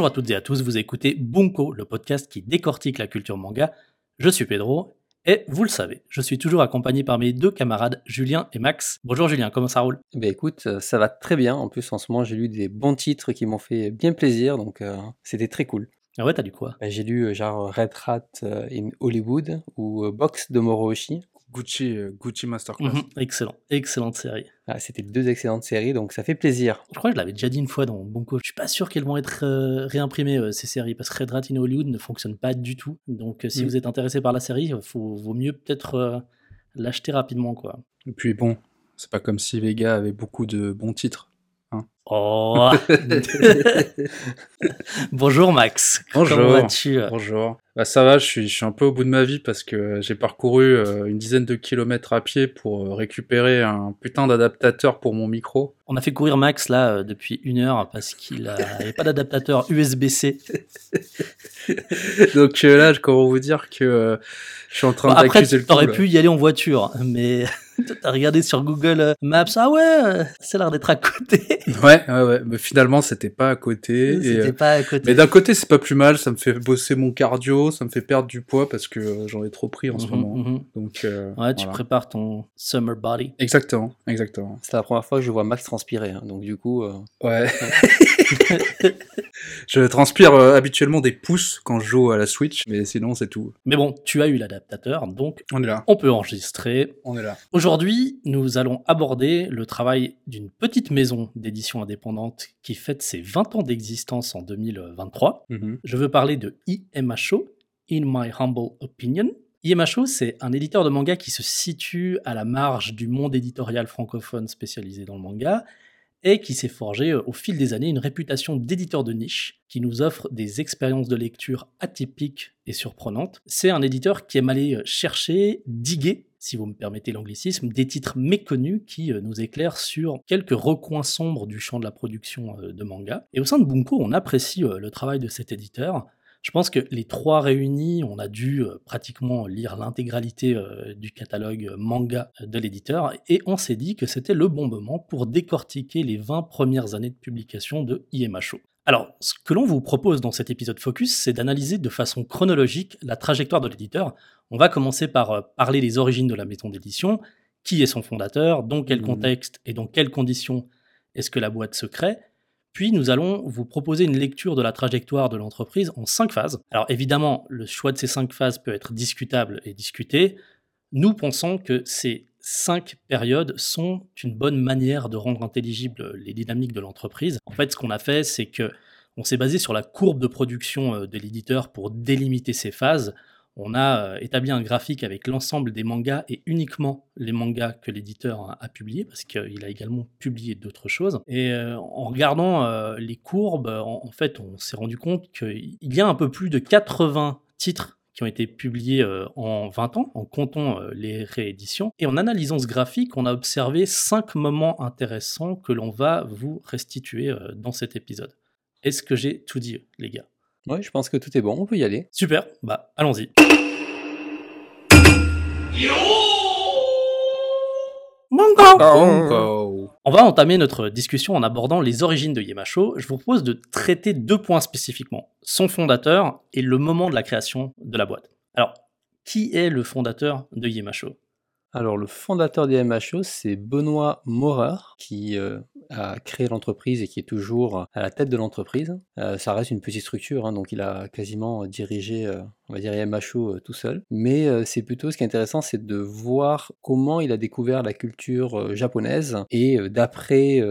Bonjour à toutes et à tous, vous écoutez Bunko, le podcast qui décortique la culture manga. Je suis Pedro, et vous le savez, je suis toujours accompagné par mes deux camarades, Julien et Max. Bonjour Julien, comment ça roule? Eh ben écoute, euh, ça va très bien. En plus, en ce moment, j'ai lu des bons titres qui m'ont fait bien plaisir, donc euh, c'était très cool. Ah ouais, t'as lu quoi? Ben, j'ai lu euh, genre Red Rat in Hollywood ou Box de Moroshi. Gucci, euh, Gucci Masterclass. Mhm, Excellent, excellente série. Ah, c'était deux excellentes séries, donc ça fait plaisir. Je crois que je l'avais déjà dit une fois dans Bunko. Je suis pas sûr qu'elles vont être euh, réimprimées euh, ces séries parce que Red Rat in Hollywood ne fonctionne pas du tout. Donc euh, si Mm. vous êtes intéressé par la série, il faut, vaut mieux peut-être euh, l'acheter rapidement quoi. Et puis bon, c'est pas comme si Vega avait beaucoup de bons titres. Oh Bonjour Max. Bonjour. Comment vas-tu? Bonjour. Bah ça va, je suis, je suis un peu au bout de ma vie parce que j'ai parcouru euh, une dizaine de kilomètres à pied pour euh, récupérer un putain d'adaptateur pour mon micro. On a fait courir Max là euh, depuis une heure parce qu'il n'avait pas d'adaptateur USB-C. Donc là, comment vous dire que je suis en train Bon, après, d'accuser le t'aurais coup, là. pu y aller en voiture, mais t'as regardé sur Google euh, Maps. Ah ouais, euh, ça a l'air d'être à côté. Ouais, ouais, ouais. Mais finalement, c'était pas à côté. C'était euh, pas à côté. Mais d'un côté, c'est pas plus mal. Ça me fait bosser mon cardio, ça me fait perdre du poids parce que euh, j'en ai trop pris en ce Mhm, moment. mhm. Donc euh, Ouais, tu voilà. prépares ton summer body. Exactement, exactement. C'est la première fois que je vois Max transpirer, hein, donc du coup, euh, Ouais. je transpire euh, habituellement des pouces quand je joue à la Switch, mais sinon c'est tout. Mais bon, tu as eu l'adaptateur, donc On est là. on peut enregistrer. On est là. Aujourd'hui, nous allons aborder le travail d'une petite maison d'édition indépendante qui fête ses 20 ans d'existence en 2023. Mhm. Je veux parler de IMHO, In My Humble Opinion. IMHO, c'est un éditeur de manga qui se situe à la marge du monde éditorial francophone spécialisé dans le manga et qui s'est forgé euh, au fil des années une réputation d'éditeur de niche qui nous offre des expériences de lecture atypiques et surprenantes. C'est un éditeur qui aime aller euh, chercher, diguer, si vous me permettez l'anglicisme, des titres méconnus qui euh, nous éclairent sur quelques recoins sombres du champ de la production euh, de manga. Et au sein de Bunko, on apprécie euh, le travail de cet éditeur. Je pense que les trois réunis, on a dû pratiquement lire l'intégralité du catalogue manga de l'éditeur et on s'est dit que c'était le bon moment pour décortiquer les 20 premières années de publication de IMHO. Alors, ce que l'on vous propose dans cet épisode Focus, c'est d'analyser de façon chronologique la trajectoire de l'éditeur. On va commencer par euh, parler des origines de la maison d'édition, qui est son fondateur, dans quel Mhm. contexte et dans quelles conditions est-ce que la boîte se crée? Puis nous allons vous proposer une lecture de la trajectoire de l'entreprise en cinq phases. Alors évidemment, le choix de ces cinq phases peut être discutable et discuté. Nous pensons que ces cinq périodes sont une bonne manière de rendre intelligibles les dynamiques de l'entreprise. En fait, ce qu'on a fait, c'est que on s'est basé sur la courbe de production euh, de l'éditeur pour délimiter ces phases. On a euh, établi un graphique avec l'ensemble des mangas et uniquement les mangas que l'éditeur a, publiés, parce qu'il a également publié d'autres choses. Et euh, en regardant euh, les courbes, en, fait, on s'est rendu compte qu'il y a un peu plus de 80 titres qui ont été publiés en 20 ans, en comptant les rééditions. Et en analysant ce graphique, on a observé cinq moments intéressants que l'on va vous restituer dans cet épisode. Est-ce que j'ai tout dit, les gars? Ouais, je pense que tout est bon, on peut y aller. Super, bah allons-y. On va entamer notre discussion en abordant les origines de Yemacho. Je vous propose de traiter deux points spécifiquement, son fondateur et le moment de la création de la boîte. Alors, qui est le fondateur de Yemacho Alors, le fondateur des MHO, c'est Benoît Maurer, qui euh, a créé l'entreprise et qui est toujours à la tête de l'entreprise. Euh, ça reste une petite structure, hein, donc il a quasiment dirigé, euh, on va dire, euh, tout seul. Mais c'est plutôt, ce qui est intéressant, c'est de voir comment il a découvert la culture japonaise. Et d'après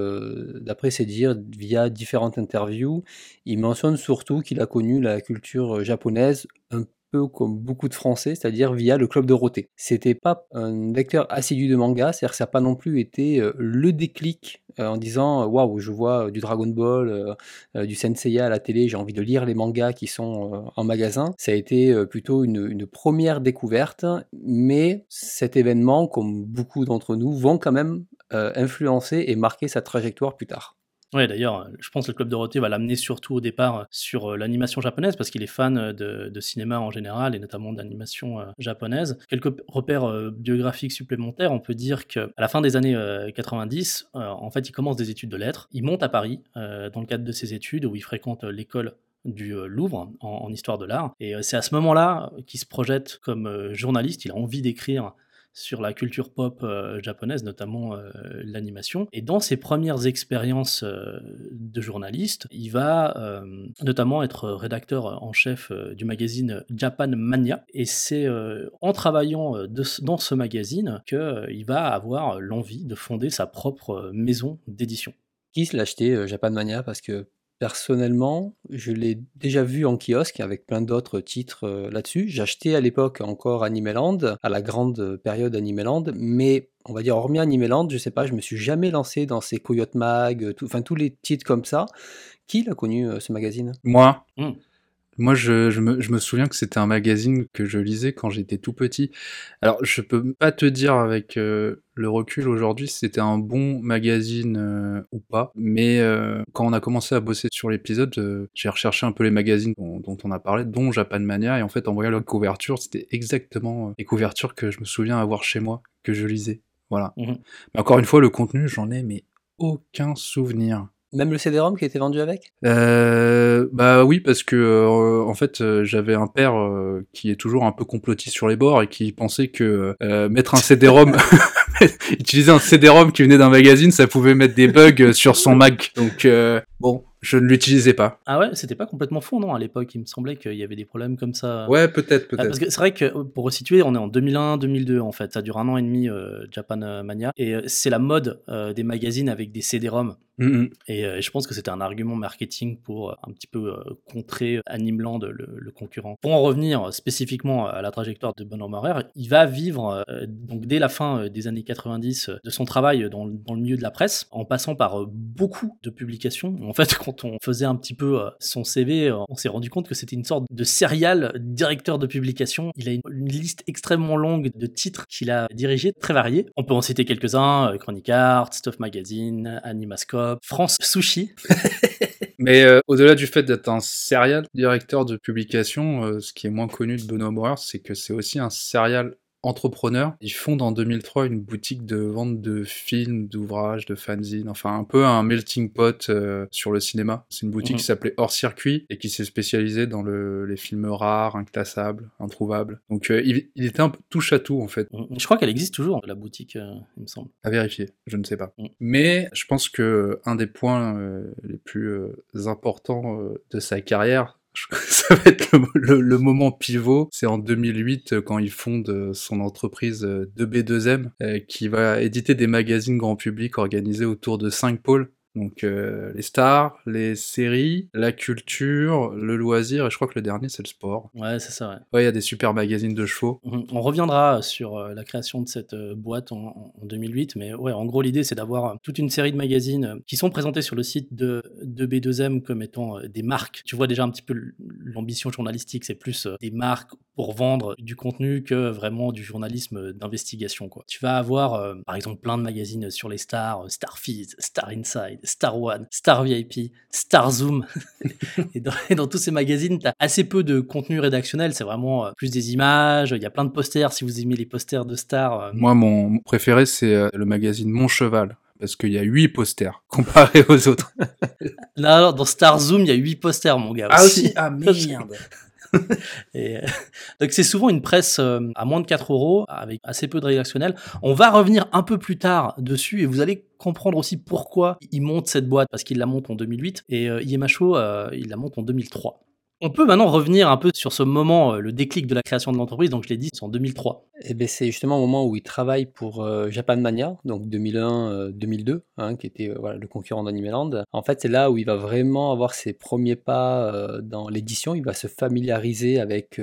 ses dires, via différentes interviews, il mentionne surtout qu'il a connu la culture japonaise un peu comme beaucoup de Français, c'est-à-dire via le club Dorothée. C'était pas un lecteur assidu de manga, c'est-à-dire que ça n'a pas non plus été euh, le déclic euh, en disant euh, waouh, je vois du Dragon Ball, du Senseiya à la télé, j'ai envie de lire les mangas qui sont en magasin. Ça a été plutôt une, première découverte, mais cet événement, comme beaucoup d'entre nous, vont quand même influencer et marquer sa trajectoire plus tard. Ouais, d'ailleurs, euh, je pense que le Club Dorothée va l'amener surtout au départ euh, sur euh, l'animation japonaise parce qu'il est fan de, cinéma en général et notamment d'animation japonaise. Quelques repères biographiques supplémentaires, on peut dire qu'à la fin des années euh, 90, euh, en fait, il commence des études de lettres. Il monte à Paris dans le cadre de ses études où il fréquente l'école du Louvre en, histoire de l'art. Et c'est à ce moment-là qu'il se projette comme journaliste. Il a envie d'écrire sur la culture pop euh, japonaise, notamment euh, l'animation. Et dans ses premières expériences euh, de journaliste, il va notamment être rédacteur en chef du magazine Japan Mania. Et c'est en travaillant dans ce magazine qu'il va avoir l'envie de fonder sa propre maison d'édition. Qui se l'a acheté, Japan Mania? Parce que Personnellement, je l'ai déjà vu en kiosque avec plein d'autres titres euh, là-dessus. J'achetais à l'époque encore Animeland, à la grande période Animeland, mais on va dire hormis Animeland, je sais pas, je me suis jamais lancé dans ces Coyote Mag, enfin tous les titres comme ça. Qui l'a connu euh, ce magazine? Moi. Mmh. Moi, je, je, me, je, me, souviens que c'était un magazine que je lisais quand j'étais tout petit. Alors, je peux pas te dire avec euh, le recul aujourd'hui si c'était un bon magazine euh, ou pas, mais euh, quand on a commencé à bosser sur l'épisode, j'ai recherché un peu les magazines dont, dont, on a parlé, dont Japan Mania, et en fait, en voyant la couverture, c'était exactement les couvertures que je me souviens avoir chez moi, que je lisais. Voilà. Mmh mais encore une fois, le contenu, j'en ai mais aucun souvenir. Même le CD-ROM qui était vendu avec? Euh, Bah oui, parce que euh, en fait, euh, j'avais un père euh, qui est toujours un peu complotiste sur les bords et qui pensait que mettre un CD-ROM, utiliser un CD-ROM qui venait d'un magazine, ça pouvait mettre des bugs sur son Mac. Donc bon, je ne l'utilisais pas. Ah ouais, c'était pas complètement faux, non, à l'époque. Il me semblait qu'il y avait des problèmes comme ça. Ouais, peut-être, peut-être. parce que c'est vrai que, pour resituer, on est en 2001-2002, en fait. Ça dure un an et demi, Japan Mania. Et c'est la mode des magazines avec des CD-ROM. Mm-hmm. Euh, et je pense que c'était un argument marketing pour euh, un petit peu euh, contrer Animeland, le, le, concurrent. Pour en revenir spécifiquement à la trajectoire de Maurer, il va vivre donc dès la fin des années 90 de son travail dans, dans, le milieu de la presse, en passant par beaucoup de publications. En fait, quand on faisait un petit peu son CV, on s'est rendu compte que c'était une sorte de serial directeur de publication. Il a une, liste extrêmement longue de titres qu'il a dirigés, très variés. On peut en citer quelques-uns, Chronic Art, Stuff Magazine, Animascope, France Sushi. Mais euh, au-delà du fait d'être un serial directeur de publication, euh, ce qui est moins connu de Benoît Maurer, c'est que c'est aussi un serial entrepreneurs. Ils fondent en 2003 une boutique de vente de films, d'ouvrages, de fanzines, enfin un peu un melting pot euh, sur le cinéma. C'est une boutique mhm. qui s'appelait Hors Circuit et qui s'est spécialisée dans le, les films rares, inclassables, introuvables. Donc euh, il, était un peu touche à tout en fait. Mhm. Je crois qu'elle existe toujours la boutique, euh, il me semble. À vérifier, je ne sais pas. Mhm. Mais je pense que un des points les plus importants de sa carrière, ça va être le, moment pivot. C'est en 2008 euh, quand il fonde euh, son entreprise 2B2M euh, qui va éditer des magazines grand public organisés autour de cinq pôles donc euh, les stars, les séries, la culture, le loisir, et je crois que le dernier c'est le sport. Ouais, c'est ça, ouais. Ouais, il y a des super magazines de chevaux. Mhm. On reviendra sur euh, la création de cette euh, boîte en, 2008, mais ouais, en gros l'idée c'est d'avoir toute une série de magazines qui sont présentés sur le site de, de B2M comme étant des marques. Tu vois déjà un petit peu l'ambition journalistique, c'est plus des marques pour vendre du contenu que vraiment du journalisme d'investigation, quoi. Tu vas avoir par exemple plein de magazines sur les stars, Starfeed, Star Inside, Star One, Star VIP, Star Zoom. et, dans, tous ces magazines, tu as assez peu de contenu rédactionnel. C'est vraiment euh, plus des images. Il y a plein de posters si vous aimez les posters de stars. Euh. Moi, mon préféré, c'est euh, le magazine Mon Cheval parce qu'il y a huit posters comparé aux autres. non, dans Star Zoom, il y a huit posters, mon gars. Ah aussi, ah merde. euh, donc c'est souvent une presse euh, à moins de 4 euros avec assez peu de rédactionnel. On va revenir un peu plus tard dessus et vous allez comprendre aussi pourquoi il monte cette boîte parce qu'il la monte en 2008 et euh, IMHO il la monte en 2003. On peut maintenant revenir un peu sur ce moment, euh, le déclic de la création de l'entreprise. Donc, je l'ai dit, c'est en 2003. Et ben, c'est justement au moment où il travaille pour euh, Japan Mania, donc 2001-2002, euh, hein, qui était le concurrent d'Animeland. En fait, c'est là où il va vraiment avoir ses premiers pas dans l'édition. Il va se familiariser avec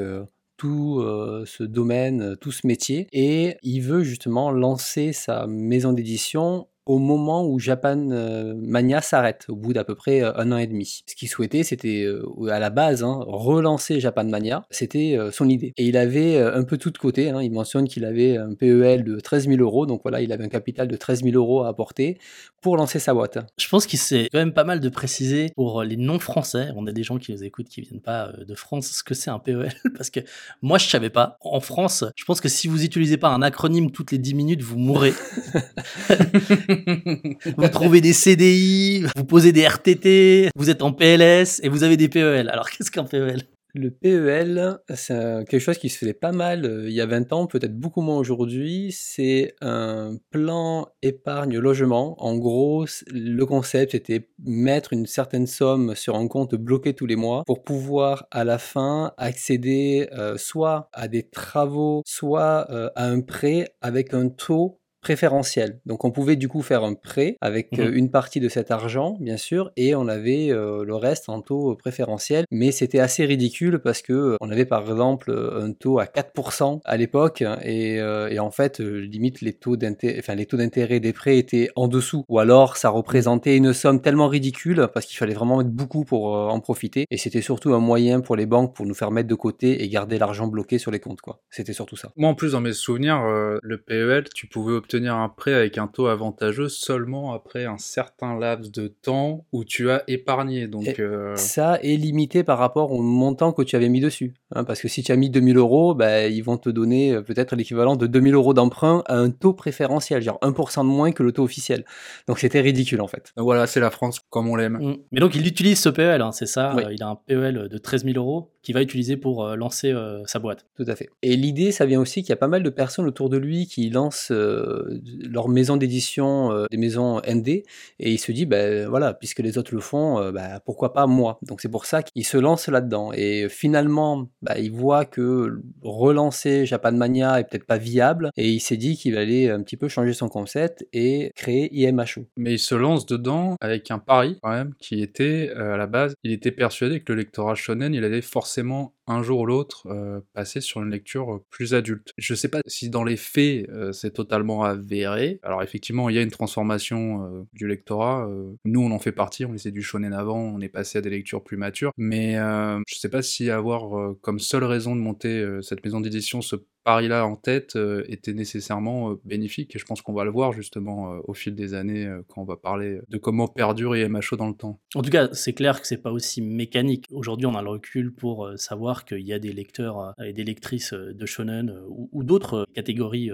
tout ce domaine, tout ce métier. Et il veut justement lancer sa maison d'édition au moment où Japan euh, Mania s'arrête, au bout d'à peu près euh, un an et demi. Ce qu'il souhaitait, c'était euh, à la base hein, relancer Japan Mania, c'était son idée. Et il avait un peu tout de côté, hein. il mentionne qu'il avait un PEL de 13 000 euros, donc voilà, il avait un capital de 13 000 euros à apporter pour lancer sa boîte. Je pense qu'il c'est quand même pas mal de préciser pour les non-français, on a des gens qui nous écoutent qui viennent pas de France, ce que c'est un PEL, parce que moi je savais pas. En France, je pense que si vous utilisez pas un acronyme toutes les 10 minutes, vous mourrez. vous trouvez des CDI, vous posez des RTT, vous êtes en PLS et vous avez des PEL. Alors qu'est-ce qu'un PEL Le PEL, c'est quelque chose qui se faisait pas mal euh, il y a 20 ans, peut-être beaucoup moins aujourd'hui. C'est un plan épargne logement. En gros, le concept était mettre une certaine somme sur un compte bloqué tous les mois pour pouvoir à la fin accéder euh, soit à des travaux, soit euh, à un prêt avec un taux préférentiel. Donc on pouvait du coup faire un prêt avec mmh euh, une partie de cet argent, bien sûr, et on avait euh, le reste en taux préférentiel. Mais c'était assez ridicule parce que euh, on avait par exemple un taux à 4% à l'époque et, en fait limite les taux d'intérêt, enfin les taux d'intérêt des prêts étaient en dessous. Ou alors ça représentait une somme tellement ridicule parce qu'il fallait vraiment mettre beaucoup pour en profiter. Et c'était surtout un moyen pour les banques pour nous faire mettre de côté et garder l'argent bloqué sur les comptes quoi. C'était surtout ça. Moi en plus dans mes souvenirs, le PEL, tu pouvais obtenir un prêt avec un taux avantageux seulement après un certain laps de temps où tu as épargné. Donc, euh, Ça est limité par rapport au montant que tu avais mis dessus. Hein, parce que si tu as mis 2000 euros, bah, ils vont te donner euh, peut-être l'équivalent de 2000 euros d'emprunt à un taux préférentiel, genre 1% de moins que le taux officiel. Donc c'était ridicule en fait. voilà, c'est la France comme on l'aime. Mm. Mais donc il utilise ce PEL, hein, c'est ça Il a un PEL de 13 000 euros qu'il va utiliser pour euh, lancer sa boîte. Tout à fait. Et l'idée, ça vient aussi qu'il y a pas mal de personnes autour de lui qui lancent leur maison d'édition, euh, des maisons ND, et il se dit, ben voilà, puisque les autres le font, euh, ben, pourquoi pas moi? Donc c'est pour ça qu'il se lance là-dedans. Et finalement, ben, il voit que relancer Japan Mania est peut-être pas viable, et il s'est dit qu'il allait un petit peu changer son concept et créer IMHO. Mais il se lance dedans avec un pari quand même, qui était euh, à la base, il était persuadé que le lectorat shonen, il allait forcément forcément un jour ou l'autre passer sur une lecture plus adulte. Je sais pas si dans les faits c'est totalement avéré, alors effectivement, il y a une transformation euh, du lectorat. Euh, nous, on en fait partie, on laissait du shonen avant, on est passé à des lectures plus matures. Mais euh, je sais pas si avoir comme seule raison de monter cette maison d'édition ce pari-là en tête euh, était nécessairement euh, bénéfique, et je pense qu'on va le voir justement euh, au fil des années quand on va parler de comment perdure IMHO dans le temps. En tout cas, c'est clair que c'est pas aussi mécanique. Aujourd'hui, on a le recul pour savoir qu'il y a des lecteurs et des lectrices de shonen ou, d'autres catégories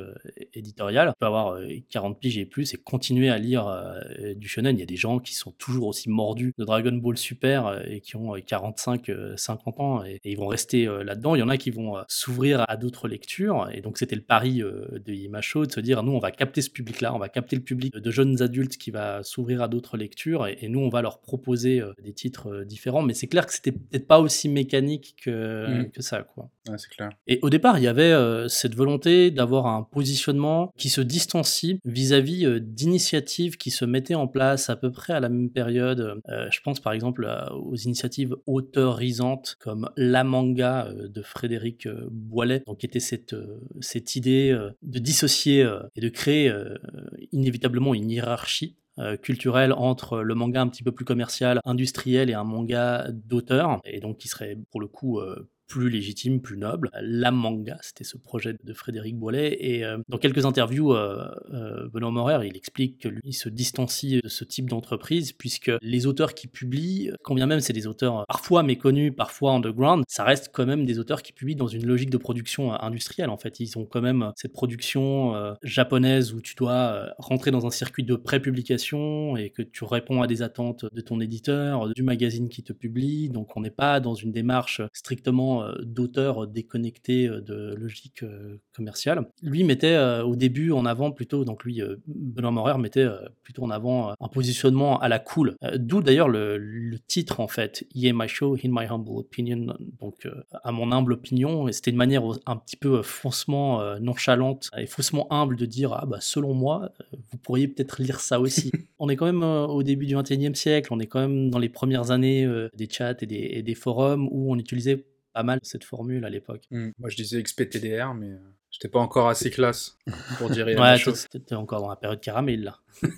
éditoriales. On peut avoir 40 piges et plus et continuer à lire du shonen. Il y a des gens qui sont toujours aussi mordus de Dragon Ball Super et qui ont 45, 50 ans et, et ils vont rester là-dedans. Il y en a qui vont s'ouvrir à d'autres lectures et donc, c'était le pari euh, de Imacho de se dire, nous, on va capter ce public-là, on va capter le public de jeunes adultes qui va s'ouvrir à d'autres lectures, et, nous, on va leur proposer euh, des titres euh, différents. Mais c'est clair que c'était peut-être pas aussi mécanique que, mmh. que ça, quoi. c'est clair. Et au départ, il y avait cette volonté d'avoir un positionnement qui se distancie vis-à-vis d'initiatives qui se mettaient en place à peu près à la même période. je pense par exemple aux initiatives auteurisantes comme La Manga de Frédéric Boilet, donc qui était cette euh, cette, idée euh, de dissocier euh, et de créer inévitablement une hiérarchie culturelle entre le manga un petit peu plus commercial, industriel et un manga d'auteur, et donc qui serait pour le coup plus légitime, plus noble. La manga, c'était ce projet de Frédéric Boilet. Et euh, dans quelques interviews, euh, euh, Benoît Morer, il explique que lui se distancie de ce type d'entreprise, puisque les auteurs qui publient, quand bien même c'est des auteurs parfois méconnus, parfois underground, ça reste quand même des auteurs qui publient dans une logique de production industrielle. En fait, ils ont quand même cette production japonaise où tu dois rentrer dans un circuit de pré-publication et que tu réponds à des attentes de ton éditeur, du magazine qui te publie. Donc, on n'est pas dans une démarche strictement euh, d'auteurs déconnectés euh, de logique euh, commerciale. Lui mettait au début en avant plutôt, donc lui, Benoît Morer mettait plutôt en avant un positionnement à la cool. D'où d'ailleurs le, titre en fait, Yeah My Show, In My Humble Opinion, donc à mon humble opinion, et c'était une manière un petit peu faussement nonchalante et faussement humble de dire, ah bah selon moi, vous pourriez peut-être lire ça aussi. on est quand même au début du 21e siècle, on est quand même dans les premières années des chats et des, et des forums où on utilisait pas mal cette formule à l'époque. Hmm. Moi, je disais XPTDR, mais euh, j'étais pas encore assez classe pour dire ouais, T'étais encore dans la période caramel, là.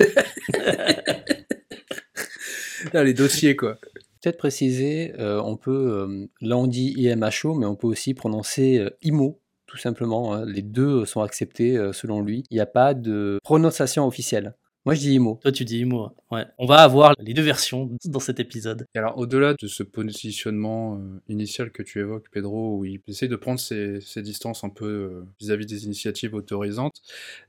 là, les dossiers, quoi. Peut-être préciser, euh, on peut, euh, là on dit IMHO, mais on peut aussi prononcer IMO, tout simplement. Hein. Les deux sont acceptés selon lui. Il n'y a pas de prononciation officielle. Moi, je dis IMO. Toi, tu dis IMO. Ouais. On va avoir les deux versions dans cet épisode. Et alors, au-delà de ce positionnement euh, initial que tu évoques, Pedro, où il essaie de prendre ses, distances un peu euh, vis-à-vis des initiatives autorisantes,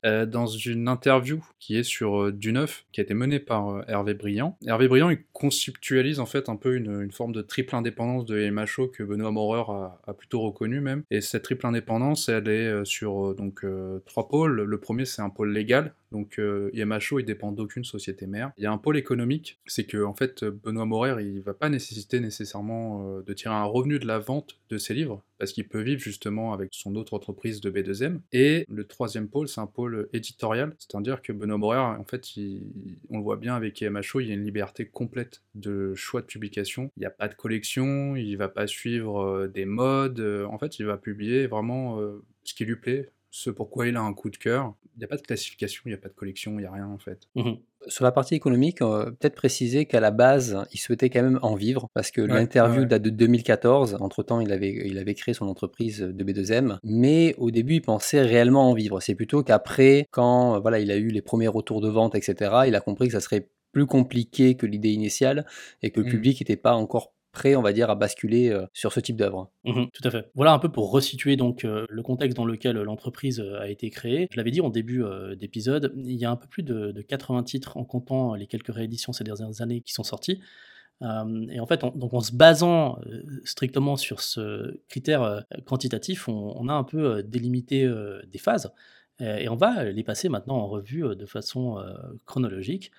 euh, dans une interview qui est sur Du Neuf, qui a été menée par Hervé Briand, Hervé Briand, il conceptualise en fait un peu une, forme de triple indépendance de MHO que Benoît Maurer a, a, plutôt reconnu même. Et cette triple indépendance, elle est sur donc trois pôles. Le premier, c'est un pôle légal, donc euh, IMHO, il dépend d'aucune société mère. Il y a un pôle économique, c'est que en fait Benoît Morer, il va pas nécessiter nécessairement euh, de tirer un revenu de la vente de ses livres, parce qu'il peut vivre justement avec son autre entreprise de B2M. Et le troisième pôle, c'est un pôle éditorial, c'est-à-dire que Benoît Morer, en fait, on le voit bien avec IMHO, il y a une liberté complète de choix de publication. Il n'y a pas de collection, il va pas suivre euh, des modes, en fait, il va publier vraiment ce qui lui plaît, ce pourquoi il a un coup de cœur. Il n'y a pas de classification, il n'y a pas de collection, il n'y a rien en fait. Mmh Sur la partie économique, peut-être préciser qu'à la base, il souhaitait quand même en vivre, parce que l'interview date de 2014. Entre-temps, il avait, il avait créé son entreprise de B2M, mais au début, il pensait réellement en vivre. C'est plutôt qu'après, quand voilà, il a eu les premiers retours de vente, etc., il a compris que ça serait plus compliqué que l'idée initiale et que le mmh. public n'était pas encore prêt, on va dire, à basculer euh, sur ce type d'œuvre. Mmh tout à fait. Voilà un peu pour resituer donc euh, le contexte dans lequel l'entreprise euh, a été créée. Je l'avais dit en début d'épisode, il y a un peu plus de, 80 titres en comptant les quelques rééditions ces dernières années qui sont sorties. et en fait, donc en se basant strictement sur ce critère quantitatif, on, a un peu délimité des phases. et on va les passer maintenant en revue de façon chronologique.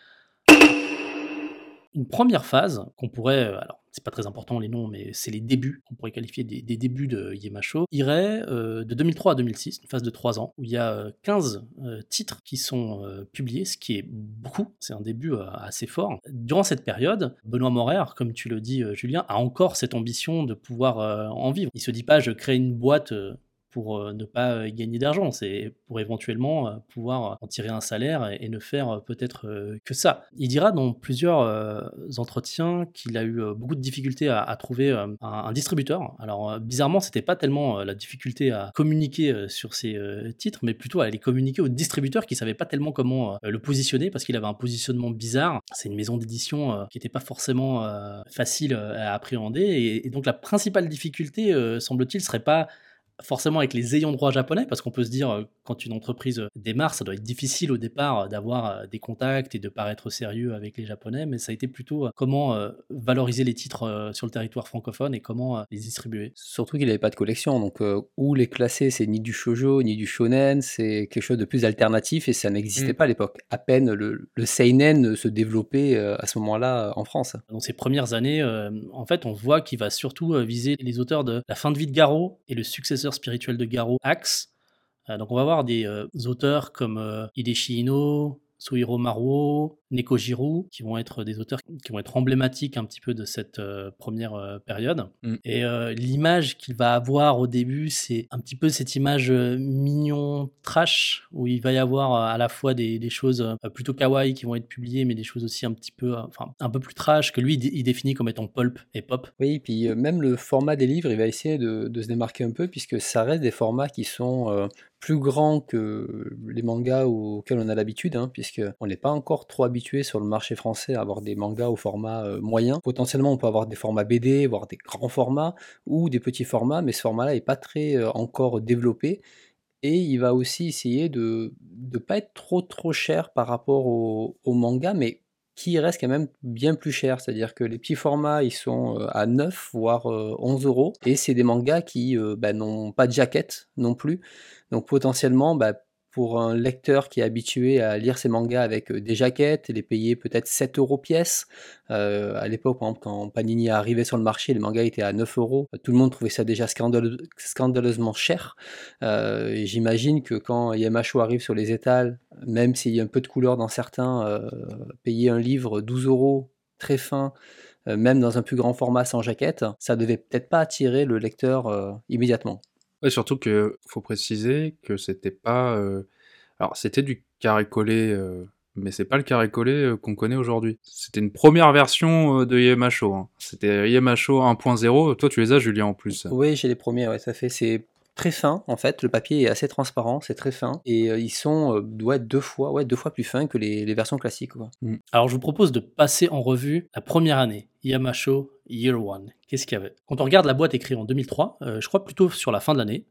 Une première phase qu'on pourrait, alors c'est pas très important les noms, mais c'est les débuts, qu'on pourrait qualifier des, débuts de Yemacho, irait euh, de 2003 à 2006, une phase de 3 ans, où il y a 15 euh, euh, titres qui sont publiés, ce qui est beaucoup, c'est un début assez fort. Durant cette période, Benoît Morer, comme tu le dis Julien, a encore cette ambition de pouvoir en vivre. Il se dit pas je crée une boîte pour euh, ne pas euh, gagner d'argent, c'est pour éventuellement euh, pouvoir en tirer un salaire et, ne faire peut-être que ça. Il dira dans plusieurs entretiens qu'il a eu beaucoup de difficultés à, trouver un, distributeur. Alors bizarrement, c'était pas tellement la difficulté à communiquer sur ses titres, mais plutôt à les communiquer au distributeur qui savait pas tellement comment le positionner parce qu'il avait un positionnement bizarre. C'est une maison d'édition qui n'était pas forcément facile à appréhender et, donc la principale difficulté, semble-t-il, serait pas forcément avec les ayants droit japonais, parce qu'on peut se dire, euh, quand une entreprise euh, démarre, ça doit être difficile au départ euh, d'avoir des contacts et de paraître sérieux avec les japonais, mais ça a été plutôt comment valoriser les titres sur le territoire francophone et comment les distribuer. Surtout qu'il n'avait pas de collection, donc où les classer, c'est ni du shojo, ni du shonen, c'est quelque chose de plus alternatif et ça n'existait mm. pas à l'époque. À peine le, le seinen se développait à ce moment-là en France. Dans ces premières années, en fait, on voit qu'il va surtout viser les auteurs de La fin de vie de Garo et le successeur spirituel de Garo, Axe. Euh, donc on va voir des euh, auteurs comme euh, Hideshi Ino, Suhiro Maruo, Nekojiro, qui vont être des auteurs qui vont être emblématiques un petit peu de cette euh, première euh, période. Mm. Et euh, l'image qu'il va avoir au début, c'est un petit peu cette image mignon, trash, où il va y avoir à la fois des, choses plutôt kawaii qui vont être publiées, mais des choses aussi un petit peu, enfin, un peu plus trash, que lui, il définit comme étant pulp et pop. Oui, et puis même le format des livres, il va essayer de, de, se démarquer un peu, puisque ça reste des formats qui sont plus grands que les mangas auxquels on a l'habitude, hein, puisqu'on n'est pas encore trop habitué sur le marché français à avoir des mangas au format euh, moyen. Potentiellement, on peut avoir des formats BD, voire des grands formats, ou des petits formats, mais ce format-là n'est pas très euh, encore développé. Et il va aussi essayer de ne pas être trop trop cher par rapport au, au manga, mais qui reste quand même bien plus cher. C'est-à-dire que les petits formats, ils sont euh, à 9 voire 11 euros. Et c'est des mangas qui bah, n'ont pas de jaquette non plus. Donc potentiellement, bah, pour un lecteur qui est habitué à lire ses mangas avec euh, des jaquettes, les payer peut-être 7 euros pièce. Euh, à l'époque, quand Panini arrivé sur le marché, les mangas étaient à 9 euros. Tout le monde trouvait ça déjà scandaleusement cher. Euh, j'imagine que quand Yamacho arrive sur les étals, même s'il y a un peu de couleur dans certains, payer un livre 12 euros, très fin, même dans un plus grand format sans jaquette, ça devait peut-être pas attirer le lecteur immédiatement. Surtout que faut préciser que c'était pas. Euh, alors, c'était du carré-collé, euh, mais c'est pas le carré-collé euh, qu'on connaît aujourd'hui. C'était une première version de IMHO. Hein. C'était IMHO 1.0. Toi, tu les as, Julien, en plus? Oui, j'ai les premiers, ouais, ça fait. Très fin en fait. Le papier est assez transparent, c'est très fin et euh, ils sont euh, deux fois, ouais, deux fois plus fins que les, versions classiques. Quoi. Alors je vous propose de passer en revue la première année, Yamasho Year One. Qu'est-ce qu'il y avait? Quand on regarde la boîte écrite en 2003, euh, je crois plutôt sur la fin de l'année,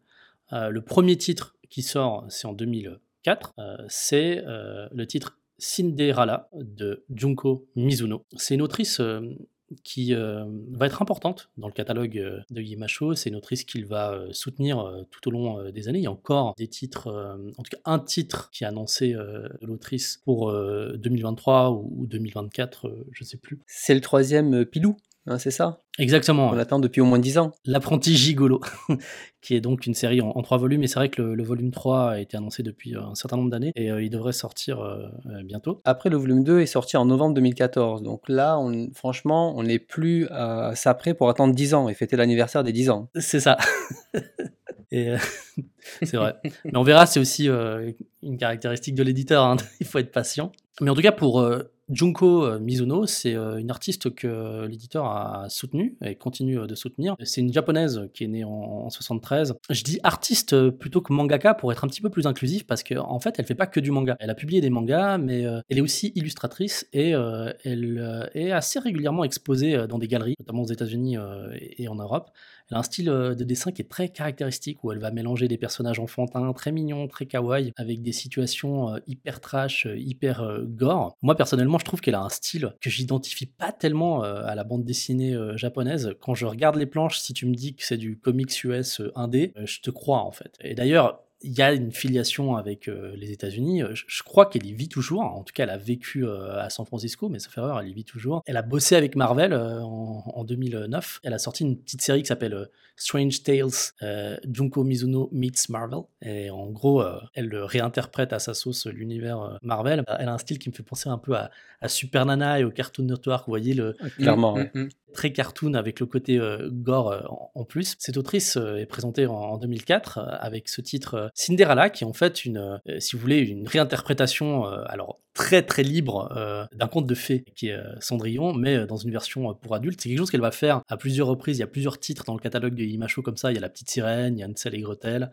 euh, le premier titre qui sort, c'est en 2004, euh, c'est le titre Cinderella de Junko Mizuno. C'est une autrice qui euh, va être importante dans le catalogue euh, de Yimasho. C'est une autrice qu'il va euh, soutenir tout au long des années. Il y a encore des titres, en tout cas un titre qui est annoncé de l'autrice pour euh, 2023 ou, ou 2024, euh, je sais plus. C'est le troisième Pilou, hein, c'est ça? Exactement. On attend depuis au moins 10 ans. L'apprenti gigolo, qui est donc une série en, en trois volumes. Et c'est vrai que le, le volume 3 a été annoncé depuis euh, un certain nombre d'années et euh, il devrait sortir euh, euh, bientôt. Après, le volume 2 est sorti en novembre 2014. Donc là, on, franchement, on n'est plus à ça près pour attendre 10 ans et fêter l'anniversaire des 10 ans. C'est ça. et euh, c'est vrai. Mais on verra, c'est aussi euh, une caractéristique de l'éditeur. hein. Il faut être patient. Mais en tout cas, pour euh, Junko euh, Mizuno, c'est euh, une artiste que l'éditeur a soutenue et continue de soutenir. C'est une japonaise qui est née en, en 73. Je dis artiste plutôt que mangaka pour être un petit peu plus inclusif parce qu'en en fait, elle fait pas que du manga. Elle a publié des mangas, mais elle est aussi illustratrice et elle est assez régulièrement exposée dans des galeries, notamment aux États-Unis et en Europe. Elle a un style euh, de dessin qui est très caractéristique où elle va mélanger des personnages enfantins très mignons, très kawaii, avec des situations euh, hyper trash, euh, hyper gore. Moi personnellement, je trouve qu'elle a un style que j'identifie pas tellement à la bande dessinée japonaise. Quand je regarde les planches, si tu me dis que c'est du comics US indé, je te crois en fait. Et d'ailleurs, il y a une filiation avec euh, les États-Unis. Euh, Je, je crois qu'elle y vit toujours. En tout cas, elle a vécu euh, à San Francisco, mais ça fait erreur, elle y vit toujours. Elle a bossé avec Marvel euh, en, en 2009. Elle a sorti une petite série qui s'appelle euh, Strange Tales euh, Junko Mizuno Meets Marvel. Et en gros, euh, elle réinterprète à sa sauce l'univers euh, Marvel. Elle a un style qui me fait penser un peu à, à Super Nana et au Cartoon Network. Vous voyez le, Clairement. Mm, ouais. Très cartoon avec le côté euh, gore euh, en, plus. Cette autrice euh, est présentée en, en 2004 euh, avec ce titre Cinderella, qui est en fait une, si vous voulez, une réinterprétation, alors très très libre d'un conte de fées qui est Cendrillon, mais dans une version pour adultes. C'est quelque chose qu'elle va faire à plusieurs reprises. Il y a plusieurs titres dans le catalogue de Imacho comme ça. Il y a La Petite Sirène, il y a Hansel et Gretel,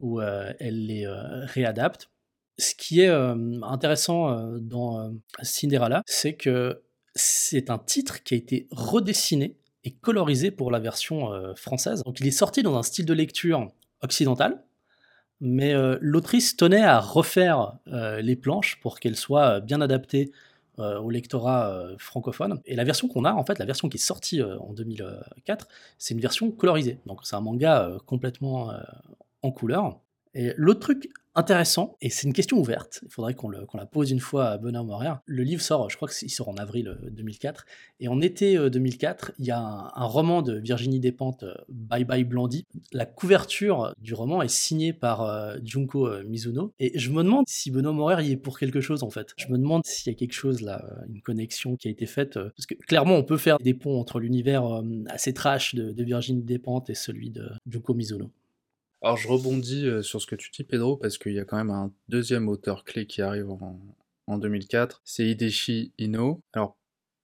où elle les réadapte. Ce qui est intéressant dans Cinderella, c'est que c'est un titre qui a été redessiné et colorisé pour la version euh, française. Donc il est sorti dans un style de lecture occidental, mais euh, l'autrice tenait à refaire euh, les planches pour qu'elles soient bien adaptées au lectorat francophone. Et la version qu'on a, en fait, la version qui est sortie en 2004, c'est une version colorisée. Donc c'est un manga complètement en couleur. Et l'autre truc intéressant, et c'est une question ouverte, il faudrait qu'on la pose une fois à Benoît Morer. Le livre sort, je crois qu'il sort en avril euh, 2004, et en été euh, 2004, il y a un, roman de Virginie Despentes, euh, Bye Bye Blandy. La couverture du roman est signée par euh, Junko euh, Mizuno, et je me demande si Benoît Morer y est pour quelque chose en fait. Je me demande s'il y a quelque chose là, euh, une connexion qui a été faite, euh, parce que clairement on peut faire des ponts entre l'univers euh, assez trash de, de Virginie Despentes et celui de Junko Mizuno. Alors je rebondis euh, sur ce que tu dis Pedro parce qu'il y a quand même un deuxième auteur clé qui arrive en, en 2004, c'est Hideshi Ino. Alors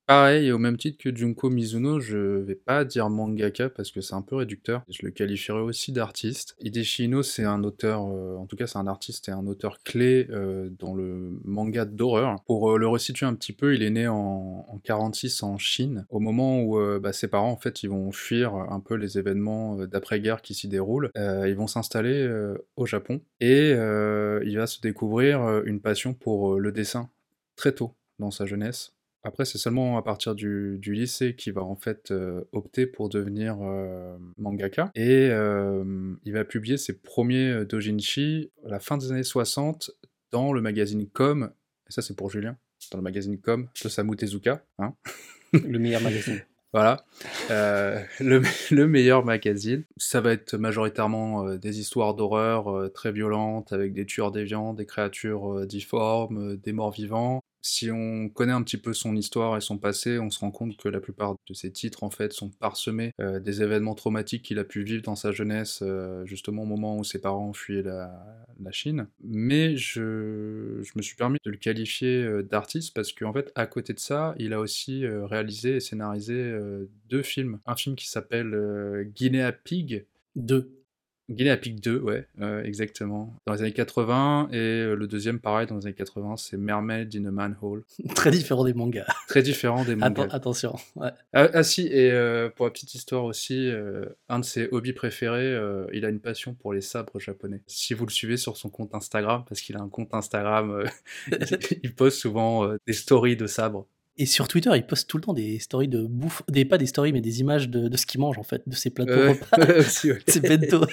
pareil, et au même titre que Junko Mizuno, je vais pas dire mangaka parce que c'est un peu réducteur, je le qualifierais aussi d'artiste. Hideshi Ino c'est un auteur, euh, en tout cas c'est un artiste et un auteur clé euh, dans le manga d'horreur. Pour euh, le resituer un petit peu, il est né en, en 46 en Chine, au moment où bah, ses parents en fait ils vont fuir un peu les événements d'après-guerre qui s'y déroulent. Ils vont s'installer au Japon et il va se découvrir une passion pour le dessin très tôt dans sa jeunesse. Après, c'est seulement à partir du, du lycée qu'il va en fait euh, opter pour devenir euh, mangaka. Et euh, il va publier ses premiers dojinshi à la fin des années 60 dans le magazine Com. Et ça, c'est pour Julien. Dans le magazine Com de Samu Tezuka. Hein Le meilleur magazine. voilà, le, le meilleur magazine. Ça va être majoritairement des histoires d'horreur très violentes, avec des tueurs déviants, des créatures difformes, des morts vivants. Si on connaît un petit peu son histoire et son passé, on se rend compte que la plupart de ses titres en fait sont parsemés euh, des événements traumatiques qu'il a pu vivre dans sa jeunesse, euh, justement au moment où ses parents fuyaient la, la Chine. Mais je, me suis permis de le qualifier euh, d'artiste parce qu'en fait, à côté de ça, il a aussi réalisé et scénarisé deux films. Un film qui s'appelle Guinea Pig, Deux. Guinea Pig 2, ouais, euh, exactement. Dans les années 80, et euh, le deuxième, pareil, dans les années 80, c'est Mermaid in a Manhole. Très différent des mangas. Très différent des mangas. Atten- attention. Ouais. Ah, ah si, et euh, pour la petite histoire aussi, euh, un de ses hobbies préférés, il a une passion pour les sabres japonais. Si vous le suivez sur son compte Instagram, parce qu'il a un compte Instagram, il, il poste souvent des stories de sabres. Et sur Twitter, il poste tout le temps des stories de bouffe, des pas des stories, mais des images de, de ce qu'il mange en fait, de ses plateaux Euh, repas, aussi, ouais. ses bento.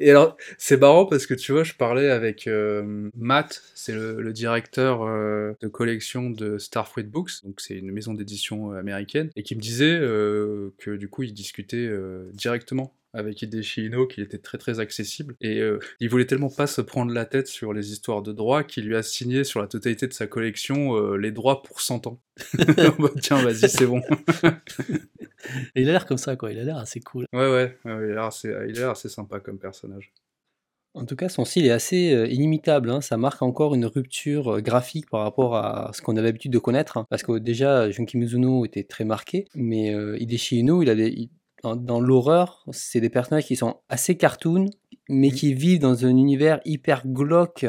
Et alors, c'est marrant parce que tu vois, je parlais avec euh, Matt, c'est le, le directeur euh, de collection de Starfruit Books, donc c'est une maison d'édition euh, américaine, et qui me disait euh, que du coup, il discutait directement avec Hideshi Ino, qu'il était très très accessible, et euh, il voulait tellement pas se prendre la tête sur les histoires de droits qu'il lui a signé sur la totalité de sa collection euh, les droits pour 100 ans. Tiens, vas-y, c'est bon. Et il a l'air comme ça, quoi. Il a l'air assez cool. Ouais, ouais, ouais, il a l'air assez, assez sympa comme personnage. En tout cas, son style est assez euh, inimitable. hein. Ça marque encore une rupture graphique par rapport à ce qu'on a l'habitude de connaître. hein. Parce que déjà, Junki Mizuno était très marqué, mais euh, Hideshi Ino, il a des- il- dans, dans l'horreur, c'est des personnages qui sont assez cartoon, mais Mhm. qui vivent dans un univers hyper glauque,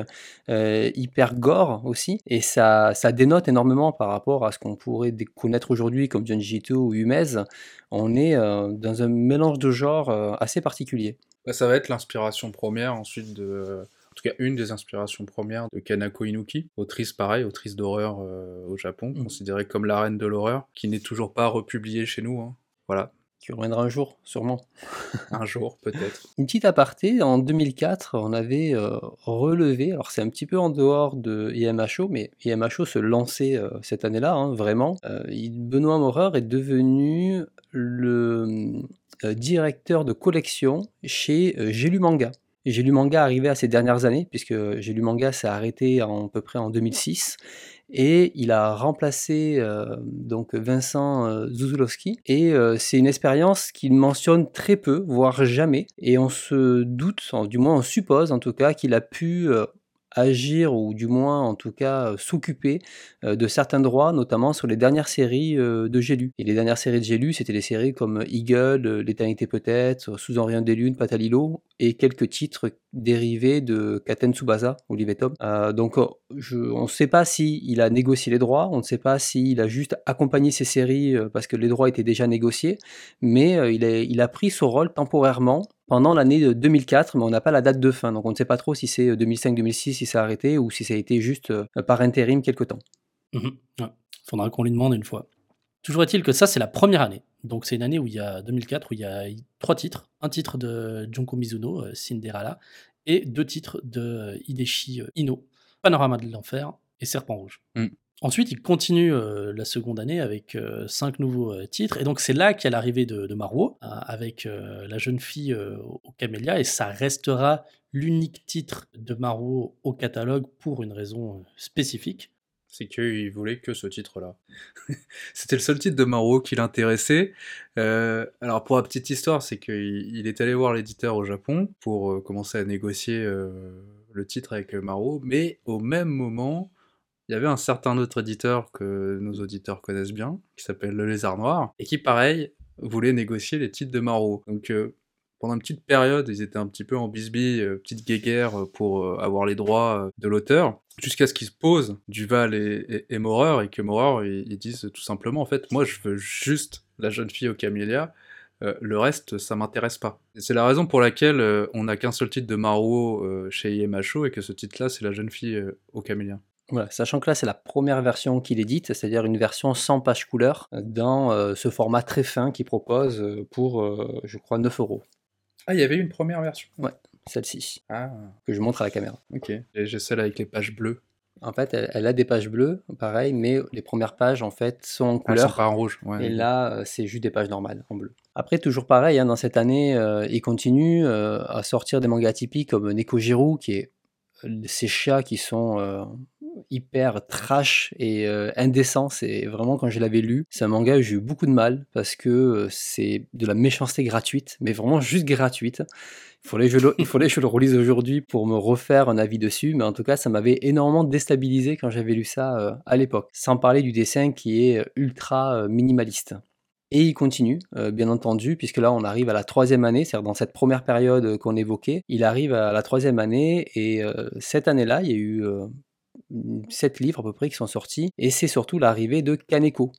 euh, hyper gore aussi. Et ça, ça dénote énormément par rapport à ce qu'on pourrait connaître aujourd'hui comme Junji Ito ou Umez. On est euh, dans un mélange de genres euh, assez particulier. Bah, ça va être l'inspiration première ensuite de. En tout cas, une des inspirations premières de Kanako Inuki, autrice pareil, autrice d'horreur euh, au Japon, Mhm. considérée comme la reine de l'horreur, qui n'est toujours pas republiée chez nous. hein. Voilà, Qui reviendra un jour, sûrement. un jour peut-être. Une petite aparté, en 2004, on avait euh, relevé, alors c'est un petit peu en dehors de IMHO, mais IMHO se lançait euh, cette année-là, hein, vraiment. Euh, Benoît Maurer est devenu le directeur de collection chez euh, J'ai lu Manga. J'ai lu Manga arrivé à ces dernières années, puisque J'ai lu Manga s'est arrêté à peu près en 2006. Et il a remplacé euh, donc Vincent euh, Zuzulowski. Et euh, c'est une expérience qu'il mentionne très peu, voire jamais. Et on se doute, du moins on suppose en tout cas, qu'il a pu euh, agir ou du moins en tout cas s'occuper de certains droits, notamment sur les dernières séries de J'ai lu. Et les dernières séries de J'ai lu, c'était des séries comme Eagle, L'éternité peut-être, Sous un des lunes, Patalilo et quelques titres dérivés de Katen Tsubasa, Olivier Tom. Euh, donc je- on ne sait pas si il a négocié les droits, on ne sait pas s'il a juste accompagné ces séries parce que les droits étaient déjà négociés, mais il, il a pris ce rôle temporairement pendant l'année de 2004, mais on n'a pas la date de fin, donc on ne sait pas trop si c'est 2005-2006, si c'est arrêté, ou si ça a été juste euh, par intérim quelque temps. Mhm. Ouais. Faudra qu'on lui demande une fois. Toujours est-il que ça, c'est la première année. Donc, c'est une année où il y a 2004, où il y a trois titres. Un titre de Junko Mizuno, euh, Cinderella, et deux titres de Hideshi euh, Ino, Panorama de l'enfer et Serpent Rouge. Mm. Ensuite, il continue euh, la seconde année avec euh, cinq nouveaux euh, titres. Et donc, c'est là qu'il y a l'arrivée de, de Maruo, avec la jeune fille au camélia. Et ça restera l'unique titre de Maruo au catalogue pour une raison spécifique. C'est qu'il voulait que ce titre-là. C'était le seul titre de Maro qui l'intéressait. Alors pour la petite histoire, c'est qu'il il est allé voir l'éditeur au Japon pour commencer à négocier le titre avec Maro, mais au même moment, il y avait un certain autre éditeur que nos auditeurs connaissent bien, qui s'appelle Le Lézard Noir, et qui pareil voulait négocier les titres de Maro. Donc euh, pendant une petite période, ils étaient un petit peu en bisbille, euh, petite guéguerre euh, pour avoir les droits de l'auteur, jusqu'à ce qu'ils se posent, Duval et, et, et et que Maurer, ils, disent tout simplement, en fait, moi je veux juste la jeune fille au camélia, le reste, ça m'intéresse pas. C'est la raison pour laquelle on n'a qu'un seul titre de Maro euh, chez IMHO, et que ce titre-là, c'est la jeune fille au camélia. Voilà, sachant que là, c'est la première version qu'il édite, c'est-à-dire une version sans page couleur, euh, dans euh, ce format très fin qu'il propose euh, pour, euh, je crois, 9 euros. Ah, il y avait une première version? Celle-ci, Ah, que je montre à la caméra. ok. Et j'ai celle avec les pages bleues. En fait, elle, elle a des pages bleues, pareil, mais les premières pages, en fait, sont en Ah, elles couleur. sont pas en rouge, ouais. Et là, c'est juste des pages normales en bleu. Après, toujours pareil, hein, dans cette année, euh, il continue à sortir des mangas typiques comme Nekojiro, qui est ces chats qui sont hyper trash et euh, indécents. C'est vraiment, quand je l'avais lu, c'est un manga où j'ai eu beaucoup de mal parce que euh, c'est de la méchanceté gratuite, mais vraiment juste gratuite. Il faudrait que je le, je le relise aujourd'hui pour me refaire un avis dessus, mais en tout cas, ça m'avait énormément déstabilisé quand j'avais lu ça euh, à l'époque. Sans parler du dessin qui est ultra euh, minimaliste. Et il continue, bien entendu, puisque là on arrive à la troisième année, c'est-à-dire dans cette première période qu'on évoquait, il arrive à la troisième année, et cette année-là, il y a eu sept livres à peu près qui sont sortis, et c'est surtout l'arrivée de Kaneko.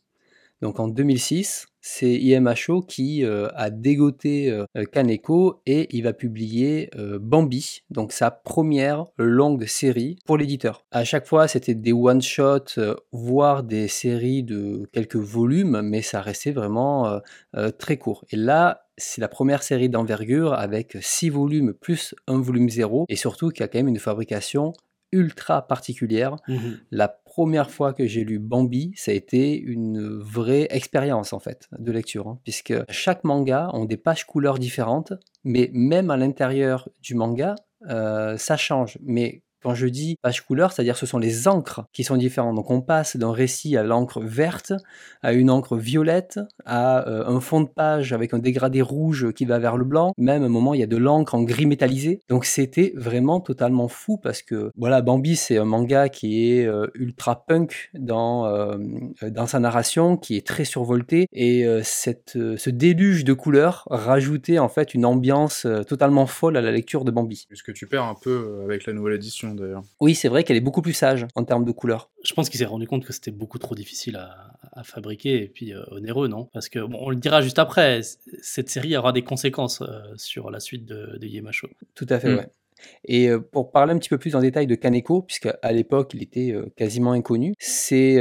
Donc en 2006, c'est IMHO qui euh, a dégoté euh, Kaneko et il va publier euh, Bambi, donc sa première longue série pour l'éditeur. À chaque fois, c'était des one-shots, voire des séries de quelques volumes, mais ça restait vraiment très court. Et là, c'est la première série d'envergure avec six volumes plus un volume zéro, et surtout qui a quand même une fabrication ultra particulière. Mmh la première fois que j'ai lu Bambi, ça a été une vraie expérience en fait de lecture, hein, puisque chaque manga ont des pages couleurs différentes, mais même à l'intérieur du manga, euh, ça change. Mais quand je dis page couleur, c'est-à-dire ce sont les encres qui sont différentes. Donc on passe d'un récit à l'encre verte, à une encre violette, à euh, un fond de page avec un dégradé rouge qui va vers le blanc. Même à un moment, il y a de l'encre en gris métallisé. Donc c'était vraiment totalement fou parce que voilà, Bambi c'est un manga qui est euh, ultra punk dans euh, dans sa narration, qui est très survolté et cette ce déluge de couleurs rajoutait en fait une ambiance totalement folle à la lecture de Bambi. Ce que tu perds un peu avec la nouvelle édition? D'ailleurs. Oui, c'est vrai qu'elle est beaucoup plus sage en termes de couleurs. Je pense qu'il s'est rendu compte que c'était beaucoup trop difficile à, fabriquer et puis euh, onéreux, non? Parce que, bon, on le dira juste après, cette série aura des conséquences euh, sur la suite de, de Yemacho. Tout à fait, mm. ouais. Et euh, pour parler un petit peu plus en détail de Kaneko, puisque à l'époque il était quasiment inconnu, c'est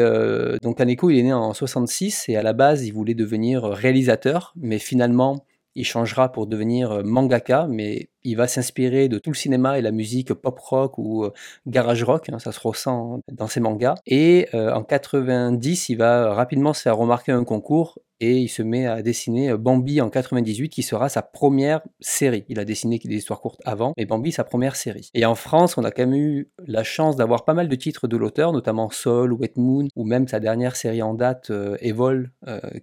donc Kaneko il est né en 66 et à la base il voulait devenir réalisateur, mais finalement il changera pour devenir mangaka, mais il va s'inspirer de tout le cinéma et la musique pop rock ou euh, garage rock, hein, ça se ressent dans ses mangas. Et euh, en 90, il va rapidement se faire remarquer un concours et il se met à dessiner euh, Bambi en 98 qui sera sa première série. Il a dessiné des histoires courtes avant, mais Bambi sa première série. Et en France, on a quand même eu la chance d'avoir pas mal de titres de l'auteur, notamment Soul, Wet Moon ou même sa dernière série en date Evol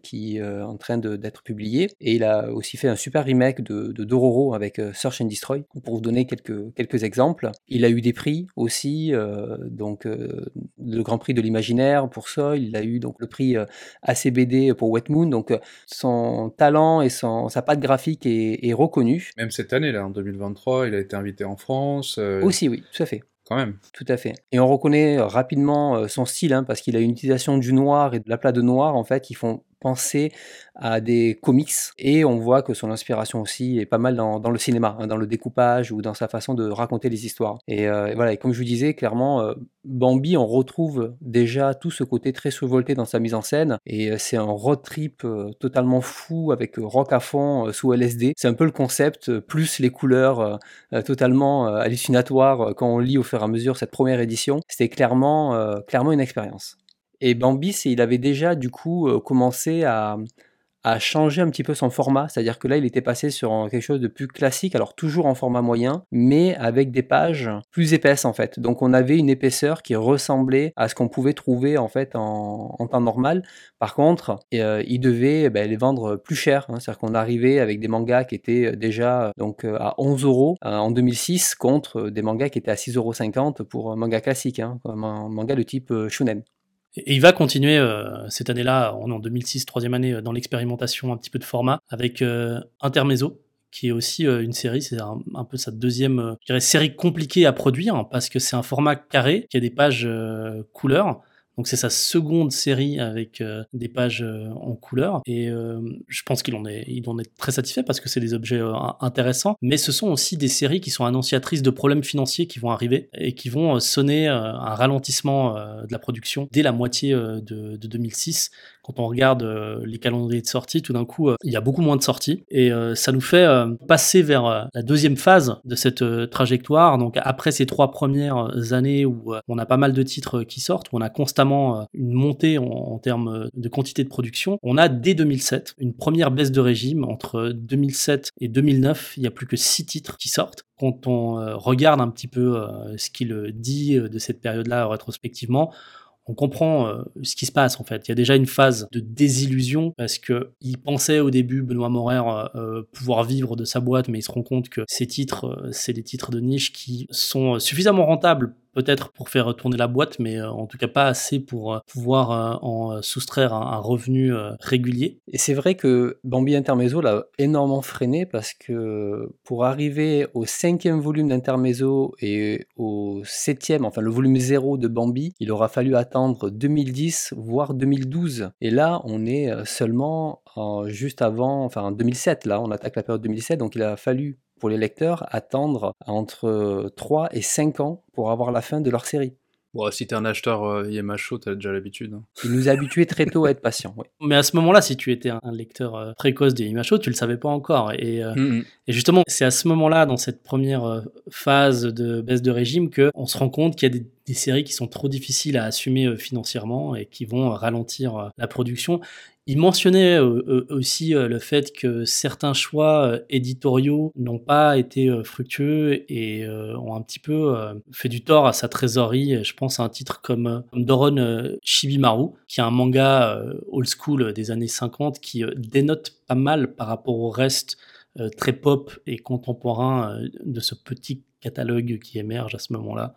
qui est en train d'être publiée. Et il a aussi fait un super remake de, de Dororo avec Search and Destroy, pour vous donner quelques, quelques exemples. Il a eu des prix aussi, euh, donc euh, le Grand Prix de l'imaginaire pour Soul, il a eu donc le prix euh, ACBD pour Wet Moon, donc son talent et son, sa patte graphique est, reconnu. Même cette année, là, en 2023, il a été invité en France. Aussi, oui, tout à fait. Quand même. Tout à fait. Et on reconnaît rapidement son style, hein, parce qu'il a une utilisation du noir et de l'aplat de noir, en fait, qui font penser à des comics et on voit que son inspiration aussi est pas mal dans, le cinéma, hein, dans le découpage ou dans sa façon de raconter les histoires. Et, euh, voilà, et comme je vous disais, clairement, euh, Bambi, on retrouve déjà tout ce côté très survolté dans sa mise en scène et euh, c'est un road trip totalement fou avec rock à fond sous LSD. C'est un peu le concept, plus les couleurs totalement hallucinatoires quand on lit au fur et à mesure cette première édition. C'était clairement, clairement une expérience. Et Bambi, il avait déjà du coup euh, commencé à, a changé un petit peu son format, c'est-à-dire que là il était passé sur quelque chose de plus classique, alors toujours en format moyen, mais avec des pages plus épaisses en fait. Donc on avait une épaisseur qui ressemblait à ce qu'on pouvait trouver en fait en, temps normal. Par contre, euh, il devait ben, les vendre plus cher, hein. c'est-à-dire qu'on arrivait avec des mangas qui étaient déjà donc euh, à 11 euros euh, en 2006 contre des mangas qui étaient à 6,50 euros pour un manga classique, hein, comme un manga de type shonen. Et il va continuer euh, cette année-là, on est en 2006, troisième année, euh, dans l'expérimentation un petit peu de format, avec euh, Intermezzo, qui est aussi une série, c'est un, peu sa deuxième série compliquée à produire, hein, parce que c'est un format carré, qui a des pages couleurs, donc c'est sa seconde série avec euh, des pages euh, en couleur et euh, je pense qu'il en est il en très satisfait parce que c'est des objets intéressants. Mais ce sont aussi des séries qui sont annonciatrices de problèmes financiers qui vont arriver et qui vont sonner un ralentissement de la production dès la moitié de, de 2006 quand on regarde euh, les calendriers de sortie, tout d'un coup, euh, il y a beaucoup moins de sorties. Et euh, ça nous fait passer vers la deuxième phase de cette trajectoire. Donc après ces trois premières années où on a pas mal de titres qui sortent, où on a constamment une montée en, termes de quantité de production, on a dès 2007 une première baisse de régime. Entre 2007 et 2009, il n'y a plus que six titres qui sortent quand on regarde un petit peu ce qu'il dit de cette période-là rétrospectivement, on comprend euh, ce qui se passe en fait. Il y a déjà une phase de désillusion parce que il pensait au début Benoît Morer euh, euh, pouvoir vivre de sa boîte, mais il se rend compte que ces titres, c'est des titres de niche qui sont suffisamment rentables peut-être pour faire tourner la boîte, mais en tout cas pas assez pour pouvoir en soustraire un, revenu régulier. Et c'est vrai que Bambi Intermezzo l'a énormément freiné parce que pour arriver au cinquième volume d'Intermezzo et au septième, enfin le volume zéro de Bambi, il aura fallu attendre 2010 voire 2012. Et là, on est seulement juste avant, enfin en 2007, là, on attaque la période 2007, donc il a fallu pour les lecteurs attendre entre 3 et 5 ans pour avoir la fin de leur série. Bon, si t'es un acheteur euh, Yamacho, t'as déjà l'habitude. Hein. Il nous a habitués très tôt à être patients. Mais à ce moment-là, si tu étais un lecteur euh, précoce de Yamacho, tu le savais pas encore. Et, euh, mm, mm. et justement, c'est à ce moment-là, dans cette première euh, phase de baisse de régime, que on se rend compte qu'il y a des, des, séries qui sont trop difficiles à assumer financièrement et qui vont ralentir la production. Il mentionnait euh, euh, aussi euh, le fait que certains choix éditoriaux n'ont pas été fructueux et ont un petit peu fait du tort à sa trésorerie. Je pense à un titre comme Doron Shibimaru, qui est un manga old school des années 50 qui dénote pas mal par rapport au reste très pop et contemporain de ce petit catalogue qui émerge à ce moment-là.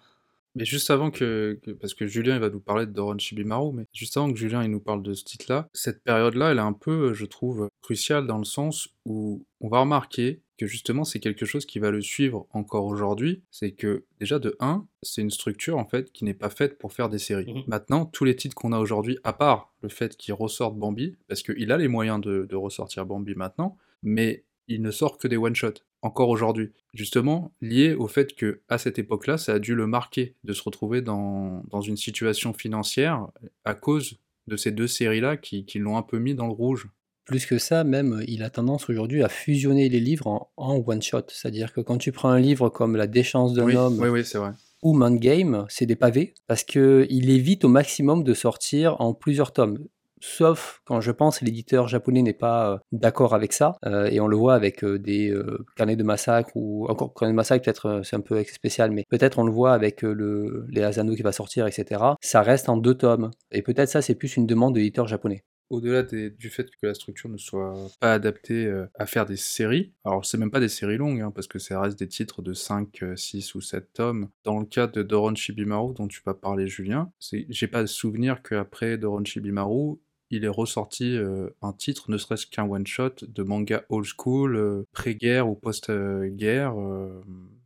Mais juste avant que, parce que Julien il va nous parler de Doron Shibimaru, mais juste avant que Julien il nous parle de ce titre-là, cette période-là, elle est un peu, je trouve, cruciale dans le sens où on va remarquer que justement c'est quelque chose qui va le suivre encore aujourd'hui, c'est que déjà de 1, c'est une structure en fait qui n'est pas faite pour faire des séries. Mmh Maintenant, tous les titres qu'on a aujourd'hui, à part le fait qu'il ressorte Bambi, parce qu'il a les moyens de, de ressortir Bambi maintenant, mais il ne sort que des one-shots encore aujourd'hui. Justement, lié au fait que à cette époque-là, ça a dû le marquer de se retrouver dans, dans une situation financière à cause de ces deux séries-là qui, qui l'ont un peu mis dans le rouge. Plus que ça, même, il a tendance aujourd'hui à fusionner les livres en, one-shot. C'est-à-dire que quand tu prends un livre comme La déchance d'un homme oui, oui, vrai. ou Man Game, c'est des pavés, parce qu'il évite au maximum de sortir en plusieurs tomes sauf quand je pense l'éditeur japonais n'est pas euh, d'accord avec ça, euh, et on le voit avec euh, des carnets de massacre, ou encore carnets de massacre, peut-être c'est un peu spécial, mais peut-être on le voit avec le, les Asano qui va sortir, etc. Ça reste en deux tomes, et peut-être ça c'est plus une demande de l'éditeur japonais au-delà du fait que la structure ne soit pas adaptée à faire des séries, alors c'est même pas des séries longues, hein, parce que ça reste des titres de 5, 6 ou 7 tomes. Dans le cas de Doron Shibimaru, dont tu vas parler Julien, j'ai pas de souvenir qu'après Doron Shibimaru, il est ressorti euh, un titre, ne serait-ce qu'un one-shot de manga old school, euh, pré-guerre ou post-guerre euh,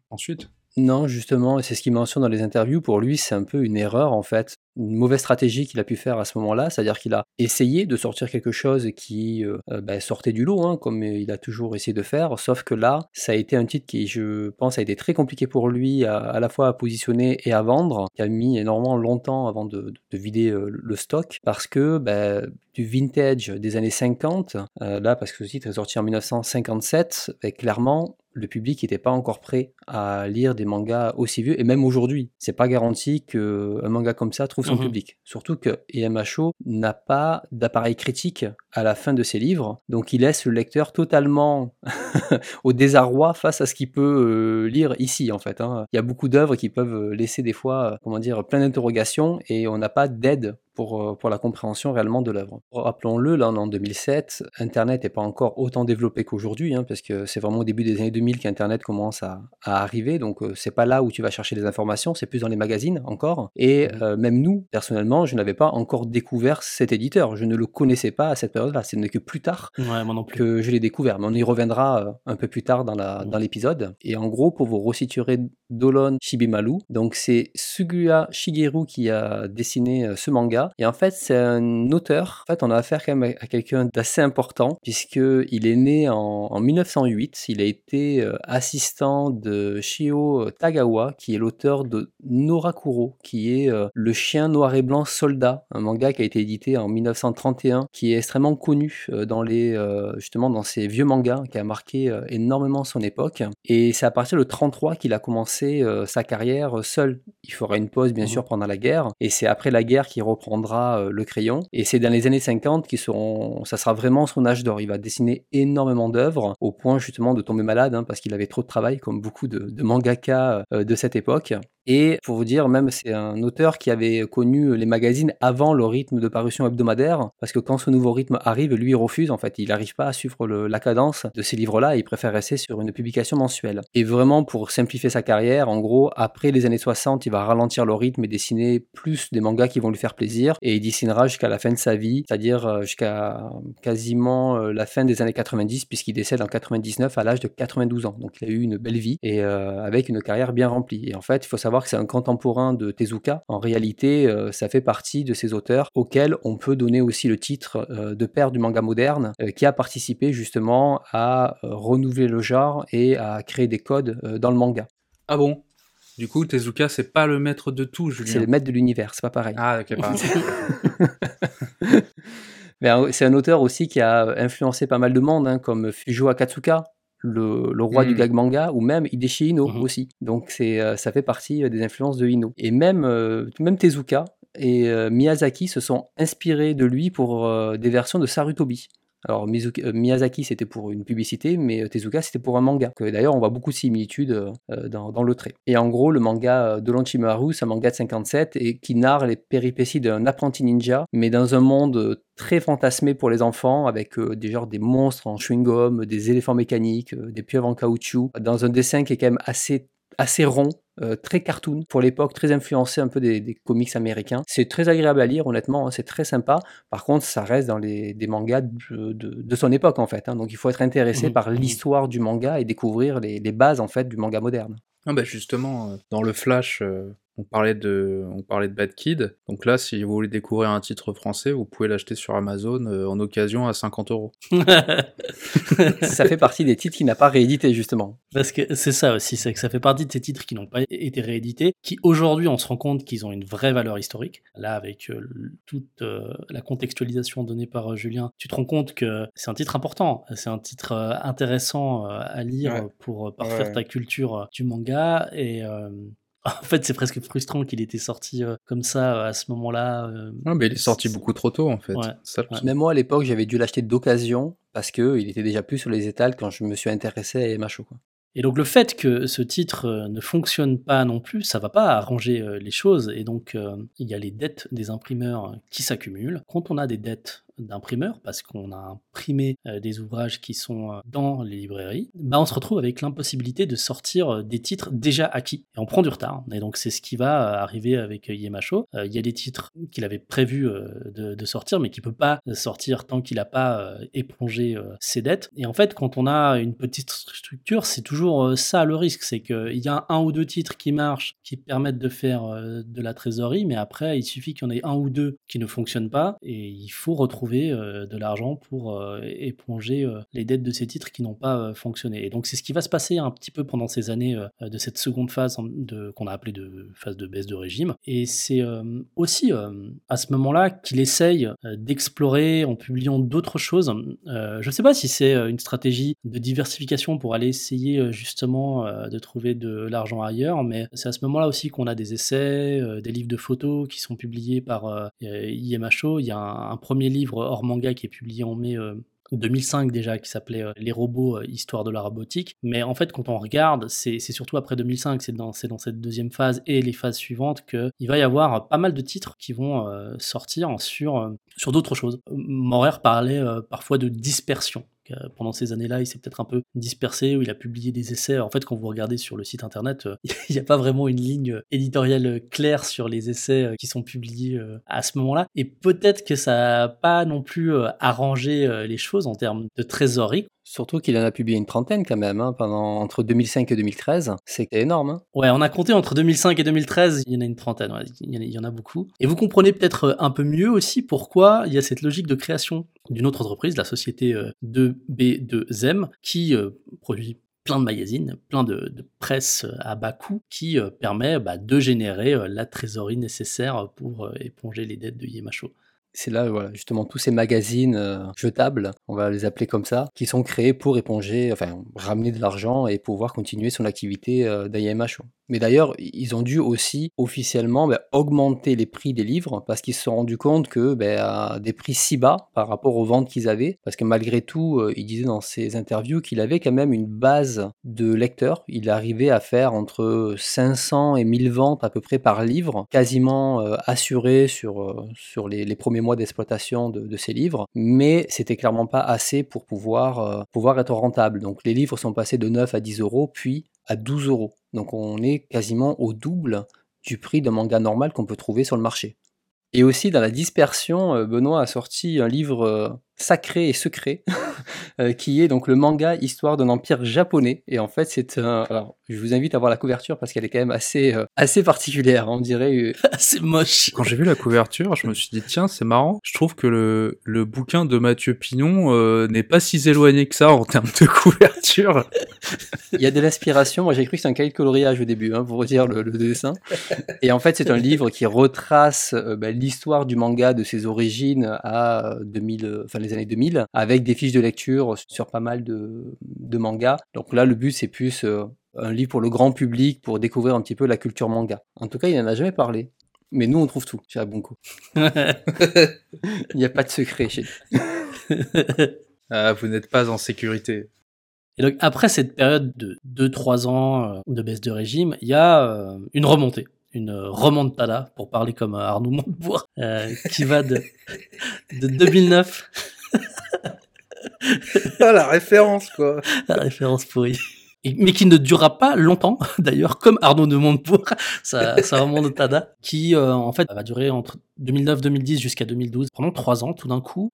ensuite. Non, justement, c'est ce qu'il mentionne dans les interviews. Pour lui, c'est un peu une erreur, en fait une mauvaise stratégie qu'il a pu faire à ce moment-là, c'est-à-dire qu'il a essayé de sortir quelque chose qui euh, euh, bah, sortait du lot, hein, comme il a toujours essayé de faire, sauf que là, ça a été un titre qui, je pense, a été très compliqué pour lui à, la fois à positionner et à vendre, qui a mis énormément longtemps avant de, vider euh, le stock, parce que bah, du vintage des années 50, là, parce que ce titre est sorti en 1957, bah, clairement, le public n'était pas encore prêt à lire des mangas aussi vieux, et même aujourd'hui, c'est pas garanti qu'un manga comme ça trouve mhm. public. Surtout que EMHO n'a pas d'appareil critique à la fin de ses livres, donc il laisse le lecteur totalement au désarroi face à ce qu'il peut euh, lire ici en fait. Hein. Il y a beaucoup d'œuvres qui peuvent laisser des fois, euh, comment dire, plein d'interrogations et on n'a pas d'aide pour, euh, pour la compréhension réellement de l'œuvre. Rappelons-le, là on est en 2007, Internet n'est pas encore autant développé qu'aujourd'hui, hein, parce que c'est vraiment au début des années 2000 qu'Internet commence à, à, arriver, donc euh, c'est pas là où tu vas chercher des informations, c'est plus dans les magazines encore. Et mmh. euh, même nous, personnellement, je n'avais pas encore découvert cet éditeur, je ne le connaissais pas à cette période-là, ce n'est que plus tard que je l'ai découvert, mais on y reviendra un peu plus tard dans mmh. l'épisode. Dans et en gros, pour vous resituer Dolon Shibimalu, donc c'est Suguya Shigeru qui a dessiné ce manga, et en fait, c'est un auteur. En fait, on a affaire quand même à quelqu'un d'assez important, puisqu'il est né en, 1908. Il a été euh, assistant de Shio Tagawa, qui est l'auteur de Norakuro, qui est euh, le chien noir et blanc soldat, un manga qui a été édité en 1931, qui est extrêmement connu euh, dans les, justement dans ces vieux mangas, qui a marqué énormément son époque. Et c'est à partir de 33 qu'il a commencé sa carrière seul. Il fera une pause, bien mmh sûr, pendant la guerre. Et c'est après la guerre qu'il reprend euh, le crayon. Et c'est dans les années 50 qui seront, ça sera vraiment son âge d'or. Il va dessiner énormément d'œuvres au point justement de tomber malade hein, parce qu'il avait trop de travail, comme beaucoup de, mangaka euh, de cette époque. Et pour vous dire, même c'est un auteur qui avait connu les magazines avant le rythme de parution hebdomadaire, parce que quand ce nouveau rythme arrive, lui il refuse en fait, il n'arrive pas à suivre la cadence de ces livres-là, il préfère rester sur une publication mensuelle. Et vraiment pour simplifier sa carrière, en gros, après les années 60, il va ralentir le rythme et dessiner plus des mangas qui vont lui faire plaisir, et il dessinera jusqu'à la fin de sa vie, c'est-à-dire euh, jusqu'à quasiment euh, la fin des années 90, puisqu'il décède en 99 à l'âge de 92 ans. Donc il a eu une belle vie et euh, avec une carrière bien remplie. Et en fait, il faut savoir que c'est un contemporain de Tezuka. En réalité, ça fait partie de ces auteurs auxquels on peut donner aussi le titre de père du manga moderne, qui a participé justement à renouveler le genre et à créer des codes dans le manga. Ah bon? Du coup, Tezuka, c'est pas le maître de tout, Julien. C'est le maître de l'univers, c'est pas pareil. Ah, ok, pareil. c'est un auteur aussi qui a influencé pas mal de monde, hein, comme Fujo Akatsuka, le, roi du mm. gag manga, ou même Hideshi Ino mm-hmm. aussi. Donc c'est, euh, ça fait partie euh, des influences de Ino. Et même, euh, même Tezuka et Miyazaki se sont inspirés de lui pour des versions de Sarutobi. Alors euh, Miyazaki c'était pour une publicité, mais euh, Tezuka c'était pour un manga. D'ailleurs on voit beaucoup de similitudes euh, dans, le trait. Et en gros le manga de Lonchimaru, c'est un manga de 57 et qui narre les péripéties d'un apprenti ninja, mais dans un monde très fantasmé pour les enfants, avec des genres des monstres en chewing-gum, des éléphants mécaniques, des pieuvres en caoutchouc, dans un dessin qui est quand même assez assez rond, euh, très cartoon pour l'époque, très influencé un peu des, comics américains. C'est très agréable à lire, honnêtement, hein, c'est très sympa. Par contre, ça reste dans les, des mangas de, son époque, en fait. Hein. donc il faut être intéressé mmh par mmh l'histoire du manga et découvrir les, bases, en fait, du manga moderne. Ah bah justement, euh, dans le Flash, euh, on parlait de, on parlait de Bad Kid. Donc là, si vous voulez découvrir un titre français, vous pouvez l'acheter sur Amazon euh, en occasion à 50 euros. ça fait partie des titres qui n'a pas réédité justement. Parce que c'est ça aussi, c'est que ça fait partie de ces titres qui n'ont pas été réédités, qui aujourd'hui on se rend compte qu'ils ont une vraie valeur historique. Là, avec euh, toute euh, la contextualisation donnée par Julien, tu te rends compte que c'est un titre important, c'est un titre intéressant à lire pour parfaire ta culture du manga et en fait, c'est presque frustrant qu'il était sorti euh, comme ça euh, à ce moment-là. Euh, mais il est sorti beaucoup trop tôt, en fait. Même moi, à l'époque, j'avais dû l'acheter d'occasion parce qu'il était déjà plus sur les étals quand je me suis intéressé à Macho. Quoi. Et donc le fait que ce titre ne fonctionne pas non plus, ça va pas arranger les choses. Et donc il y a les dettes des imprimeurs qui s'accumulent. Quand on a des dettes d'imprimeur, parce qu'on a imprimé euh, des ouvrages qui sont euh, dans les librairies, bah on se retrouve avec l'impossibilité de sortir euh, des titres déjà acquis. Et on prend du retard. Et donc c'est ce qui va arriver avec Yemacho. Il y a des titres qu'il avait prévu de, sortir, mais qui peut pas sortir tant qu'il n'a pas épongé ses dettes. Et en fait, quand on a une petite structure, c'est toujours ça le risque, c'est qu'il y a un ou deux titres qui marchent, qui permettent de faire de la trésorerie, mais après, il suffit qu'il y en ait un ou deux qui ne fonctionnent pas, et il faut retrouver euh, de l'argent pour euh, éponger euh, les dettes de ces titres qui n'ont pas fonctionné. Et donc c'est ce qui va se passer un petit peu pendant ces années de cette seconde phase qu'on a appelée de phase de baisse de régime. Et c'est aussi à ce moment-là qu'il essaye d'explorer en publiant d'autres choses. je ne sais pas si c'est une stratégie de diversification pour aller essayer justement de trouver de l'argent ailleurs, mais c'est à ce moment-là aussi qu'on a des essais, des livres de photos qui sont publiés par IMHO. Il y a un premier livre hors manga qui est publié en mai 2005 euh, déjà, qui s'appelait euh, Les robots, euh, histoire de la robotique. Mais en fait, quand on regarde, c'est surtout après 2005, c'est dans, dans, cette deuxième phase et les phases suivantes qu'il va y avoir pas mal de titres qui vont sortir sur, sur d'autres choses. Morer parlait parfois de dispersion pendant ces années-là, il s'est peut-être un peu dispersé, où il a publié des essais. En fait, quand vous regardez sur le site internet, euh, il n'y a pas vraiment une ligne éditoriale claire sur les essais euh, qui sont publiés euh, à ce moment-là. Et peut-être que ça n'a pas non plus arrangé les choses en termes de trésorerie. Surtout qu'il en a publié une trentaine quand même, hein, pendant entre 2005 et 2013. C'est énorme. Hein. Ouais, on a compté entre 2005 et 2013, il y en a une trentaine, il, y en a, beaucoup. Et vous comprenez peut-être un peu mieux aussi pourquoi il y a cette logique de création d'une autre entreprise, la société 2B2M, qui euh, produit plein de magazines, plein de, presse à bas coût qui euh, permet bah, de générer euh, la trésorerie nécessaire pour éponger les dettes de Yemacho. C'est là, voilà, justement, tous ces magazines euh, jetables, on va les appeler comme ça, qui sont créés pour éponger, enfin, ramener de l'argent et pouvoir continuer son activité euh, d'IMHO. Mais d'ailleurs, ils ont dû aussi officiellement ben, augmenter les prix des livres parce qu'ils se sont rendus compte que à des prix si bas par rapport aux ventes qu'ils avaient, parce que malgré tout, euh, il disait dans ses interviews qu'il avait quand même une base de lecteurs. Il arrivait à faire entre 500 et 1000 ventes à peu près par livre, quasiment euh, assuré sur, euh, sur les, premiers mois d'exploitation de, de, ces livres, mais c'était clairement pas assez pour pouvoir, pouvoir être rentable. Donc les livres sont passés de 9 à 10 euros, puis à 12 euros. Donc on est quasiment au double du prix d'un manga normal qu'on peut trouver sur le marché. Et aussi dans la dispersion, euh, Benoît a sorti un livre euh, sacré et secret, euh, qui est donc le manga Histoire d'un empire japonais. Et en fait, c'est un. Alors, je vous invite à voir la couverture parce qu'elle est quand même assez, euh, assez particulière, on dirait. c'est moche. Quand j'ai vu la couverture, je me suis dit, tiens, c'est marrant. Je trouve que le, le bouquin de Mathieu Pignon euh, n'est pas si éloigné que ça en termes de couverture. Il y a de l'inspiration. Moi, j'ai cru que c'était un cahier de coloriage au début, hein, pour dire le, le, dessin. Et en fait, c'est un livre qui retrace ben, l'histoire du manga de ses origines à 2000, enfin, les années 2000, avec des fiches de lecture sur pas mal de, de mangas. Donc là, le but, c'est plus euh, un livre pour le grand public, pour découvrir un petit peu la culture manga. En tout cas, il n'en a jamais parlé. Mais nous, on trouve tout chez Abunko. il n'y a pas de secret chez ah, vous n'êtes pas en sécurité. Et donc, après cette période de 2-3 ans euh, de baisse de régime, il y a euh, une remontée une remontada, pour parler comme Arnaud Montebourg, euh, qui va de, de 2009 ah, la référence, quoi. La référence pourrie. mais qui ne durera pas longtemps, d'ailleurs, comme Arnaud de Montebourg, ça, ça remonte Tada, qui euh, en fait va durer entre 2009-2010 jusqu'à 2012, pendant trois ans, tout d'un coup,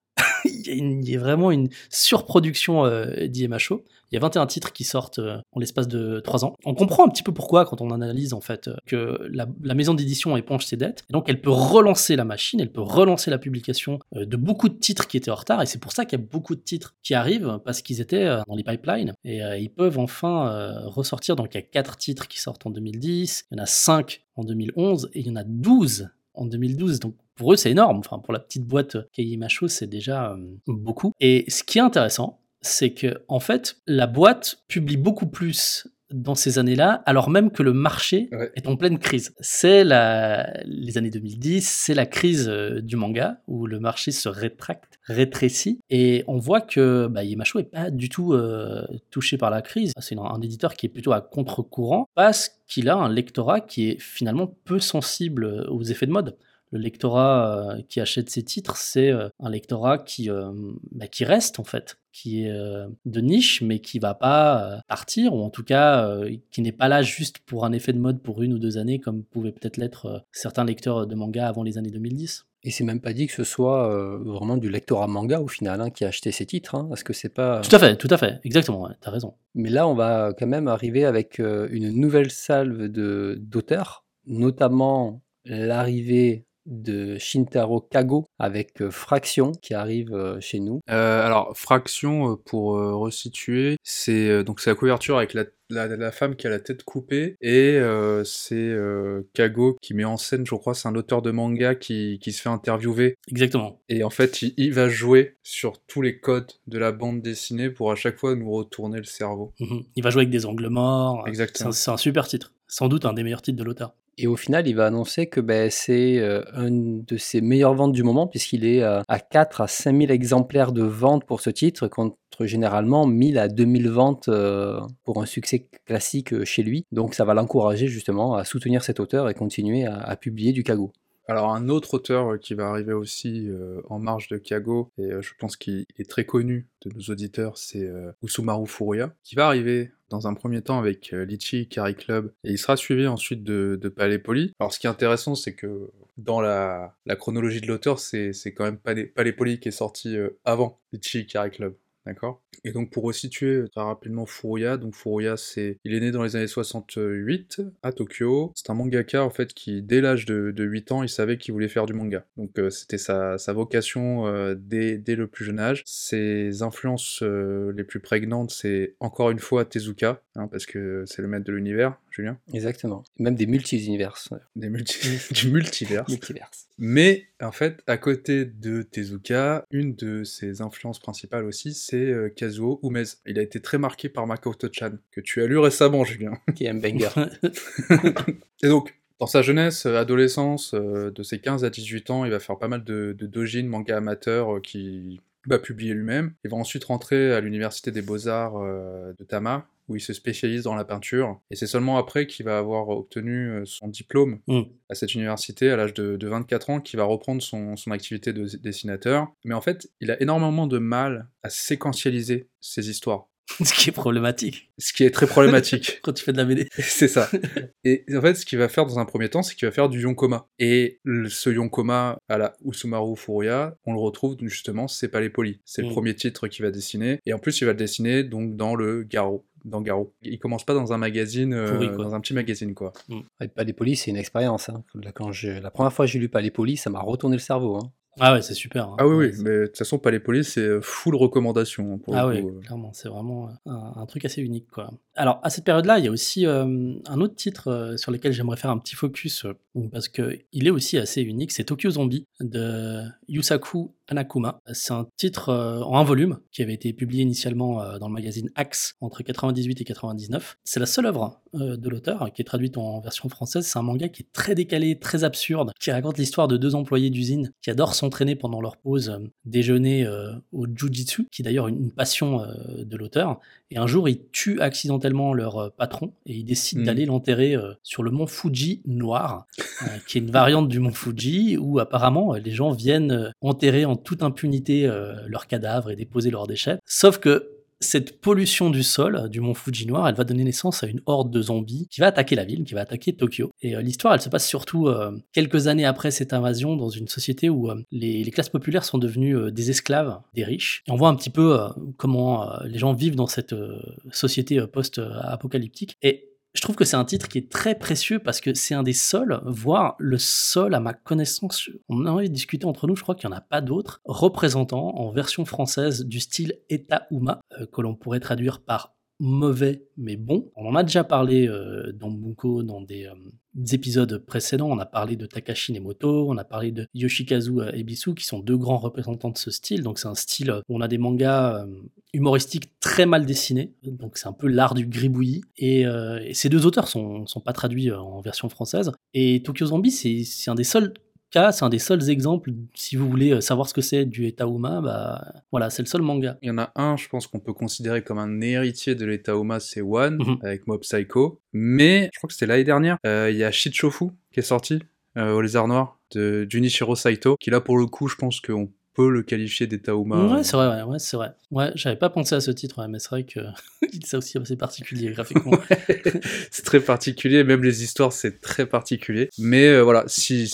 il, y a vraiment une surproduction euh, d'IMHO. Il y a 21 titres qui sortent euh, en l'espace de 3 ans. On comprend un petit peu pourquoi quand on analyse en fait euh, que la, maison d'édition éponge ses dettes. Et donc elle peut relancer la machine, elle peut relancer la publication euh, de beaucoup de titres qui étaient en retard. Et c'est pour ça qu'il y a beaucoup de titres qui arrivent parce qu'ils étaient dans les pipelines. Et ils peuvent enfin ressortir. Donc il y a 4 titres qui sortent en 2010, il y en a 5 en 2011 et il y en a 12 en 2012. Donc pour eux, c'est énorme. Enfin, pour la petite boîte Macho, c'est déjà euh, beaucoup. Et ce qui est intéressant, c'est que en fait, la boîte publie beaucoup plus dans ces années-là, alors même que le marché ouais. est en pleine crise. C'est la, les années 2010, c'est la crise euh, du manga où le marché se rétracte, rétrécit, et on voit que bah, Yemacho est pas du tout euh, touché par la crise. C'est un, éditeur qui est plutôt à contre-courant parce qu'il a un lectorat qui est finalement peu sensible aux effets de mode le lectorat euh, qui achète ces titres, c'est euh, un lectorat qui, euh, bah, qui reste en fait, qui est euh, de niche, mais qui va pas euh, partir, ou en tout cas euh, qui n'est pas là juste pour un effet de mode pour une ou deux années, comme pouvaient peut-être l'être certains lecteurs de manga avant les années 2010. Et c'est même pas dit que ce soit euh, vraiment du lectorat manga au final hein, qui a acheté ces titres, hein, parce que c'est pas. Tout à fait, tout à fait, exactement, ouais, t'as raison. Mais là, on va quand même arriver avec euh, une nouvelle salve de d'auteurs, notamment l'arrivée de Shintaro Kago avec euh, Fraction qui arrive euh, chez nous. Euh, alors Fraction, pour euh, resituer, c'est donc c'est la couverture avec la, la, la, femme qui a la tête coupée et c'est Kago qui met en scène, je crois, c'est un auteur de manga qui, qui se fait interviewer. Exactement. Et en fait, il, il, va jouer sur tous les codes de la bande dessinée pour à chaque fois nous retourner le cerveau. Mmh. Il va jouer avec des angles morts. Exactement. C'est un, un super titre. Sans doute un des meilleurs titres de l'auteur. Et au final, il va annoncer que ben, c'est euh, une de ses meilleures ventes du moment, puisqu'il est euh, à 4 à 5 000 exemplaires de vente pour ce titre, contre généralement 1000 à 2000 ventes euh, pour un succès classique chez lui. Donc ça va l'encourager justement à soutenir cet auteur et continuer à, publier du Kago. Alors un autre auteur qui va arriver aussi euh, en marge de Kago, et euh, je pense qu'il est très connu de nos auditeurs, c'est euh, Usumaru Furuya, qui va arriver dans un premier temps avec euh, Litchi Carry Club, et il sera suivi ensuite de, de Palais Poli. Alors ce qui est intéressant, c'est que dans la, chronologie de l'auteur, c'est quand même Palais, qui est sorti euh, avant Litchi Carry Club. D'accord? Et donc pour resituer très rapidement Furuya, donc Furuya c'est, il est né dans les années 68 à Tokyo. C'est un mangaka en fait qui dès l'âge de, de 8 ans il savait qu'il voulait faire du manga. Donc euh, c'était sa, sa vocation euh, dès, dès le plus jeune âge. Ses influences euh, les plus prégnantes c'est encore une fois Tezuka, hein, parce que c'est le maître de l'univers, Julien. Exactement. Même des multi-univers. Des multi du multivers. Multivers. Mais en fait, à côté de Tezuka, une de ses influences principales aussi, c'est euh, Kazuo Umez. Il a été très marqué par Makoto-chan, que tu as lu récemment, Julien. Qui est un banger. Et donc, dans sa jeunesse, euh, adolescence, euh, de ses 15 à 18 ans, il va faire pas mal de, de dojin, manga amateur, euh, qui va publier lui-même. Il va ensuite rentrer à l'université des beaux-arts de Tama, où il se spécialise dans la peinture. Et c'est seulement après qu'il va avoir obtenu euh, son diplôme Mm. à cette université, à l'âge de, de 24 ans, qu'il va reprendre son, son activité de dessinateur. Mais en fait, il a énormément de mal à séquentialiser ses histoires. Ce qui est problématique Ce qui est très problématique. quand tu fais de la BD. C'est ça. Et en fait, ce qu'il va faire dans un premier temps, c'est qu'il va faire du yonkoma. Et le- ce yonkoma à la Usumaru Furuya, on le retrouve justement, c'est pas les polis. C'est le Mm. premier titre qu'il va dessiner. Et en plus, il va le dessiner donc dans le Garo. Dans Garo. Il commence pas dans un magazine, euh, Pourri, dans un petit magazine, quoi. Ouais, Palais Poli, c'est une expérience. hein. Là, quand je... La première fois que j'ai lu Palais ça m'a retourné le cerveau. hein. Ah ouais, c'est super. hein. Ah oui, Ouais, oui, c'est- mais de toute façon, pas les polis, c'est euh, full recommandation. pour Ah oui, euh. clairement, c'est vraiment un, un truc assez unique, quoi. Alors, à cette période-là, il y a aussi euh, un autre titre euh, sur lequel j'aimerais faire un petit focus, euh, parce que il est aussi assez unique, c'est Tokyo Zombie de Yusaku Anakuma. C'est un titre euh, en un volume qui avait été publié initialement dans le magazine Axe entre 98 et 99. C'est la seule œuvre de l'auteur qui est traduite en version française. C'est un manga qui est très décalé, très absurde, qui raconte l'histoire de deux employés d'usine qui adorent s'entraîner pendant leur pause déjeuner au jujitsu, qui est d'ailleurs une, passion de l'auteur. Et un jour, ils tuent accidentellement leur euh, patron et ils décident Mhm. d'aller l'enterrer euh, sur le mont Fuji noir, euh, qui est une variante du mont Fuji où apparemment les gens viennent enterrer en toute impunité leurs cadavres et déposer leurs déchets. Sauf que cette pollution du sol du mont Fuji noir, elle va donner naissance à une horde de zombies qui va attaquer la ville, qui va attaquer Tokyo. Et euh, l'histoire, elle se passe surtout euh, quelques années après cette invasion dans une société où euh, les, classes populaires sont devenues des esclaves des riches. Et on voit un petit peu comment les gens vivent dans cette société post-apocalyptique. Et je trouve que c'est un titre qui est très précieux parce que c'est un des seuls, voire le seul à ma connaissance, on a envie de discuter entre nous, je crois qu'il n'y en a pas d'autres, représentant en version française du style Eta Uma, euh, que l'on pourrait traduire par mauvais mais bon. On en a déjà parlé euh, dans Bunko, dans des, euh, des épisodes précédents. On a parlé de Takashi Nemoto, on a parlé de Yoshikazu euh, Ebisu, qui sont deux grands représentants de ce style. Donc c'est un style où on a des mangas euh, humoristiques très mal dessinés. Donc c'est un peu l'art du gribouillis. Et, euh, ces deux auteurs sont, sont pas traduits euh, en version française. Et Tokyo Zombie, c'est un des seuls cas, c'est un des seuls exemples. Si vous voulez euh, savoir ce que c'est du Etauma, bah voilà, c'est le seul manga. Il y en a un, je pense qu'on peut considérer comme un héritier de l'État Oma, c'est One, Mhm. avec Mob Psycho. Mais, je crois que c'était l'année dernière, euh, il y a Shichofu qui est sorti, euh, au Lézard Noir, de Junichiro Saito, qui là, pour le coup, je pense qu'on peut le qualifier d'État Oma. Ouais, c'est vrai, ouais, ouais, c'est vrai. Ouais, j'avais pas pensé à ce titre, ouais, mais c'est vrai que c'est aussi assez particulier graphiquement. c'est très particulier, même les histoires, c'est très particulier. Mais euh, voilà, si,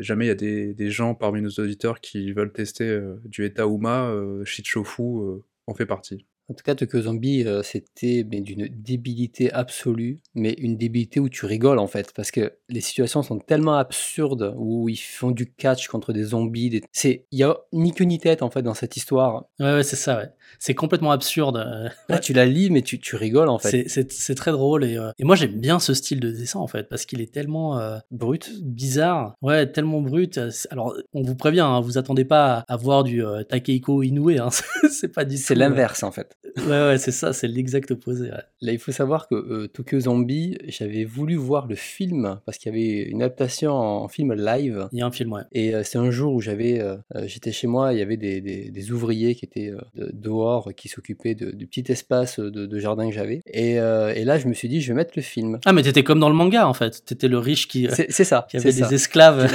jamais il y a des, des gens parmi nos auditeurs qui veulent tester euh, du Eta Uma, euh, Shichofu en fait partie. En tout cas, Tokyo Zombie, euh, c'était mais d'une débilité absolue, mais une débilité où tu rigoles en fait, parce que les situations sont tellement absurdes où ils font du catch contre des zombies. Des... C'est, il y a ni queue ni tête en fait dans cette histoire. Ouais, ouais, c'est ça, ouais. C'est complètement absurde. euh, Là, tu la lis, mais tu, tu rigoles en fait. C'est- C'est c'est très drôle et, euh, et moi j'aime bien ce style de dessin en fait parce qu'il est tellement brut. bizarre, ouais, tellement brut. Alors on vous prévient, hein, vous attendez pas à, voir du Takehiko Inoue, hein, c'est pas du C'est tout, l'inverse en fait. Ouais, ouais, c'est ça, c'est l'exact opposé. ouais. Là, il faut savoir que euh, Tokyo Zombie, j'avais voulu voir le film parce qu'il y avait une adaptation en film live. Il y a un film, ouais. Et euh, c'est un jour où j'avais, euh, j'étais chez moi, il y avait des, des- des ouvriers qui étaient de- dehors, qui s'occupaient de- du petit espace de, de jardin que j'avais. Et, et là, je me suis dit, je vais mettre le film. Ah, mais t'étais comme dans le manga en fait. T'étais le riche qui, C'est ça. qui avait des ça. esclaves.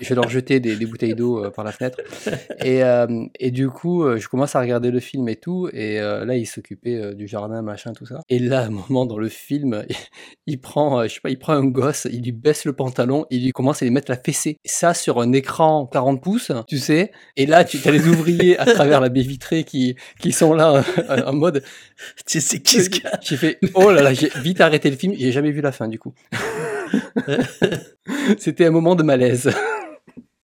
je vais leur jeter des, des bouteilles d'eau par la fenêtre. Et, et du coup, je commence à regarder le film et tout. Et euh, là, il s'occupait euh, du jardin, machin, tout ça. Et là, à un moment dans le film, il prend, euh, je sais pas, il prend un gosse, il lui baisse le pantalon, il lui commence à lui mettre la fessée. Ça sur un écran 40 pouces, tu sais. Et là, tu as les ouvriers à travers la baie vitrée qui, qui sont là en mode. Tu sais, c'est qui ce gars J'ai fait, oh là là, j'ai vite arrêté le film. J'ai jamais vu la fin du coup. C'était un moment de malaise.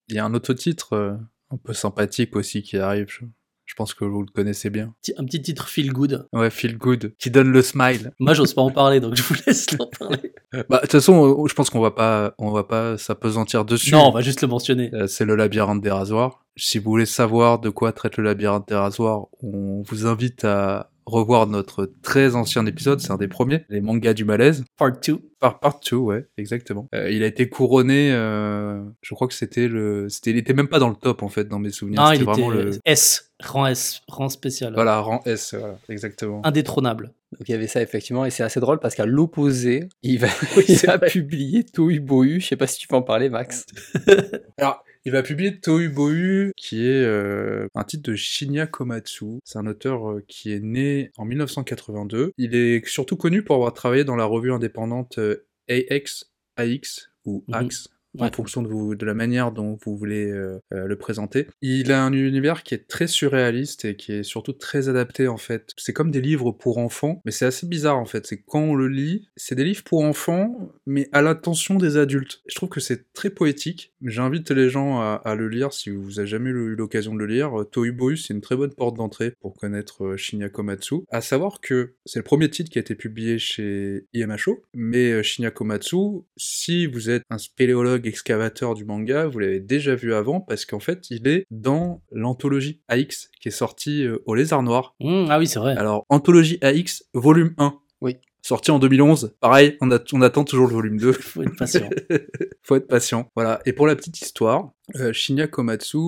Il y a un autre titre un peu sympathique aussi qui arrive. Je, je pense que vous le connaissez bien. Un petit titre feel good. Ouais, Feel Good, qui donne le smile. Moi, j'ose pas en parler, donc je vous laisse en parler. Bah, de toute façon, euh, je pense qu'on va pas, on va pas s'apesantir dessus. Non, on va juste le mentionner. Euh, c'est le labyrinthe des rasoirs. Si vous voulez savoir de quoi traite le labyrinthe des rasoirs, on vous invite à revoir notre très ancien épisode, c'est un des premiers, les mangas du malaise. Part 2. Par part 2, ouais, exactement. Euh, il a été couronné, euh, je crois que c'était le, c'était, il était même pas dans le top en fait dans mes souvenirs. Non, il c'était était vraiment le, S, rang S, rang spécial. voilà, rang S, voilà, exactement. Indétrônable. Donc il y avait ça effectivement, et c'est assez drôle parce qu'à l'opposé, il va, il a publié Tohu Bohu. Je sais pas si tu peux en parler, Max. Alors, il va publier Tohu Bohu, qui est euh, un titre de Shinya Komatsu. C'est un auteur euh, qui est né en 1982. Il est surtout connu pour avoir travaillé dans la revue indépendante euh, AX, AX ou Mhm. AX. En Ouais. fonction de, vous, de la manière dont vous voulez euh, euh, le présenter. Il a un univers qui est très surréaliste et qui est surtout très adapté en fait. C'est comme des livres pour enfants, mais c'est assez bizarre en fait. C'est quand on le lit, c'est des livres pour enfants, mais à l'intention des adultes. Je trouve que c'est très poétique. J'invite les gens à, à le lire si vous avez jamais eu l'occasion de le lire. Tohu Bohu, c'est une très bonne porte d'entrée pour connaître euh, Shinya Komatsu. À savoir que c'est le premier titre qui a été publié chez IMHO, mais Shinya Komatsu, si vous êtes un spéléologue excavateur du manga, vous l'avez déjà vu avant parce qu'en fait, il est dans l'anthologie AX qui est sortie euh, au Lézard Noir. Mmh, ah oui, c'est vrai. Alors, anthologie AX, volume 1. Oui. Sorti en 2011. Pareil, on, a- on attend toujours le volume 2. Faut être patient. Faut être patient. Voilà. Et pour la petite histoire, euh, Shinya Komatsu,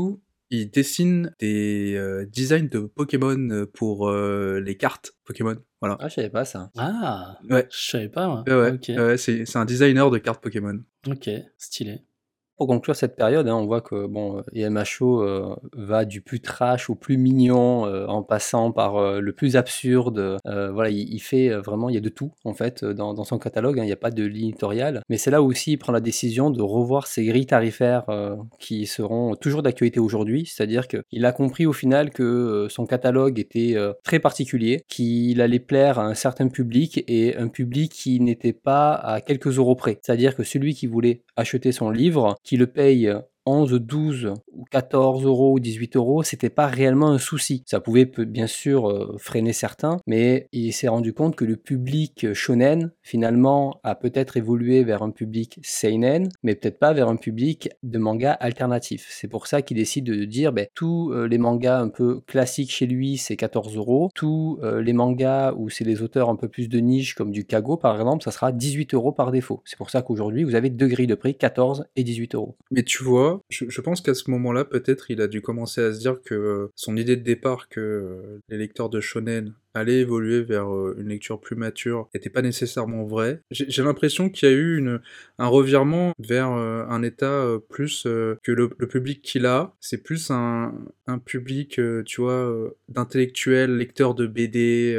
il dessine des euh, designs de Pokémon euh, pour euh, les cartes Pokémon. Voilà. Ah, je savais pas ça. Ah, Ouais. je savais pas, moi. Ouais, ouais. Ok, Ouais, c'est c'est un designer de cartes Pokémon. ok, stylé. Pour conclure cette période, hein, on voit que bon, euh, IMHO euh, va du plus trash au plus mignon, euh, en passant par euh, le plus absurde. Euh, voilà, il, fait euh, vraiment, il y a de tout en fait euh, dans, son catalogue. hein, il n'y a pas de ligne mais c'est là aussi il prend la décision de revoir ses grilles tarifaires euh, qui seront toujours d'actualité aujourd'hui. C'est-à-dire qu'il a compris au final que euh, son catalogue était euh, très particulier, qu'il allait plaire à un certain public et un public qui n'était pas à quelques euros près. C'est-à-dire que celui qui voulait acheter son livre, qui le paye 11, 12 ou 14 euros ou 18 euros, c'était pas réellement un souci. Ça pouvait bien sûr euh, freiner certains, mais il s'est rendu compte que le public shonen finalement a peut-être évolué vers un public seinen, mais peut-être pas vers un public de manga alternatif. C'est pour ça qu'il décide de dire ben, tous euh, les mangas un peu classiques chez lui, c'est 14 euros. Tous euh, les mangas où c'est des auteurs un peu plus de niche, comme du Kago par exemple, ça sera 18 euros par défaut. C'est pour ça qu'aujourd'hui, vous avez deux grilles de prix, 14 et 18 euros. Mais tu vois, je, pense qu'à ce moment-là, peut-être, il a dû commencer à se dire que euh, son idée de départ, que euh, les lecteurs de shonen allaient évoluer vers euh, une lecture plus mature, n'était pas nécessairement vrai. J'ai l'impression qu'il y a eu un revirement vers euh, un état euh, plus que le, public qu'il a, c'est plus un, public, tu vois, d'intellectuels, lecteurs de BD.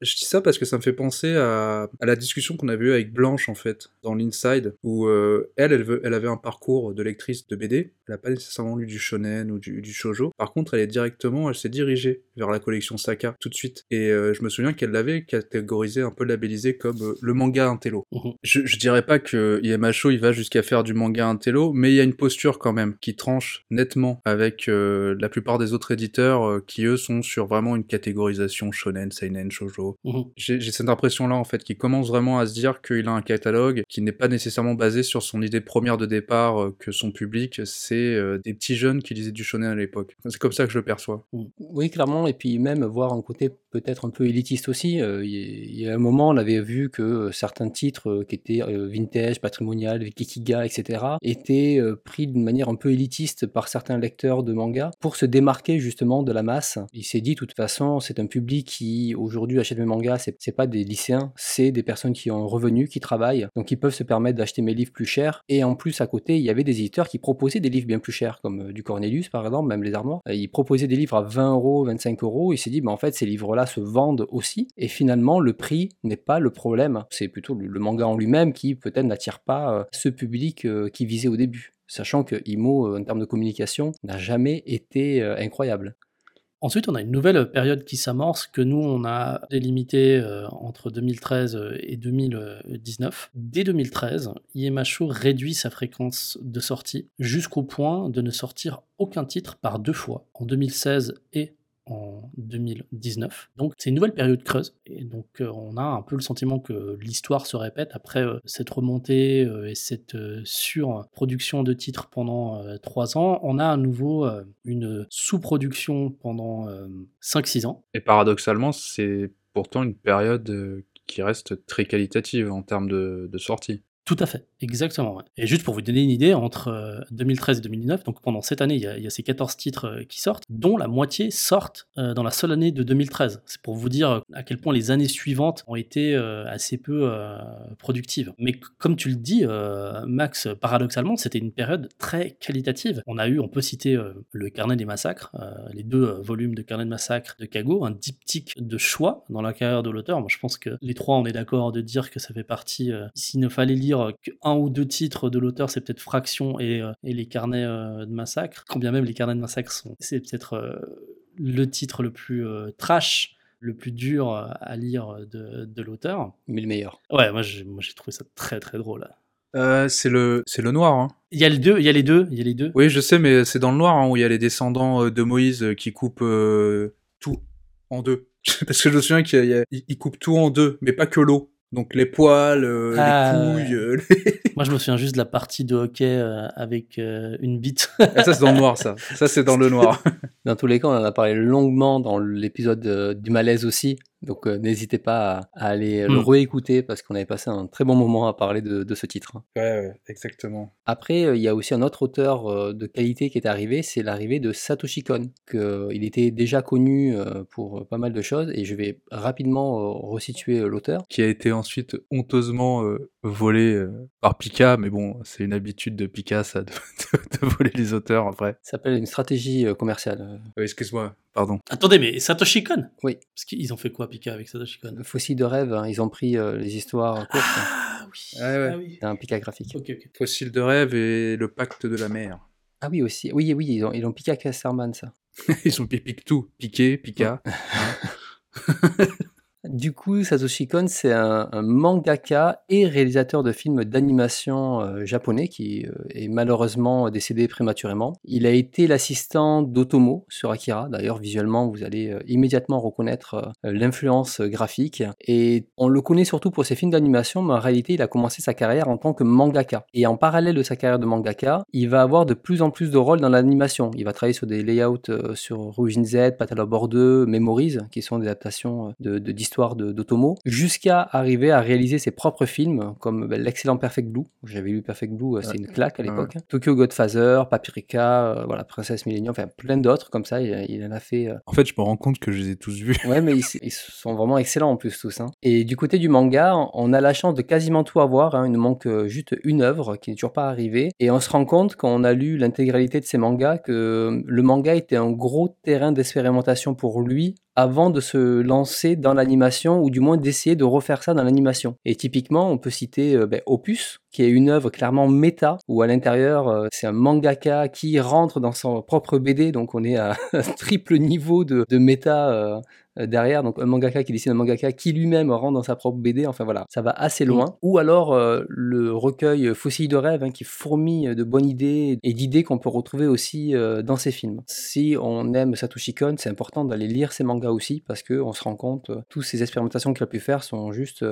Je dis ça parce que ça me fait penser à, la discussion qu'on avait eue avec Blanche, en fait, dans l'Inside, où elle, elle avait un parcours de lectrice de BD, elle n'a pas nécessairement lu du shonen ou du, du shoujo. Par contre, elle est directement, elle s'est dirigée vers la collection Saka tout de suite. Et euh, je me souviens qu'elle l'avait catégorisé, un peu labellisé comme euh, le manga intello. Mhm. Je, je dirais pas que IMHO il va jusqu'à faire du manga intello, mais il y a une posture quand même qui tranche nettement avec euh, la plupart des autres éditeurs qui eux sont sur vraiment une catégorisation shonen, seinen, shoujo. Mhm. J'ai cette impression là en fait qui commence vraiment à se dire qu'il a un catalogue qui n'est pas nécessairement basé sur son idée première de départ que son public c'est des petits jeunes qui lisaient du shonen à l'époque. C'est comme ça que je le perçois. Oui, clairement, et puis même voir un côté peut-être un peu élitiste aussi. Euh, il y, a un moment, on avait vu que certains titres qui étaient vintage, patrimonial, Kikiga, etc., étaient pris d'une manière un peu élitiste par certains lecteurs de manga pour se démarquer justement de la masse. Il s'est dit, de toute façon, c'est un public qui aujourd'hui achète mes mangas, c'est pas des lycéens, c'est des personnes qui ont un revenu, qui travaillent, donc ils peuvent se permettre d'acheter mes livres plus chers. Et en plus, à côté, il y avait des éditeurs qui proposaient des livres bien plus chers, comme du Cornelius par exemple, même les armoires. Ils proposaient des livres à 20 euros, 25 euros. Il s'est dit, bah, en fait, ces livres-là se vendent aussi. Et finalement, le prix n'est pas le problème. C'est plutôt le, manga en lui-même qui peut-être n'attire pas euh, ce public euh, qui visait au début. Sachant que Imo, euh, en termes de communication, n'a jamais été incroyable. Ensuite, on a une nouvelle période qui s'amorce que nous, on a délimitée entre 2013 et 2019. Dès 2013, IMHO réduit sa fréquence de sortie jusqu'au point de ne sortir aucun titre par deux fois, en 2016 et en 2019. Donc c'est une nouvelle période creuse et donc euh, on a un peu le sentiment que l'histoire se répète après euh, cette remontée euh, et cette surproduction de titres pendant trois ans. On a à nouveau une sous-production pendant 5-6 ans. Et paradoxalement, c'est pourtant une période qui reste très qualitative en termes de, de sortie. Tout à fait, exactement. Et juste pour vous donner une idée, entre 2013 euh, et 2019, donc pendant cette année, il y a, ces 14 titres euh, qui sortent, dont la moitié sortent euh, dans la seule année de 2013. C'est pour vous dire à quel point les années suivantes ont été assez peu productives. Mais comme tu le dis, Max, paradoxalement, c'était une période très qualitative. On a eu, on peut citer le Carnet des massacres, les deux volumes de Carnet de massacres de Kago, un diptyque de choix dans la carrière de l'auteur. Moi, je pense que les trois, on est d'accord de dire que ça fait partie, s'il ne fallait lire qu'un ou deux titres de l'auteur, c'est peut-être Fraction et, euh, les carnets euh, de massacre. Quand bien même les carnets de massacre sont, c'est peut-être euh, le titre le plus trash le plus dur à lire de, l'auteur. Mais le meilleur. Ouais, moi j'ai, moi j'ai trouvé ça très très drôle. c'est le c'est le noir. Hein. Il y a les deux, il y a les deux, il y a les deux. Oui, je sais, mais c'est dans le noir hein, où il y a les descendants de Moïse qui coupent tout en deux. Parce que je me souviens qu'il coupe tout en deux, mais pas que l'eau. Donc les poils, euh, les ah, couilles. Euh, Moi, je me souviens juste de la partie de hockey euh, avec une bite. Ah, ça, c'est dans le noir, ça. Ça, c'est dans le noir. dans tous les cas, on en a parlé longuement dans l'épisode du malaise aussi. Donc euh, n'hésitez pas à, aller le hmm. réécouter parce qu'on avait passé un très bon moment à parler de, ce titre. Ouais, exactement. Après, euh, il y a aussi un autre auteur euh, de qualité qui est arrivé, c'est l'arrivée de Satoshi Kon. Que, il était déjà connu pour pas mal de choses et je vais rapidement resituer l'auteur. Qui a été ensuite honteusement volé par Pika, mais bon, c'est une habitude de Pika ça, de, voler les auteurs après. Ça s'appelle une stratégie commerciale. Excuse-moi, pardon. Attendez, mais Satoshi Kon? Oui. Parce qu'ils ont fait quoi Pika avec Satoshi Kon? Fossile de rêve, hein, ils ont pris euh, les histoires courtes. Ah oui, ah, C'est un Pika graphique. Fossile de rêve et le pacte de la mer. Ah oui aussi, oui oui ils ont ils ont Pika Casterman ça. ils ont piqué tout, piqué, Pika. Du coup, Satoshi Kon, c'est un, mangaka et réalisateur de films d'animation euh, japonais qui euh, est malheureusement décédé prématurément. Il a été l'assistant d'Otomo sur Akira. D'ailleurs, visuellement, vous allez euh, immédiatement reconnaître l'influence graphique. Et on le connaît surtout pour ses films d'animation, mais en réalité, il a commencé sa carrière en tant que mangaka. Et en parallèle de sa carrière de mangaka, il va avoir de plus en plus de rôles dans l'animation. Il va travailler sur des layouts sur Rouge Z, Patalabor 2, Memories, qui sont des adaptations de, de histoire d'Otomo, jusqu'à arriver à réaliser ses propres films, comme ben, l'excellent Perfect Blue. J'avais lu Perfect Blue, euh, c'est une claque à l'époque. Tokyo Godfather, Papyrika, euh, voilà, Princesse Millennium, enfin plein d'autres comme ça. Il, en a fait. Euh. En fait, je me rends compte que je les ai tous vus. Ouais, mais ils, sont vraiment excellents en plus tous. Hein. Et du côté du manga, on a la chance de quasiment tout avoir. Hein. Il nous manque juste une œuvre qui n'est toujours pas arrivée. Et on se rend compte quand on a lu l'intégralité de ces mangas que le manga était un gros terrain d'expérimentation pour lui avant de se lancer dans l'animation ou du moins d'essayer de refaire ça dans l'animation. Et typiquement, on peut citer euh, ben, Opus, qui est une œuvre clairement méta, où à l'intérieur, euh, c'est un mangaka qui rentre dans son propre BD, donc on est à un triple niveau de, méta euh, derrière, donc un mangaka qui dessine un mangaka qui lui-même rentre dans sa propre BD, enfin voilà, ça va assez loin. Mm. Ou alors euh, le recueil Fossile de rêve hein, qui fourmille de bonnes idées et d'idées qu'on peut retrouver aussi euh, dans ses films. Si on aime Satoshi Kon, c'est important d'aller lire ses mangas aussi parce qu'on se rend compte, toutes ces expérimentations qu'il a pu faire sont juste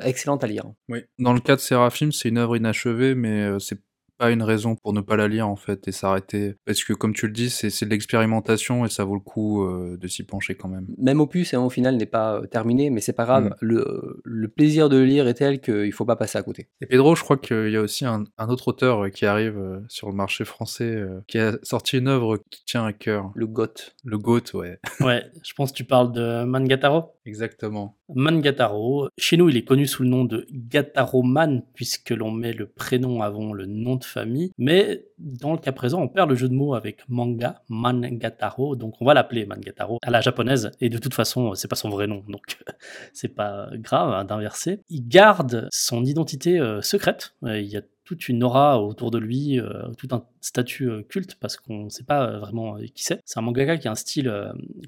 excellentes à lire. Oui, dans le cas de Seraphim, c'est une œuvre inachevée, mais c'est pas une raison pour ne pas la lire en fait et s'arrêter. Parce que comme tu le dis, c'est de l'expérimentation et ça vaut le coup euh, de s'y pencher quand même. Même opus, hein, au final, n'est pas euh, terminé, mais c'est pas grave. Mm. Le, le, plaisir de le lire est tel qu'il faut pas passer à côté. Et Pedro, je crois qu'il y a aussi un, un, autre auteur qui arrive sur le marché français, qui a sorti une œuvre qui tient à cœur. Le Goth. Le Goth, ouais. ouais, je pense que tu parles de Mangataro. Exactement. Mangataro. Chez nous, il est connu sous le nom de Gataroman, puisque l'on met le prénom avant le nom de famille. Mais dans le cas présent, on perd le jeu de mots avec manga, Mangataro. Donc on va l'appeler Mangataro à la japonaise. Et de toute façon, c'est pas son vrai nom. Donc c'est pas grave d'inverser. Il garde son identité euh, secrète. Euh, il y a toute une aura autour de lui, euh, tout un statut euh, culte parce qu'on ne sait pas euh, vraiment qui c'est. C'est un mangaka qui a un style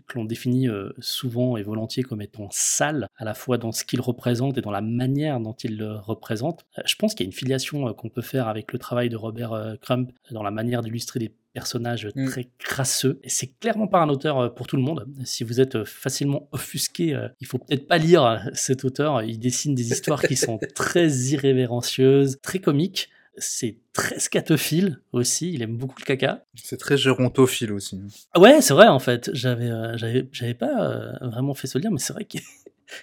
que l'on définit souvent et volontiers comme étant sale, à la fois dans ce qu'il représente et dans la manière dont il le représente. je pense qu'il y a une filiation qu'on peut faire avec le travail de Robert Crump dans la manière d'illustrer des personnages mm. très crasseux. Et c'est clairement pas un auteur pour tout le monde. Si vous êtes facilement offusqué, il faut peut-être pas lire cet auteur. Il dessine des histoires qui sont très irrévérencieuses, très comiques c'est très scatophile aussi. Il aime beaucoup le caca. C'est très gérontophile aussi. Ouais, c'est vrai en fait. J'avais, euh, j'avais pas euh, vraiment fait ce lien, mais c'est vrai qu'il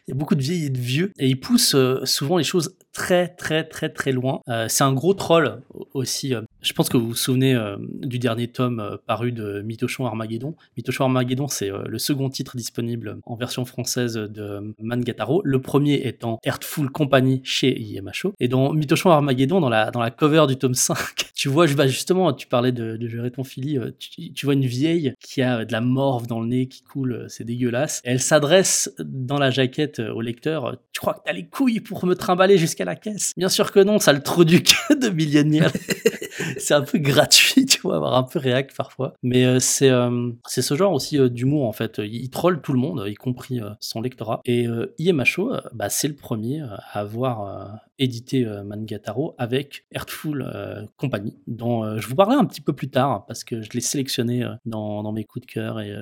y a beaucoup de vieilles et de vieux. Et il pousse euh, souvent les choses très, très, très, très loin. c'est un gros troll aussi. Je pense que vous vous souvenez euh, du dernier tome euh, paru de Mythochon Armageddon. Mythochon Armageddon, c'est euh, le second titre disponible en version française de Mangataro. Le premier étant Earthful Company chez IMHO. Et dans Mythochon Armageddon, dans la, dans la cover du tome 5, tu vois, bah justement, tu parlais de, de gérer ton fili, tu, tu, vois une vieille qui a de la morve dans le nez qui coule, c'est dégueulasse. elle s'adresse dans la jaquette au lecteur. Tu crois que t'as les couilles pour me trimballer jusqu'à la caisse? Bien sûr que non, ça le trou du de millionnaire. c'est un peu gratuit, tu vois, avoir un peu réac parfois. Mais euh, c'est euh, c'est ce genre aussi euh, d'humour en fait. Il, troll tout le monde, y compris son lectorat. Et IMHO, bah, c'est le premier à avoir édité Mangataro avec Earthful Company, dont je vous parlerai un petit peu plus tard parce que je l'ai sélectionné dans, mes coups de cœur et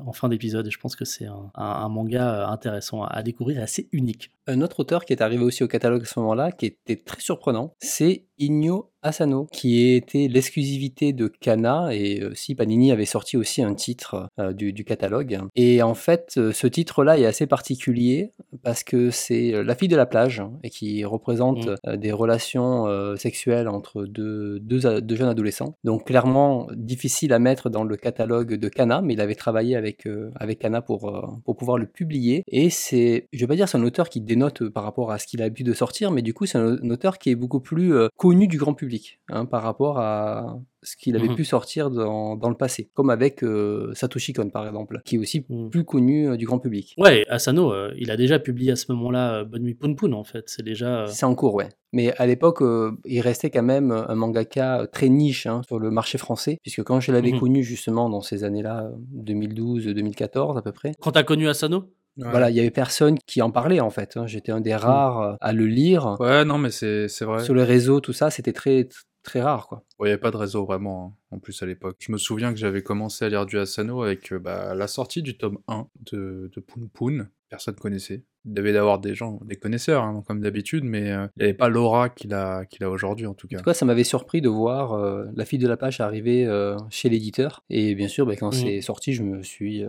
en fin d'épisode. Et je pense que c'est un, manga intéressant à, découvrir, assez unique. Un autre auteur qui est arrivé aussi au catalogue à ce moment-là, qui était très surprenant, c'est Inyo Asano, qui était l'exclusivité de Kana, et euh, si Panini avait sorti aussi un titre euh, du, catalogue. Et en fait, euh, ce titre-là est assez particulier parce que c'est La fille de la plage, et qui représente mmh. des relations sexuelles entre deux, deux, jeunes adolescents. Donc clairement, difficile à mettre dans le catalogue de Kana, mais il avait travaillé avec, avec Kana pour, pour pouvoir le publier. Et c'est, je vais pas dire c'est un auteur qui dénote par rapport à ce qu'il a pu de sortir, mais du coup c'est un auteur qui est beaucoup plus connu du grand public hein, par rapport à ce qu'il avait mmh pu sortir dans, dans, le passé, comme avec euh, Satoshi Kon par exemple, qui est aussi mmh. plus connu euh, du grand public. Ouais, Asano, euh, il a déjà publié à ce moment-là Bonne nuit Poun Poun en fait, c'est déjà... C'est en cours, ouais. Mais à l'époque, il restait quand même un mangaka très niche hein, sur le marché français, puisque quand je l'avais mmh connu justement dans ces années-là, 2012-2014 à peu près. Quand t'as connu Asano? Voilà, il y avait personne qui en parlait en fait. Hein. J'étais un des rares à le lire. Ouais, non, mais c'est vrai. Sur les réseaux, tout ça, c'était très très rare quoi. Il n'y avait pas de réseau vraiment hein, en plus à l'époque. Je me souviens que j'avais commencé à lire du Asano avec euh, bah, la sortie du tome 1 de, de Poun Poun. Personne connaissait. Il devait y avoir des gens, des connaisseurs hein, comme d'habitude, mais euh, il n'y avait pas l'aura qu'il a, qu'il a aujourd'hui en tout cas. En tout cas, ça m'avait surpris de voir euh, La fille de la page arriver chez l'éditeur. Et bien sûr, bah, quand mmh. c'est sorti, je me suis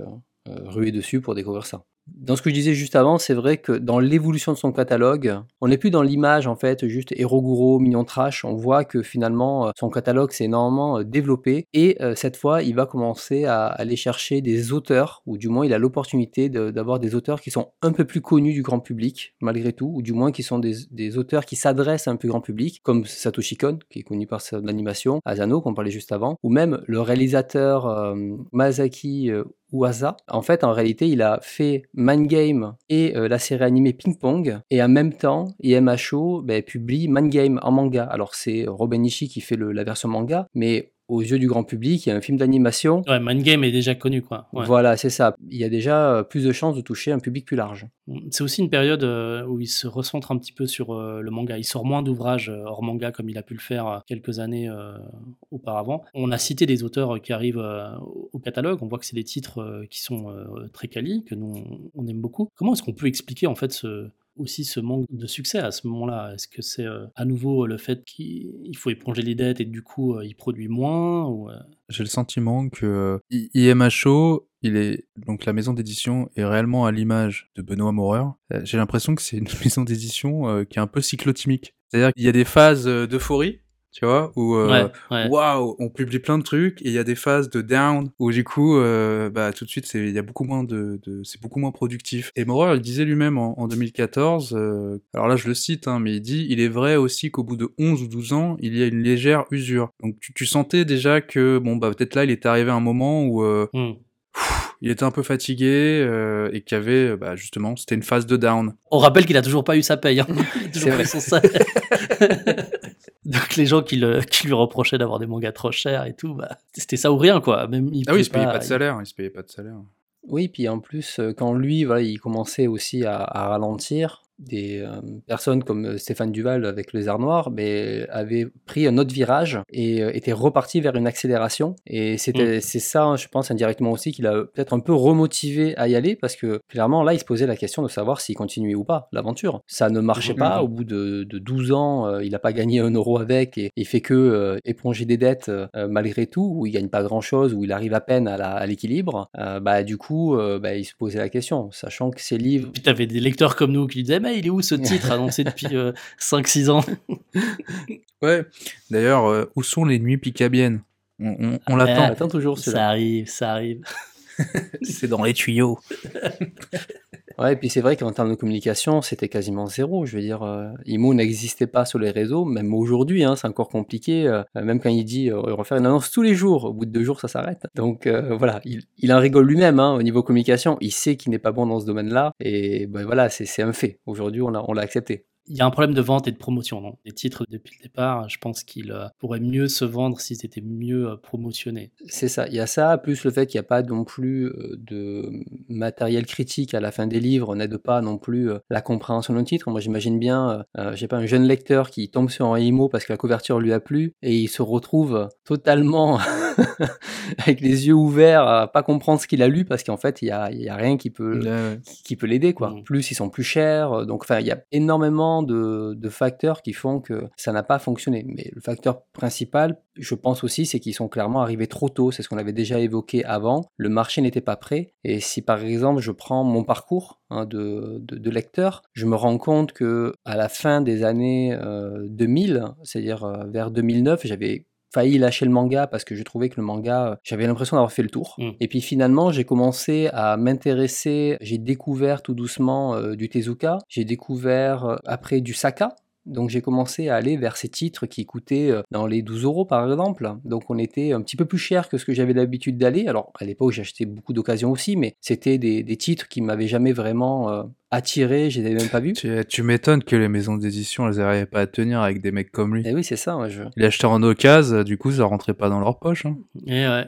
rué dessus pour découvrir ça dans ce que je disais juste avant, c'est vrai que dans l'évolution de son catalogue, on n'est plus dans l'image en fait, juste héros mignon trash. On voit que finalement euh, son catalogue s'est énormément euh, développé et euh, cette fois il va commencer à aller chercher des auteurs, ou du moins il a l'opportunité d'avoir des auteurs qui sont un peu plus connus du grand public malgré tout, ou du moins qui sont des, auteurs qui s'adressent à un plus grand public, comme Satoshi Kon qui est connu par son animation, Asano qu'on parlait juste avant, ou même le réalisateur Masaki Uasa. En fait, en réalité, il a fait Man Game et euh, la série animée Ping Pong. Et en même temps, IMHO ben, publie Man Game en manga. Alors, c'est Robin Ishii qui fait la version manga, mais aux yeux du grand public, il y a un film d'animation. Ouais, Mind Game est déjà connu, quoi. Voilà, c'est ça. Il y a déjà euh, plus de chances de toucher un public plus large. C'est aussi une période euh, où il se recentre un petit peu sur euh, le manga. Il sort moins d'ouvrages hors manga comme il a pu le faire quelques années auparavant. On a cité des auteurs qui arrivent au catalogue. On voit que c'est des titres qui sont très quali, que nous on aime beaucoup. Comment est-ce qu'on peut expliquer en fait ce aussi ce manque de succès à ce moment-là? Est-ce que c'est euh, à nouveau le fait qu'il faut éponger les dettes et du coup euh, il produit moins euh? J'ai le sentiment que IMHO, il est donc la maison d'édition est réellement à l'image de Benoît. Euh, J'ai l'impression que c'est une maison d'édition euh, qui est un peu cyclotimique. C'est-à-dire qu'il y a des phases euh, d'euphorie, tu vois, où euh, Ouais, ouais. waouh, on publie plein de trucs, et il y a des phases de down où du coup, euh, bah tout de suite, c'est il y a beaucoup moins de, de c'est beaucoup moins productif. Et Maurer, il disait lui-même en, en 2014, euh, alors là je le cite, hein, mais il dit, il est vrai aussi qu'au bout de 11 ou 12 ans, il y a une légère usure. Donc tu, tu sentais déjà que bon bah peut-être là, il était arrivé un moment où euh, Hmm. Il était un peu fatigué euh, et qu'il y avait euh, bah, justement, c'était une phase de down. On rappelle qu'il a toujours pas eu sa paye. Hein. Il a toujours pas eu son salaire. Donc les gens qui, le- qui lui reprochaient d'avoir des mangas trop chers et tout, bah, c'était ça ou rien quoi. Même il Ah oui, il se payait pas de salaire, il se payait pas de salaire. Oui, puis en plus, euh, quand lui, voilà, il commençait aussi à, à ralentir, des euh, personnes comme euh, Stéphane Duval avec les arts noirs mais, avaient pris un autre virage et euh, étaient repartis vers une accélération. Et c'était, c'est ça, je pense, indirectement aussi, qu'il a peut-être un peu remotivé à y aller parce que clairement, là, il se posait la question de savoir s'il continuait ou pas l'aventure. Ça ne marchait Mhm. pas. Au bout de, de 12 ans, euh, il n'a pas gagné un euro avec et il fait que éponger des dettes malgré tout, où il gagne pas grand-chose, où il arrive à peine à, l'équilibre. Bah, du coup, bah, il se posait la question, sachant que ses livres Puis t'avais des lecteurs comme nous qui disaient mais il est où ce titre annoncé depuis 5-6 ans? Ouais. D'ailleurs, euh, où sont les nuits picabiennes? On, on, on on l'attend. attend toujours Ça arrive, ça arrive. C'est dans les tuyaux. Ouais, et puis c'est vrai qu'en termes de communication, c'était quasiment zéro. Je veux dire, euh, Imo n'existait pas sur les réseaux, même aujourd'hui, hein, c'est encore compliqué. euh, même quand il dit euh, refaire une annonce tous les jours, au bout de deux jours, ça s'arrête. Donc euh, voilà, il, il en rigole lui-même hein, au niveau communication. Il sait qu'il n'est pas bon dans ce domaine-là, et ben voilà, c'est un fait. Aujourd'hui, on l'a on l'a accepté. Il y a un problème de vente et de promotion, non? Les titres, depuis le départ, je pense qu'ils euh, pourraient mieux se vendre s'ils étaient mieux euh, promotionnés. C'est ça, il y a ça, plus le fait qu'il n'y a pas non plus euh, de matériel critique à la fin des livres n'aide pas non plus la compréhension d'un titre. Moi j'imagine bien, j'ai pas un jeune lecteur qui tombe sur un IMO parce que la couverture lui a plu et il se retrouve totalement avec les yeux ouverts à pas comprendre ce qu'il a lu parce qu'en fait il y a, il y a rien qui peut, Ouais, qui peut l'aider quoi. Mm. Plus ils sont plus chers, euh, donc enfin il y a énormément de, de facteurs qui font que ça n'a pas fonctionné. Mais le facteur principal, je pense aussi, c'est qu'ils sont clairement arrivés trop tôt. C'est ce qu'on avait déjà évoqué avant. Le marché n'était pas prêt. Et si par exemple je prends mon parcours hein, de, de, de lecteur, je me rends compte que à la fin des années euh, 2000, c'est-à-dire euh, vers 2009, j'avais failli lâcher le manga parce que je trouvais que le manga, euh, j'avais l'impression d'avoir fait le tour. Mm. Et puis finalement, j'ai commencé à m'intéresser, j'ai découvert tout doucement euh, du Tezuka, j'ai découvert euh, après du Saka. Donc j'ai commencé à aller vers ces titres qui coûtaient euh, dans les 12 euros par exemple. Donc on était un petit peu plus cher que ce que j'avais l'habitude d'aller. Alors à l'époque j'achetais beaucoup d'occasions aussi, mais c'était des, des titres qui m'avaient jamais vraiment euh, attiré, je les avais même pas vus. Tu, tu m'étonnes que les maisons d'édition, elles n'arrivaient pas à tenir avec des mecs comme lui. Et oui c'est ça. ouais, je... Il achetait en occasion, du coup, ça rentrait pas dans leur poche. Hein. Et ouais.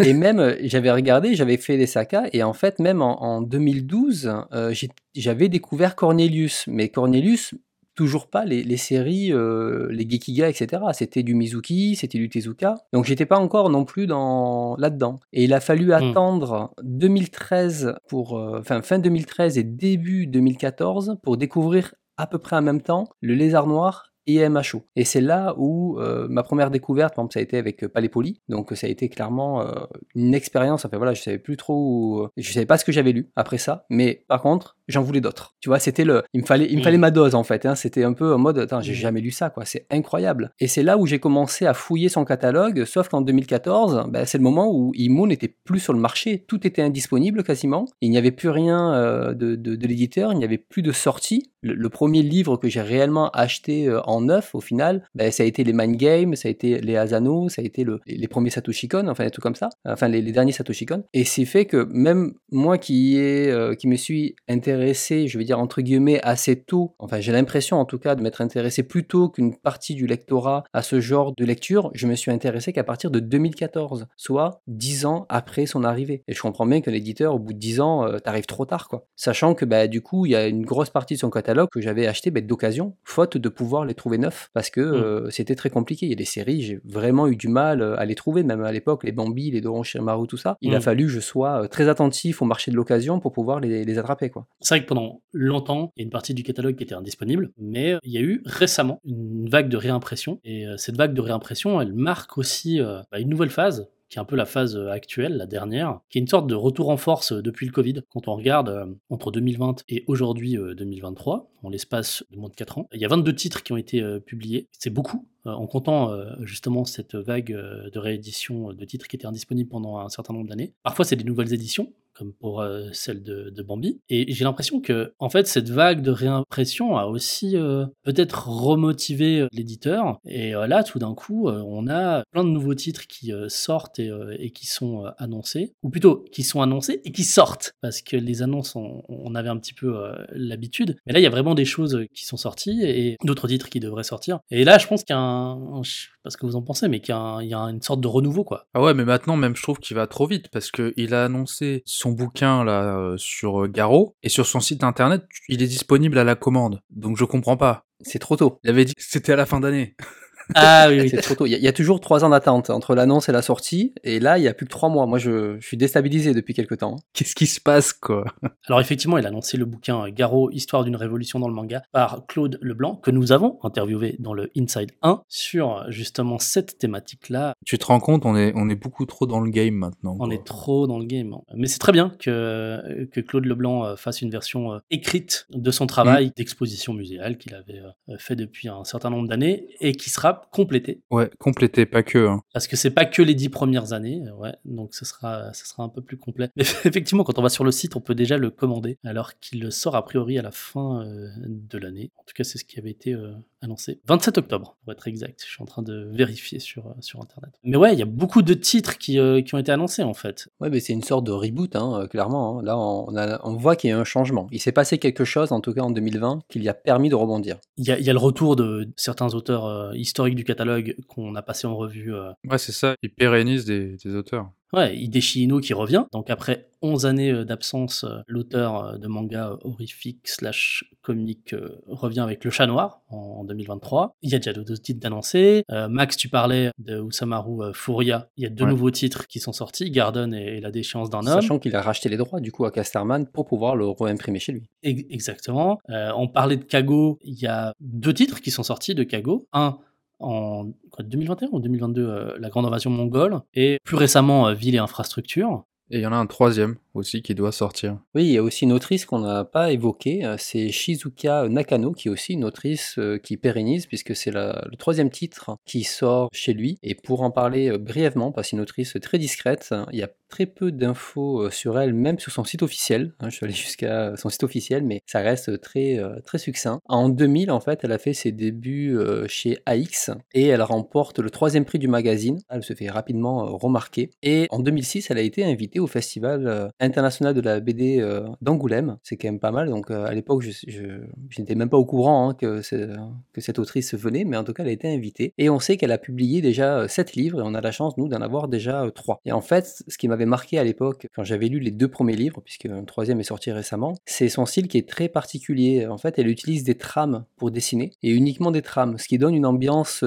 et même, euh, j'avais regardé, j'avais fait des sakas, et en fait, même en, en 2012, euh, j'ai- j'avais découvert Cornelius. Mais Cornelius, toujours pas les, les séries, euh, les Gekiga, etc. C'était du Mizuki, c'était du Tezuka. Donc j'étais pas encore non plus dans là-dedans. Et il a fallu attendre 2013 pour, euh, enfin fin 2013 et début 2014 pour découvrir à peu près en même temps le Lézard Noir et MHO. Et c'est là où euh, ma première découverte, par exemple, ça a été avec euh, Palépoli. Donc ça a été clairement euh, une expérience. Enfin voilà, je savais plus trop, où- je savais pas ce que j'avais lu après ça, mais par contre, j'en voulais d'autres. Tu vois, c'était le, il me fallait, il me fallait ma dose en fait. Hein. C'était un peu en mode, attends, j'ai jamais lu ça, quoi. C'est incroyable. Et c'est là où j'ai commencé à fouiller son catalogue. Sauf qu'en 2014, ben, c'est le moment où Imo n'était plus sur le marché. Tout était indisponible quasiment. Il n'y avait plus rien euh, de, de, de l'éditeur. Il n'y avait plus de sortie. Le, le premier livre que j'ai réellement acheté euh, en neuf, au final, ben, ça a été les Mind Games, ça a été les Asano, ça a été le, les premiers Satoshi Kon, enfin trucs comme ça, enfin les, derniers Satoshi Kon. Et c'est fait que même moi qui, euh, me suis intéressé, je vais dire entre guillemets, assez tôt, enfin j'ai l'impression en tout cas de m'être intéressé plus tôt qu'une partie du lectorat à ce genre de lecture, je me suis intéressé qu'à partir de 2014, soit 10 ans après son arrivée. Et je comprends bien que l'éditeur, au bout de 10 ans, euh, t'arrives trop tard, quoi. Sachant que bah, du coup, il y a une grosse partie de son catalogue que j'avais acheté bah, d'occasion, faute de pouvoir les trouver trouver neufs parce que Mm. euh, c'était très compliqué. Il y a des séries, j'ai vraiment eu du mal euh, à les trouver, même à l'époque, les Bambi, les Doron Shirmaru, tout ça. Il a Mm. fallu que je sois euh, très attentif au marché de l'occasion pour pouvoir les, les attraper, quoi. C'est vrai que pendant longtemps, il y a une partie du catalogue qui était indisponible, mais il y a eu récemment une vague de réimpression. Et cette vague de réimpression, elle marque aussi euh, bah, une nouvelle phase qui est un peu la phase euh, actuelle, la dernière, qui est une sorte de retour en force euh, depuis le Covid. Quand on regarde euh, entre 2020 et aujourd'hui euh, 2023, en l'espace de moins de 4 ans, il y a 22 titres qui ont été publiés. C'est beaucoup, en comptant justement cette vague de réédition de titres qui étaient indisponibles pendant un certain nombre d'années. Parfois, c'est des nouvelles éditions, comme pour celle de, Bambi. Et j'ai l'impression que, en fait, cette vague de réimpression a aussi peut-être remotivé l'éditeur. Et là, tout d'un coup, on a plein de nouveaux titres qui sortent et, qui sont annoncés, ou plutôt qui sont annoncés et qui sortent, parce que les annonces, on, avait un petit peu l'habitude. Mais là, il y a vraiment des choses qui sont sorties et d'autres titres qui devraient sortir. Et là, je pense qu'il y a un, je sais pas ce que vous en pensez, mais qu'il y y a une sorte de renouveau, quoi. Ah ouais, mais maintenant, même, je trouve qu'il va trop vite parce que il a annoncé son bouquin là euh, sur euh, Garo et sur son site internet, il est disponible à la commande. Donc je comprends pas. C'est trop tôt. Il avait dit que c'était à la fin d'année. Ah oui, oui. C'est trop tôt. Il y, a- il y a toujours trois ans d'attente entre l'annonce et la sortie, et là, il y a plus que trois mois. Moi, je, je suis déstabilisé depuis quelques temps. Qu'est-ce qui se passe, quoi? Alors effectivement, il a lancé le bouquin euh, Garo, Histoire d'une révolution dans le manga par Claude Leblanc, que nous avons interviewé dans le Inside 1 sur justement cette thématique-là. Tu te rends compte, on est, on est beaucoup trop dans le game maintenant. On est trop dans le game. Mais c'est très bien que, que Claude Leblanc euh, fasse une version euh, écrite de son travail d'exposition muséale qu'il avait euh, fait depuis un certain nombre d'années et qui sera complétée. Ouais, complété, pas que. hein. Parce que c'est pas que les dix premières années, euh, ouais, donc ce sera, ce sera un peu plus complet. Mais effectivement, quand on va sur le site, on peut déjà le commander, alors qu'il sort a priori à la fin euh, de l'année. En tout cas, c'est ce qui avait été euh, annoncé. 27 octobre, pour être exact. Je suis en train de vérifier sur, euh, sur Internet. Mais ouais, il y a beaucoup de titres qui, euh, qui ont été annoncés, en fait. Ouais, mais c'est une sorte de reboot, hein, clairement. hein. Là, on, a- on voit qu'il y a eu un changement. Il s'est passé quelque chose, en tout cas en 2020, qui lui a permis de rebondir. Il y a, il y a le retour de certains auteurs euh, historiques du catalogue qu'on a passé en revue euh, Ouais, c'est ça. Il pérennise des, des auteurs. Ouais, Hideshi Ino qui revient. Donc après 11 années euh, d'absence, euh, l'auteur de manga horrifique slash comique revient avec Le Chat Noir en, en 2023. Il y a déjà d'autres titres d'annoncés. Euh, Max, tu parlais de Usamaru Furia. Il y a deux Ouais. nouveaux titres qui sont sortis, Garden et, et La déchéance d'un homme. Sachant qu'il a racheté les droits, du coup, à Casterman pour pouvoir le réimprimer chez lui. Ex- Exactement. Euh, on parlait de Kago. Il y a deux titres qui sont sortis de Kago. Un en quoi, 2021 ou 2022, euh, La Grande Invasion Mongole. Et plus récemment, euh, Ville et Infrastructure. Et il y en a un troisième aussi qui doit sortir. Oui, il y a aussi une autrice qu'on n'a pas évoquée, euh, c'est Shizuka Nakano, qui est aussi une autrice euh, qui pérennise, puisque c'est le troisième titre qui sort chez lui. Et pour en parler euh, brièvement, parce que c'est une autrice très discrète, hein, il y a très peu d'infos sur elle, même sur son site officiel. hein, je suis allé jusqu'à son site officiel, mais ça reste très, très succinct. En 2000, en fait, elle a fait ses débuts chez AX, et elle remporte le troisième prix du magazine. Elle se fait rapidement remarquer. Et en 2006, elle a été invitée au festival international de la BD euh, d'Angoulême. C'est quand même pas mal. Donc euh, à l'époque, je, n'étais même pas au courant hein, que, cette autrice venait, mais en tout cas, elle a été invitée. Et on sait qu'elle a publié déjà euh, sept livres, et on a la chance, nous, d'en avoir déjà trois. Et en fait, ce qui m'avait marqué à l'époque, quand j'avais lu les deux premiers livres, puisque un troisième est sorti récemment, c'est son style qui est très particulier. En fait, elle utilise des trames pour dessiner, et uniquement des trames, ce qui donne une ambiance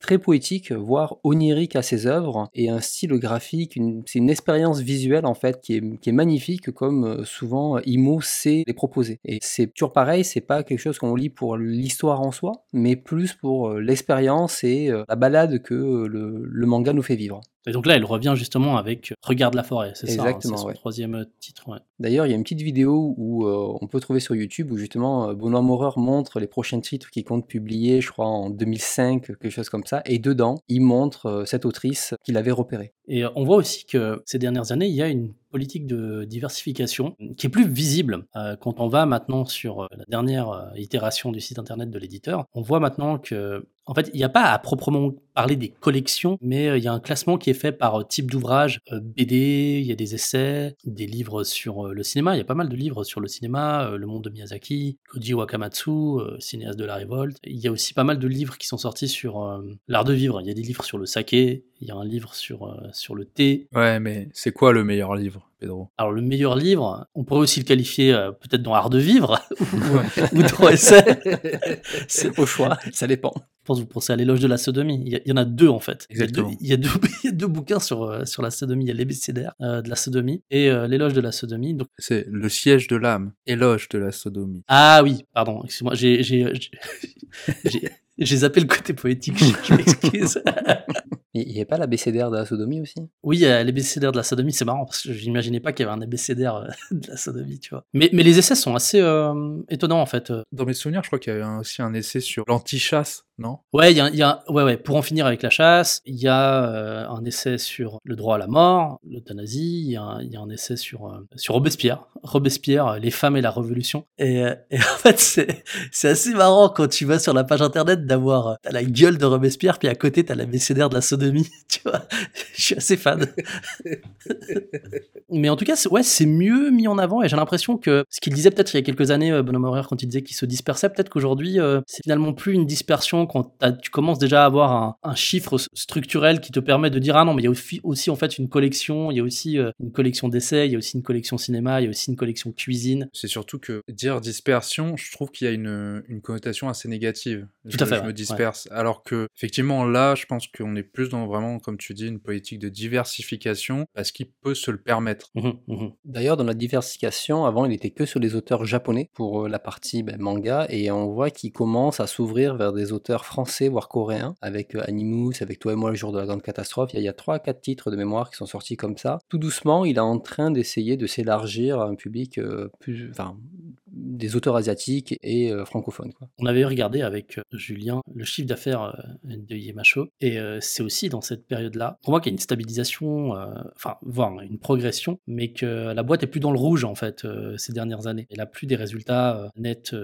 très poétique, voire onirique à ses œuvres, et un style graphique, c'est une expérience visuelle en fait qui est, qui est magnifique, comme euh, souvent Imo sait les proposer. Et c'est toujours pareil, c'est pas quelque chose qu'on lit pour l'histoire en soi, mais plus pour euh, l'expérience et euh, la balade que euh, le, le manga nous fait vivre. Et donc là, elle revient justement avec Regarde la forêt, c'est ça, hein, Exactement, c'est son ouais. troisième euh, titre. ouais. D'ailleurs, il y a une petite vidéo où euh, on peut trouver sur YouTube où justement euh, Benoît Maurer montre les prochains titres qu'il compte publier, je crois en 2005, quelque chose comme ça. Et dedans, il montre euh, cette autrice qu'il avait repérée. Et euh, on voit aussi que ces dernières années, il y a une politique de diversification qui est plus visible euh, quand on va maintenant sur euh, la dernière euh, itération du site internet de l'éditeur. On voit maintenant que, en fait, il n'y a pas à proprement parler des collections, mais euh, il y a un classement qui est fait par euh, type d'ouvrage, euh, BD, il y a des essais, des livres sur le cinéma. Il y a pas mal de livres sur le cinéma, Le Monde de Miyazaki, Koji Wakamatsu, cinéaste de la révolte. Il y a aussi pas mal de livres qui sont sortis sur l'art de vivre. Il y a des livres sur le saké, il y a un livre sur, euh, sur le thé. Ouais, mais c'est quoi le meilleur livre Pedro? Alors le meilleur livre, on pourrait aussi le qualifier euh, peut-être dans Art de vivre ou dans essai. C'est au choix, ça dépend. Je pense que vous pensez à l'éloge de la sodomie. Il y, a- il y en a deux en fait. Il y a deux- Exactement. Il y a deux, il y a deux bouquins sur, euh, sur la sodomie. Il y a l'ébécédaire de la sodomie et l'éloge de la sodomie. Donc, C'est le siège de l'âme, éloge de la sodomie. ah oui, pardon, excuse-moi, j'ai, j'ai, zappé le côté poétique, je m'excuse. Il n'y avait pas l'abécédaire de la sodomie aussi? Oui, il y a l'ébécédaire de la sodomie, c'est marrant parce que j'imaginais pas qu'il y avait un ébécédaire euh, de la sodomie, tu vois. Mais, mais les essais sont assez euh, étonnants en fait. Dans mes souvenirs, je crois qu'il y avait aussi un essai sur l'antichasse, non? Ouais, il y a, y a- ouais, ouais, pour en finir avec la chasse, il y a euh, un essai sur le droit à la mort, l'euthanasie, il y a, un- il y a un essai sur, euh, sur Robespierre, Robespierre, les femmes et la révolution. Et, et en fait, c'est assez marrant quand tu vas sur la page internet d'avoir t'as la gueule de Robespierre, puis à côté t'as l'abécédaire de la sodomie, tu vois. Je suis assez fan. Mais en tout cas, c'est- ouais, c'est mieux mis en avant et j'ai l'impression que ce qu'il disait peut-être il y a quelques années, euh, Bonhomme Horaire, quand il disait qu'il se dispersait, peut-être qu'aujourd'hui, euh, c'est finalement plus une dispersion quand tu commences déjà à avoir un, un chiffre structurel qui te permet de dire ah non, mais il y a aussi, aussi en fait une collection, il y a aussi euh, une collection d'essais, il y a aussi une collection cinéma, il y a aussi une collection cuisine. C'est surtout que dire dispersion, je trouve qu'il y a une, une connotation assez négative. Tout je, à fait, Je ouais, me disperse. Alors que, effectivement, là, je pense qu'on est plus dans vraiment, comme tu dis, une politique de diversification parce qu'il peut se le permettre. Mhm, mhm. D'ailleurs, dans la diversification, avant, il était que sur les auteurs japonais pour euh, la partie ben, manga, et on voit qu'il commence à s'ouvrir vers des auteurs français, voire coréens, avec euh, Animus, avec Toi et moi le jour de la grande catastrophe. Il y a- il y a trois à quatre titres de mémoire qui sont sortis comme ça. Tout doucement, il est en train d'essayer de s'élargir à un public euh, plus, enfin, des auteurs asiatiques et euh, francophones. On avait regardé avec euh, Julien le chiffre d'affaires euh, de Yemacho et c'est aussi dans cette période-là qu'on voit qu'il y a une stabilisation, enfin voire une progression, mais que la boîte est plus dans le rouge en fait ces dernières années. Elle a plus des résultats nets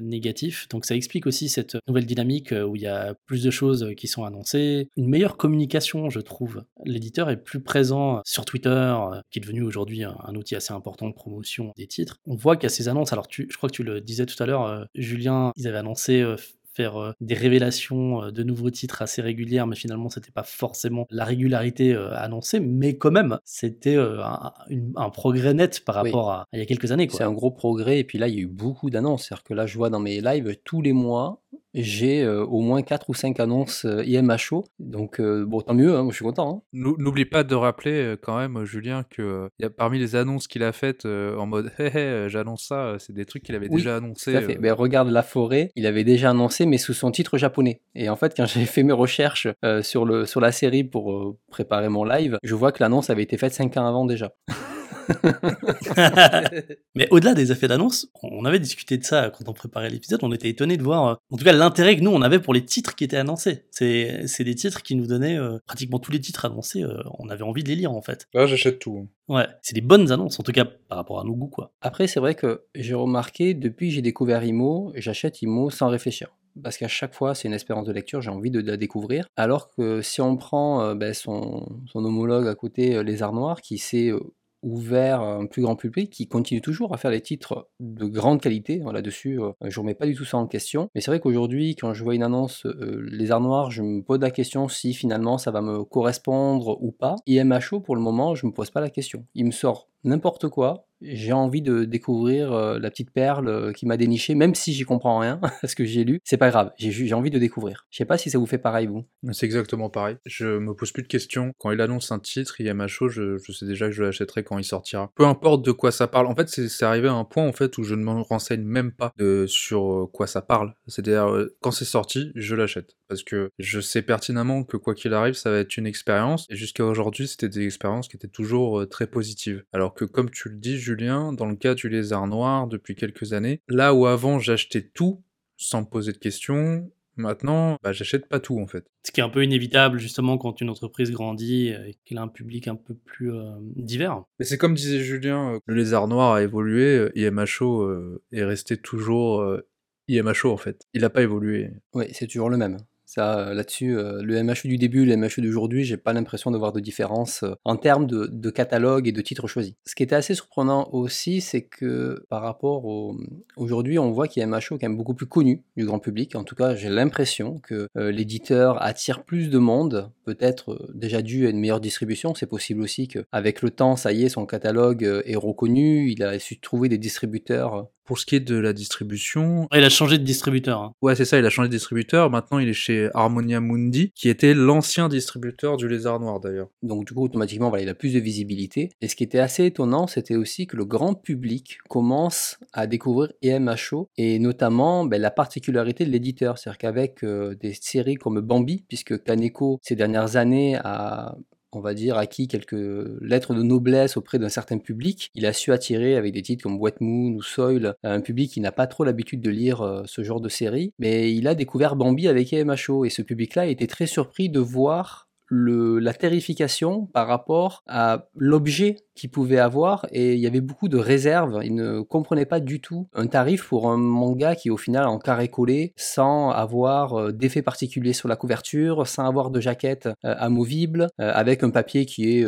négatifs, donc ça explique aussi cette nouvelle dynamique où il y a plus de choses qui sont annoncées, une meilleure communication je trouve. L'éditeur est plus présent sur Twitter, euh, qui est devenu aujourd'hui un, outil assez important de promotion des titres. On voit qu'il y a ces annonces. Alors tu, je crois que tu le disais tout à l'heure, euh, Julien, ils avaient annoncé euh, faire euh, des révélations euh, de nouveaux titres assez régulières, mais finalement c'était pas forcément la régularité euh, annoncée, mais quand même c'était euh, un, progrès net par Oui. rapport à, à il y a quelques années. C'est un gros progrès, et puis là, il y a eu beaucoup d'annonces. C'est-à-dire que là, je vois dans mes lives, tous les mois, j'ai euh, au moins 4 ou 5 annonces euh, IMHO. Donc, euh, bon, tant mieux, hein, moi je suis content. hein. Nou- N'oublie pas de rappeler euh, quand même, Julien, que il y a parmi les annonces qu'il a faites en mode hé hé, euh, j'annonce ça, c'est des trucs qu'il avait Oui, déjà Tout annoncés. à fait. Ben, regarde La Forêt, il avait déjà annoncé, mais sous son titre japonais. Et en fait, quand j'ai fait mes recherches sur, le, sur la série pour préparer mon live, je vois que l'annonce avait été faite 5 ans avant déjà. mais au-delà des effets d'annonce, on avait discuté de ça quand on préparait l'épisode, on était étonné de voir, euh, en tout cas, l'intérêt que nous on avait pour les titres qui étaient annoncés. C'est c'est des titres qui nous donnaient euh, pratiquement tous les titres annoncés, euh, on avait envie de les lire en fait. Là, j'achète tout. Ouais, c'est des bonnes annonces, en tout cas par rapport à nos goûts quoi. Après, c'est vrai que j'ai remarqué, depuis que j'ai découvert IMO, j'achète IMO sans réfléchir. Parce qu'à chaque fois, c'est une espérance de lecture, j'ai envie de, de la découvrir. Alors que si on prend euh, ben, son, son homologue à côté, euh, Les Arts Noirs, qui euh, ouvert à un plus grand public, qui continue toujours à faire des titres de grande qualité, hein, là-dessus, euh, je ne remets pas du tout ça en question. Mais c'est vrai qu'aujourd'hui, quand je vois une annonce euh, Les Arts Noirs, je me pose la question si finalement ça va me correspondre ou pas. IMHO, pour le moment, je ne me pose pas la question. Il me sort n'importe quoi. J'ai envie de découvrir euh, la petite perle euh, qui m'a déniché, même si j'y comprends rien ce que j'ai lu. C'est pas grave, j'ai envie de découvrir. Je sais pas si ça vous fait pareil, vous. C'est exactement pareil. Je me pose plus de questions. Quand il annonce un titre, IMHO, je, je sais déjà que je l'achèterai quand il sortira. Peu importe de quoi ça parle. En fait, c'est arrivé à un point en fait où je ne me renseigne même pas sur euh, quoi ça parle. C'est-à-dire, quand c'est sorti, je l'achète. Parce que je sais pertinemment que quoi qu'il arrive, ça va être une expérience. Et jusqu'à aujourd'hui, c'était des expériences qui étaient toujours euh, très positives. Alors que comme tu le dis, Julien, dans le cas du lézard noir, depuis quelques années, là où avant j'achetais tout, sans me poser de questions, maintenant, bah, j'achète pas tout en fait. Ce qui est un peu inévitable justement quand une entreprise grandit et qu'elle a un public un peu plus euh, divers. Mais c'est comme disait Julien, euh, le lézard noir a évolué, IMHO euh, est resté toujours euh, IMHO en fait. Il n'a pas évolué. Oui, c'est toujours le même. Ça, euh, là-dessus, euh, le MHU du début, le MHU d'aujourd'hui, j'ai pas l'impression de voir de différence euh, en termes de, catalogue et de titres choisis. Ce qui était assez surprenant aussi, c'est que par rapport au, aujourd'hui, on voit qu'il y a un MHU quand même beaucoup plus connu du grand public. En tout cas, j'ai l'impression que l'éditeur attire plus de monde, peut-être déjà dû à une meilleure distribution. C'est possible aussi qu'avec le temps, ça y est, son catalogue est reconnu. Il a su trouver des distributeurs pour ce qui est de la distribution. Il a changé de distributeur. Hein. Ouais, c'est ça, il a changé de distributeur. Maintenant, il est chez Harmonia Mundi, qui était l'ancien distributeur du Lézard Noir d'ailleurs. Donc, du coup, automatiquement, voilà, il a plus de visibilité. Et ce qui était assez étonnant, c'était aussi que le grand public commence à découvrir EMHO et notamment ben, la particularité de l'éditeur. C'est-à-dire qu'avec euh, des séries comme Bambi, puisque Kaneko, ces dernières années, a on va dire, acquis quelques lettres de noblesse auprès d'un certain public. Il a su attirer avec des titres comme Wet Moon ou Soil un public qui n'a pas trop l'habitude de lire euh, ce genre de série. Mais il a découvert Bambi avec EMHO et ce public-là était très surpris de voir la terrification par rapport à l'objet qu'il pouvait avoir et il y avait beaucoup de réserves. Il ne comprenait pas du tout un tarif pour un manga qui au final en carré collé sans avoir euh, d'effet particulier sur la couverture, sans avoir de jaquette euh, amovible, euh, avec un papier qui est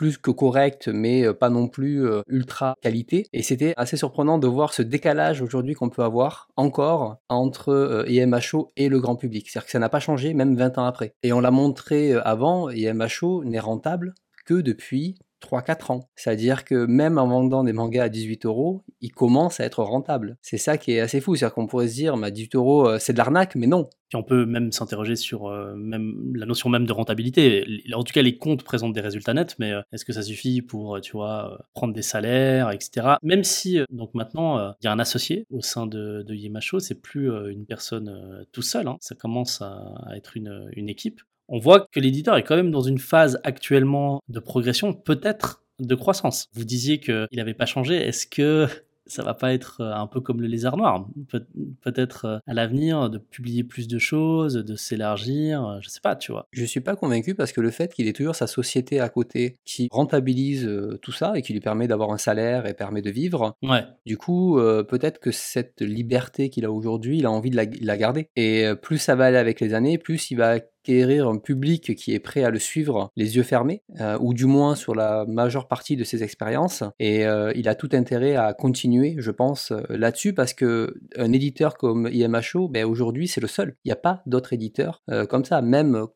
plus que correct, mais euh, pas non plus euh, ultra qualité. Et c'était assez surprenant de voir ce décalage aujourd'hui qu'on peut avoir encore entre EMHO euh, et le grand public. C'est-à-dire que ça n'a pas changé même 20 ans après. Et on l'a montré avant, EMHO n'est rentable que depuis 3-4 ans. C'est-à-dire que même en vendant des mangas à 18 euros, ils commencent à être rentables. C'est ça qui est assez fou. C'est-à-dire qu'on pourrait se dire, bah, 18 euros, c'est de l'arnaque, mais non. On peut même s'interroger sur euh, même la notion même de rentabilité. En tout cas, les comptes présentent des résultats nets, mais euh, est-ce que ça suffit pour, euh, tu vois, prendre des salaires, etc. Même si, donc maintenant, il y a un associé au sein de, de Yemacho, c'est plus une personne tout seul. Hein. Ça commence à, être une équipe. On voit que l'éditeur est quand même dans une phase actuellement de progression, peut-être de croissance. Vous disiez qu'il n'avait pas changé. Est-ce que ça va pas être euh, un peu comme le lézard noir? peut-être euh, à l'avenir de publier plus de choses, de s'élargir, euh, je sais pas, tu vois. Je suis pas convaincu parce que le fait qu'il ait toujours sa société à côté qui rentabilise tout ça et qui lui permet d'avoir un salaire et permet de vivre. Ouais. Du coup, peut-être que cette liberté qu'il a aujourd'hui, il a envie de la, garder. Et plus ça va aller avec les années, plus il va un public qui est prêt à le suivre les yeux fermés, euh, ou du moins sur la majeure partie de ses expériences. Et euh, il a tout intérêt à continuer, je pense, euh, là-dessus, parce que un éditeur comme IMHO, ben, aujourd'hui, c'est le seul. Il n'y a pas d'autres éditeurs comme ça. Même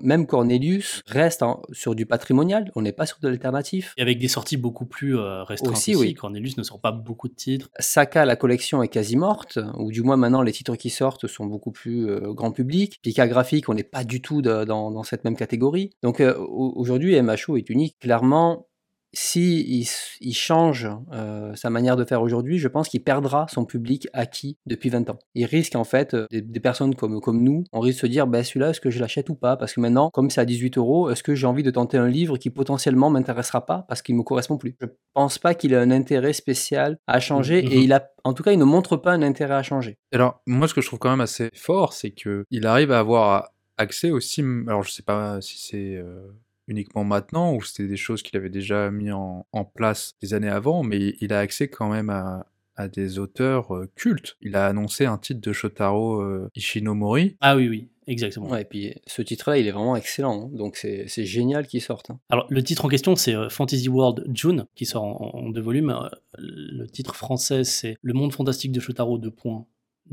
même Cornelius reste sur du patrimonial, on n'est pas sur de l'alternatif. Et avec des sorties beaucoup plus euh, restreintes aussi, oui. Cornelius ne sort pas beaucoup de titres. Saka, la collection est quasi morte, ou du moins maintenant les titres qui sortent sont beaucoup plus euh, grand public. Pika Graphique, on n'est pas du tout dans, cette même catégorie. Donc euh, aujourd'hui, MHO est unique. Clairement, si il, change euh, sa manière de faire aujourd'hui, je pense qu'il perdra son public acquis depuis 20 ans. Il risque en fait, euh, des, personnes comme, comme nous, on risque de se dire, ben celui-là, est-ce que je l'achète ou pas? Parce que maintenant, comme c'est à 18 euros, est-ce que j'ai envie de tenter un livre qui potentiellement m'intéressera pas parce qu'il me correspond plus? Je pense pas qu'il ait un intérêt spécial à changer mm-hmm. et il a, en tout cas, il ne montre pas un intérêt à changer. Alors, moi, ce que je trouve quand même assez fort, c'est que il arrive à avoir accès aussi, alors je sais pas si c'est... Euh, uniquement maintenant, ou c'était des choses qu'il avait déjà mis en, place des années avant, mais il a accès quand même à, des auteurs euh, cultes. Il a annoncé un titre de Shotaro euh, Ishinomori. Ah oui, oui. Exactement. et puis ce titre-là, il est vraiment excellent, hein. donc c'est génial qu'il sorte. Hein. Alors le titre en question, c'est euh, Fantasy World June, qui sort en, deux volumes. le titre français, c'est Le monde fantastique de Shotaro 2.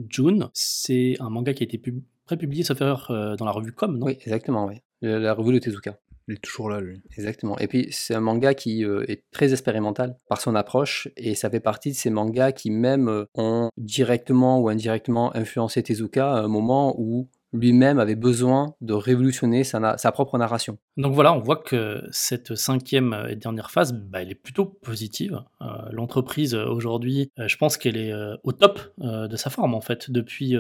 June. C'est un manga qui a été prépublié, sauf erreur, dans la revue Com, non? Oui, exactement, oui. La, revue de Tezuka. Il est toujours là, lui. Exactement. Et puis, c'est un manga qui euh, est très expérimental par son approche, et ça fait partie de ces mangas qui, même, euh, ont directement ou indirectement influencé Tezuka à un moment où lui-même avait besoin de révolutionner sa, sa, propre narration. Donc voilà, on voit que cette cinquième et dernière phase, bah, elle est plutôt positive. Euh, l'entreprise aujourd'hui, je pense qu'elle est au top de sa forme en fait depuis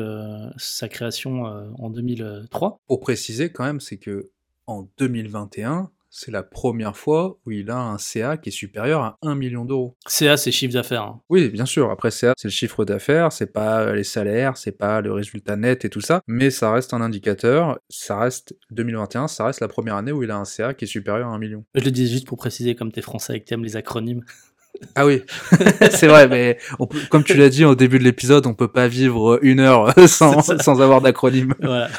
sa création en 2003. Pour préciser quand même, c'est que en 2021, c'est la première fois où il a un CA qui est supérieur à 1 million d'euros. CA, c'est chiffre d'affaires. Hein. Oui, bien sûr. Après, CA, c'est le chiffre d'affaires, c'est pas les salaires, c'est pas le résultat net et tout ça, mais ça reste un indicateur. Ça reste 2021, ça reste la première année où il a un CA qui est supérieur à 1 million. Je le dis juste pour préciser, comme t'es français et que t'aimes les acronymes. Ah oui, c'est vrai, mais on peut, comme tu l'as dit au début de l'épisode, on peut pas vivre une heure sans, sans avoir d'acronyme. Voilà.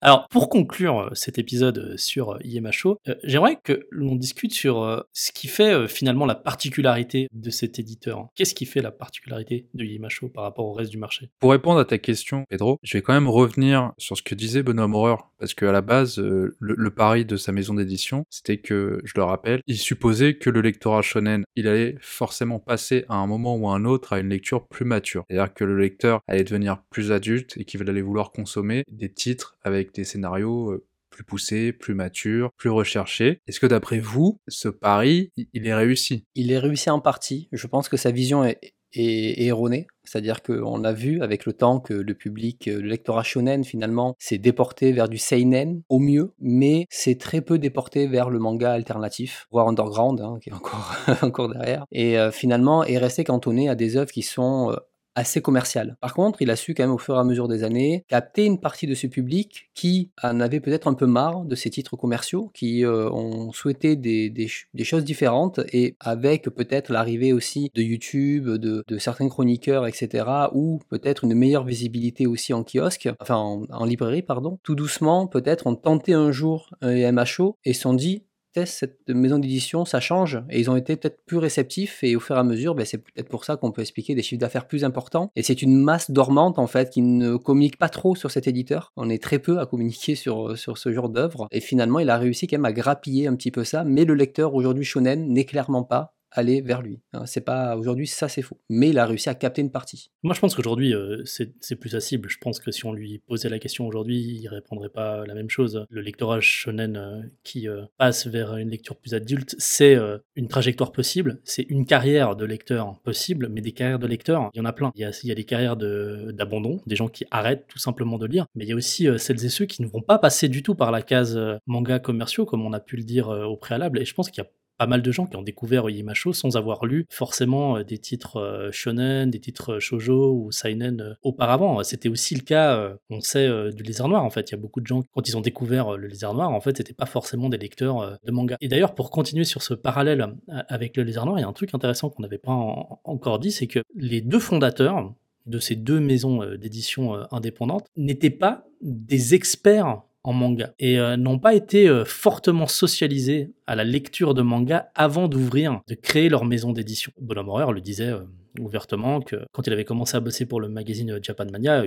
Alors, pour conclure euh, cet épisode euh, sur euh, IMHO, j'aimerais que l'on discute sur ce qui fait finalement la particularité de cet éditeur. Qu'est-ce qui fait la particularité de IMHO par rapport au reste du marché? Pour répondre à ta question, Pedro, je vais quand même revenir sur ce que disait Benoît Maurer, parce qu'à la base, le, le pari de sa maison d'édition, c'était que, je le rappelle, il supposait que le lectorat shonen, il allait forcément passer à un moment ou à un autre à une lecture plus mature. C'est-à-dire que le lecteur allait devenir plus adulte et qu'il allait vouloir consommer des titres avec des scénarios euh, plus poussés, plus matures, plus recherchés. Est-ce que d'après vous, ce pari, il est réussi? Il est réussi en partie. Je pense que sa vision est, est, erroné. C'est-à-dire qu'on a vu avec le temps que le public, le lectorat shonen finalement, s'est déporté vers du seinen au mieux, mais c'est très peu déporté vers le manga alternatif, voire underground, hein, qui est encore, encore derrière, et euh, finalement est resté cantonné à des œuvres qui sont euh, assez commercial. Par contre, il a su quand même au fur et à mesure des années capter une partie de ce public qui en avait peut-être un peu marre de ces titres commerciaux, qui euh, ont souhaité des, choses différentes et avec peut-être l'arrivée aussi de YouTube, de, certains chroniqueurs, etc., ou peut-être une meilleure visibilité aussi en kiosque, enfin en, en librairie, pardon, tout doucement peut-être ont tenté un jour un MHO et se sont dit cette maison d'édition, ça change et ils ont été peut-être plus réceptifs et au fur et à mesure, ben, c'est peut-être pour ça qu'on peut expliquer des chiffres d'affaires plus importants. Et c'est une masse dormante en fait qui ne communique pas trop sur cet éditeur. On est très peu à communiquer sur, sur ce genre d'œuvre et finalement il a réussi quand même à grappiller un petit peu ça, mais le lecteur aujourd'hui shonen n'est clairement pas aller vers lui. Hein, c'est pas aujourd'hui, ça c'est faux. Mais il a réussi à capter une partie. Moi, je pense qu'aujourd'hui, euh, c'est plus accessible. Je pense que si on lui posait la question aujourd'hui, il répondrait pas la même chose. Le lectorat shonen euh, qui euh, passe vers une lecture plus adulte, c'est une trajectoire possible, c'est une carrière de lecteur possible, mais des carrières de lecteur, il y en a plein. Il y a, il y a des carrières d'abandon, des gens qui arrêtent tout simplement de lire, mais il y a aussi celles et ceux qui ne vont pas passer du tout par la case manga commerciaux, comme on a pu le dire au préalable. Et je pense qu'il y a pas mal de gens qui ont découvert Yimasho sans avoir lu forcément euh, des titres euh, shonen, des titres euh, shojo ou seinen auparavant. C'était aussi le cas, on sait, du Lézard Noir en fait. Il y a beaucoup de gens, quand ils ont découvert le Lézard Noir, en fait, c'était pas forcément des lecteurs de manga. Et d'ailleurs, pour continuer sur ce parallèle avec le Lézard Noir, il y a un truc intéressant qu'on n'avait pas encore dit, c'est que les deux fondateurs de ces deux maisons d'édition indépendantes n'étaient pas des experts en manga et euh, n'ont pas été euh, fortement socialisés à la lecture de manga avant d'ouvrir, de créer leur maison d'édition. Bonhomme Horreur le disait euh, ouvertement que quand il avait commencé à bosser pour le magazine Japan Mania,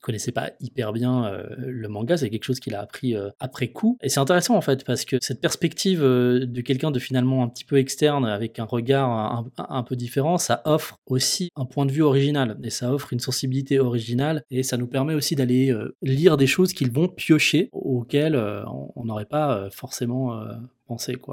connaissait pas hyper bien euh, le manga, c'est quelque chose qu'il a appris euh, après coup. Et c'est intéressant en fait parce que cette perspective euh, de quelqu'un de finalement un petit peu externe avec un regard un, peu différent, ça offre aussi un point de vue original et ça offre une sensibilité originale et ça nous permet aussi d'aller lire des choses qu'ils vont piocher auxquelles on n'aurait pas forcément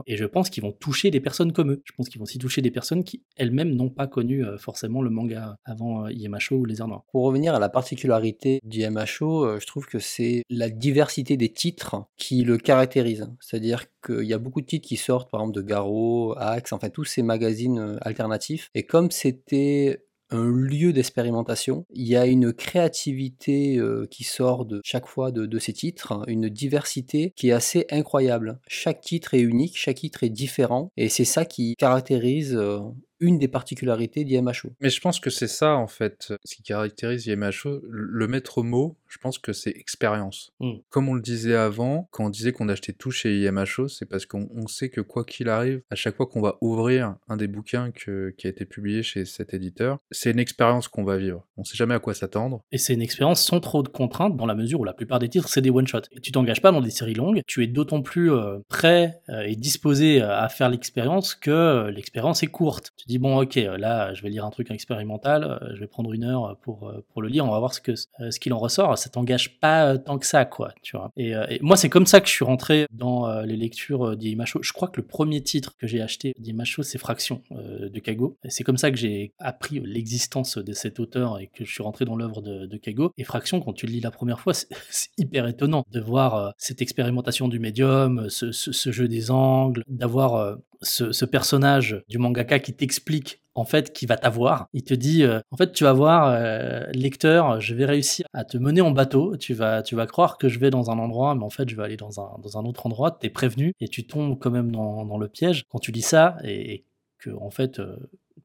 Et je pense qu'ils vont toucher des personnes comme eux. Je pense qu'ils vont aussi toucher des personnes qui elles-mêmes n'ont pas connu euh, forcément le manga avant euh, IMHO ou Les Noirs. Pour revenir à la particularité d'IMHO, euh, je trouve que c'est la diversité des titres qui le caractérise. C'est-à-dire qu'il y a beaucoup de titres qui sortent, par exemple de Garo, Axe, enfin tous ces magazines alternatifs. Et comme c'était un lieu d'expérimentation. Il y a une créativité euh, qui sort de chaque fois de, ces titres, hein, une diversité qui est assez incroyable. Chaque titre est unique, chaque titre est différent, et c'est ça qui caractérise euh, une des particularités d'IMHO. Mais je pense que c'est ça, en fait, ce qui caractérise IMHO. Le maître mot, je pense que c'est expérience. Mm. Comme on le disait avant, quand on disait qu'on achetait tout chez IMHO, c'est parce qu'on sait que quoi qu'il arrive, à chaque fois qu'on va ouvrir un des bouquins qui a été publié chez cet éditeur, c'est une expérience qu'on va vivre. On sait jamais à quoi s'attendre. Et c'est une expérience sans trop de contraintes, dans la mesure où la plupart des titres, c'est des one-shots. Et tu t'engages pas dans des séries longues, tu es d'autant plus euh, prêt euh, et disposé à faire l'expérience que euh, l'expérience est courte. Tu dis, bon, ok, là, je vais lire un truc expérimental, je vais prendre une heure pour, pour le lire, on va voir ce qu'il ce en ressort ça t'engage pas euh, tant que ça, quoi, tu vois. Et, euh, moi, c'est comme ça que je suis rentré dans euh, les lectures d'Imacho. Je crois que le premier titre que j'ai acheté d'Imacho, c'est Fraction de Kago. C'est comme ça que j'ai appris l'existence de cet auteur et que je suis rentré dans l'œuvre de, Kago. Et Fraction, quand tu le lis la première fois, c'est hyper étonnant de voir cette expérimentation du médium, ce jeu des angles, d'avoir ce, personnage du mangaka qui t'explique en fait qui va t'avoir. Il te dit euh, en fait tu vas voir euh, lecteur, je vais réussir à te mener en bateau, tu vas tu vas croire que je vais dans un endroit mais en fait je vais aller dans un autre endroit, t'es prévenu et tu tombes quand même dans, le piège. Quand tu dis ça et, que en fait, euh,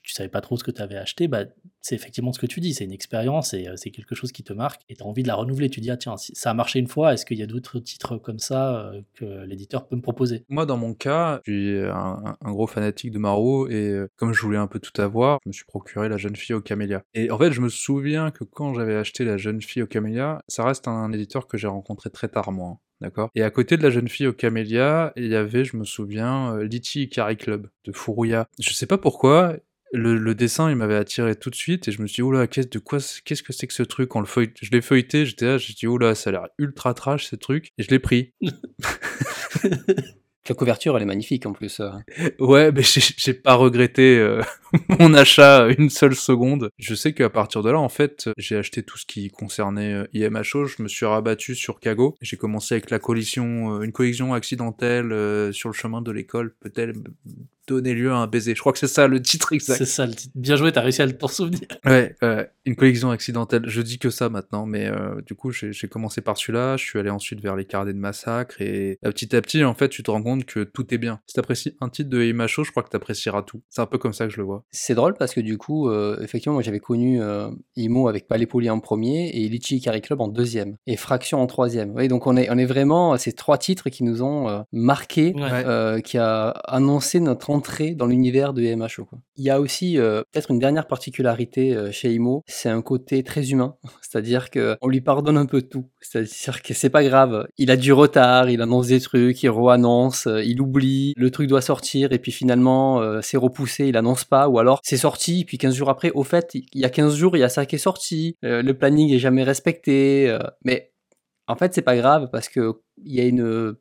tu savais pas trop ce que tu avais acheté, bah, c'est effectivement ce que tu dis, c'est une expérience et euh, c'est quelque chose qui te marque et tu as envie de la renouveler. Tu dis, ah tiens, si ça a marché une fois, est-ce qu'il y a d'autres titres comme ça euh, que l'éditeur peut me proposer? Moi, dans mon cas, je suis un, gros fanatique de Maro et euh, comme je voulais un peu tout avoir, je me suis procuré La Jeune Fille au Camélia. Et en fait, je me souviens que quand j'avais acheté La Jeune Fille au Camélia, ça reste un éditeur que j'ai rencontré très tard, moi. D'accord? Et à côté de la jeune fille au camélia, il y avait, je me souviens, Litchi Ikari Club de Furuya. Je sais pas pourquoi, le, le, dessin, il m'avait attiré tout de suite et je me suis dit, oula, qu'est-ce, de quoi, qu'est-ce que c'est que ce truc? On le feuille, je l'ai feuilleté, j'étais là, j'ai dit, oula, ça a l'air ultra trash, ce truc, et je l'ai pris. La couverture, elle est magnifique en plus. euh. Ouais, mais j'ai j'ai pas regretté euh, mon achat une seule seconde. Je sais qu'à partir de là, en fait, j'ai acheté tout ce qui concernait euh, IMHO. Je me suis rabattu sur Kago. J'ai commencé avec la collision, euh, une collision accidentelle euh, sur le chemin de l'école. Peut-être donner lieu à un baiser. Je crois que c'est ça le titre exact. C'est ça le titre. Bien joué, t'as réussi à le t'en souvenir. Ouais, ouais, une collision accidentelle. Je dis que ça maintenant, mais euh, du coup, j'ai commencé par celui-là. Je suis allé ensuite vers les Cardets de Massacre et euh, petit à petit, en fait, tu te rends compte que tout est bien. Si t'apprécies un titre de Imacho, je crois que t'apprécieras tout. C'est un peu comme ça que je le vois. C'est drôle parce que du coup, euh, effectivement, moi j'avais connu euh, Imo avec Palais Poli en premier et Litchi Carry Club en deuxième et Fraction en troisième. Oui, donc on est, on est vraiment ces trois titres qui nous ont euh, Ouais. euh, qui a annoncé notre dans l'univers de MHO. Quoi. Il y a aussi euh, peut-être une dernière particularité euh, chez Imo, c'est un côté très humain, c'est-à-dire que on lui pardonne un peu tout. C'est-à-dire que c'est pas grave, il a du retard, il annonce des trucs, il re-annonce, euh, il oublie, le truc doit sortir et puis finalement c'est repoussé, il annonce pas, ou alors c'est sorti, puis 15 jours après, au fait, il y a 15 jours, il y a ça qui est sorti, le planning est jamais respecté, mais en fait c'est pas grave parce que il y a une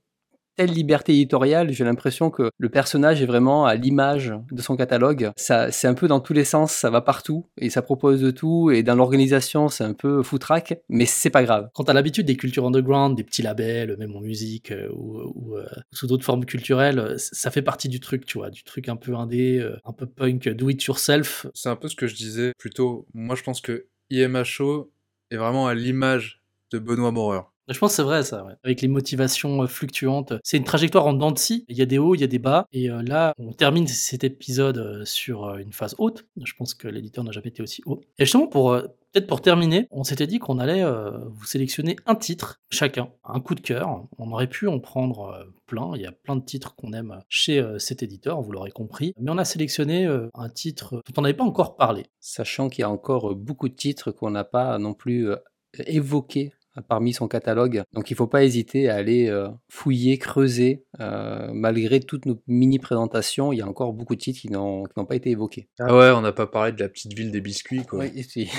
telle liberté éditoriale, j'ai l'impression que le personnage est vraiment à l'image de son catalogue. Ça, c'est un peu dans tous les sens, ça va partout et ça propose de tout. Et dans l'organisation, c'est un peu foutraque, mais c'est pas grave. Quand t'as l'habitude des cultures underground, des petits labels, même en musique euh, ou, ou, euh, sous d'autres formes culturelles, euh, ça fait partie du truc, tu vois, du truc un peu indé, euh, un peu punk, do it yourself. C'est un peu ce que je disais plutôt. Moi, je pense que IMHO est vraiment à l'image de Benoît Maurer. Je pense que c'est vrai ça, avec les motivations euh, fluctuantes. C'est une trajectoire en dents de scie. Il y a des hauts, il y a des bas. Et euh, là, on termine cet épisode euh, sur une phase haute. Je pense que l'éditeur n'a jamais été aussi haut. Et justement, pour peut-être pour terminer, on s'était dit qu'on allait vous sélectionner un titre chacun, un coup de cœur. On aurait pu en prendre plein. Il y a plein de titres qu'on aime chez cet éditeur, vous l'aurez compris. Mais on a sélectionné un titre dont on n'avait pas encore parlé. Sachant qu'il y a encore beaucoup de titres qu'on n'a pas non plus évoqués parmi son catalogue. Donc il ne faut pas hésiter à aller euh, fouiller, creuser. Euh, malgré toutes nos mini-présentations, il y a encore beaucoup de titres qui n'ont qui n'ont pas été évoqués. Ah ouais, on n'a pas parlé de la petite ville des biscuits, quoi. Oui, si.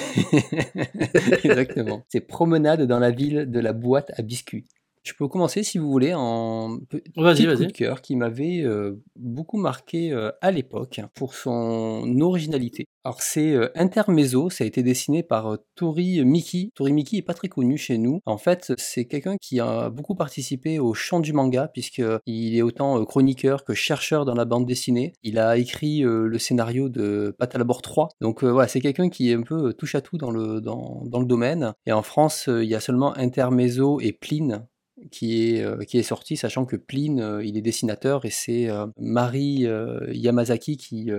Exactement. C'est promenade dans la ville de la boîte à biscuits. Je peux commencer si vous voulez en petit coup de cœur qui m'avait euh, beaucoup marqué euh, à l'époque pour son originalité. Alors c'est euh, Intermezzo, ça a été dessiné par euh, Tori Miki. Tori Miki est pas très connu chez nous. En fait, c'est quelqu'un qui a beaucoup participé au chant du manga puisque il est autant chroniqueur que chercheur dans la bande dessinée. Il a écrit le scénario de Patalabor 3. Donc voilà, c'est quelqu'un qui est un peu touche à tout dans le dans, dans le domaine. Et en France, il y a seulement Intermezzo et Pline qui est, euh, qui est sorti, sachant que Pline, euh, il est dessinateur et c'est euh, Marie Yamazaki qui,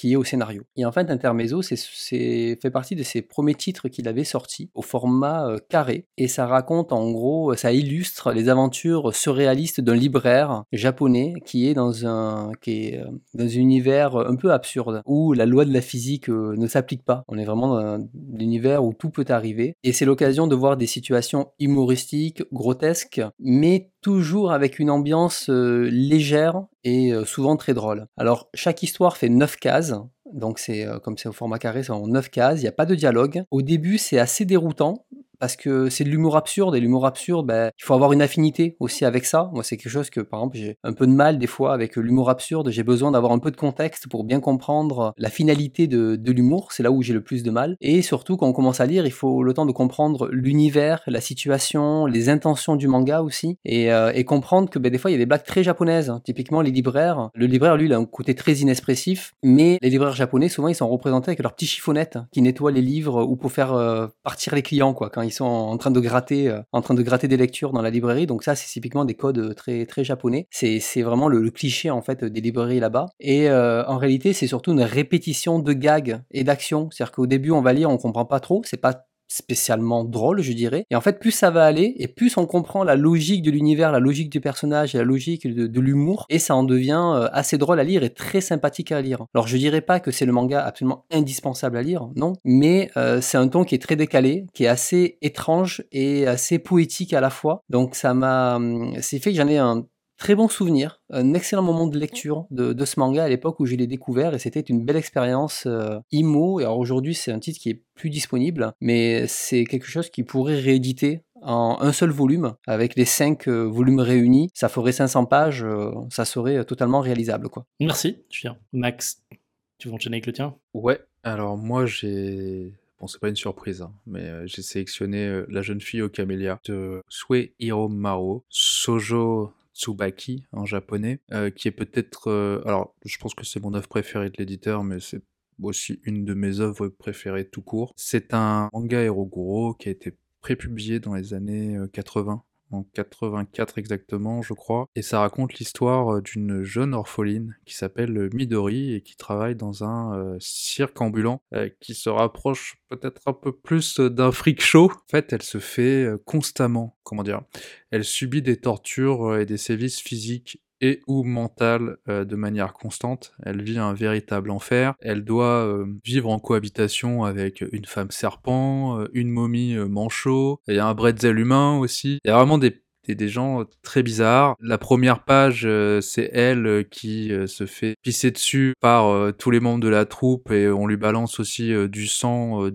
qui est au scénario. Et en fait, Intermezzo, c'est, fait partie de ses premiers titres qu'il avait sortis au format euh, carré. Et ça raconte en gros, ça illustre les aventures surréalistes d'un libraire japonais qui est dans un, qui est, euh, dans un univers un peu absurde, où la loi de la physique euh, ne s'applique pas. On est vraiment dans un univers où tout peut arriver. Et c'est l'occasion de voir des situations humoristiques, grotesques, mais toujours avec une ambiance euh, légère et euh, souvent très drôle. Alors, chaque histoire fait 9 cases. Donc, c'est euh, comme c'est au format carré, c'est en 9 cases. Il n'y a pas de dialogue. Au début, c'est assez déroutant parce que c'est de l'humour absurde et l'humour absurde, ben, il faut avoir une affinité aussi avec ça. Moi, c'est quelque chose que, par exemple, j'ai un peu de mal des fois avec l'humour absurde. J'ai besoin d'avoir un peu de contexte pour bien comprendre la finalité de, de l'humour. C'est là où j'ai le plus de mal. Et surtout, quand on commence à lire, il faut le temps de comprendre l'univers, la situation, les intentions du manga aussi, et, euh, comprendre que ben, des fois, il y a des blagues très japonaises. Typiquement, les libraires. Le libraire, lui, il a un côté très inexpressif, mais les libraires japonais, souvent, ils sont représentés avec leurs petits chiffonnettes qui nettoient les livres ou pour faire euh, partir les clients, quoi, ils sont en train de gratter, euh, en train de gratter des lectures dans la librairie. Donc ça, c'est typiquement des codes très très japonais. C'est c'est vraiment le, le cliché en fait des librairies là-bas. Et euh, en réalité, c'est surtout une répétition de gags et d'actions. C'est-à-dire qu'au début, on va lire, on comprend pas trop. C'est pas spécialement drôle, je dirais. Et en fait, plus ça va aller, et plus on comprend la logique de l'univers, la logique du personnage et la logique de, l'humour, et ça en devient euh, assez drôle à lire et très sympathique à lire. Alors, je dirais pas que c'est le manga absolument indispensable à lire, non, mais euh, c'est un ton qui est très décalé, qui est assez étrange et assez poétique à la fois. Donc, ça m'a, hum, c'est fait que j'en ai un très bon souvenir, un excellent moment de lecture de, ce manga à l'époque où je l'ai découvert et c'était une belle expérience euh, IMO. Et alors aujourd'hui, c'est un titre qui est plus disponible, mais c'est quelque chose qui pourrait rééditer en un seul volume avec les cinq euh, volumes réunis. Ça ferait 500 pages, euh, ça serait totalement réalisable. Quoi. Merci, Julien. Max, tu veux enchaîner avec le tien? Ouais, alors moi j'ai Bon, c'est pas une surprise, hein, mais j'ai sélectionné La jeune fille au camélia de Sue Hiro Maro, Sojo Tsubaki en japonais, euh, qui est peut-être... Euh, alors, je pense que c'est mon œuvre préférée de l'éditeur, mais c'est aussi une de mes œuvres préférées tout court. C'est un manga Eroguro qui a été prépublié dans les années 80 euh, en 84 exactement, je crois. Et ça raconte l'histoire euh, d'une jeune orpheline qui s'appelle euh, Midori et qui travaille dans un euh, cirque ambulant qui se rapproche peut-être un peu plus d'un freak show. En fait, elle se fait constamment, comment dire, elle subit des tortures et des sévices physiques et ou mentale euh, de manière constante. Elle vit un véritable enfer. Elle doit euh, vivre en cohabitation avec une femme serpent, euh, une momie manchot. Il y a un bretzel humain aussi. Il y a vraiment des des, gens très bizarres. La première page, c'est elle qui se fait pisser dessus par tous les membres de la troupe et on lui balance aussi du sang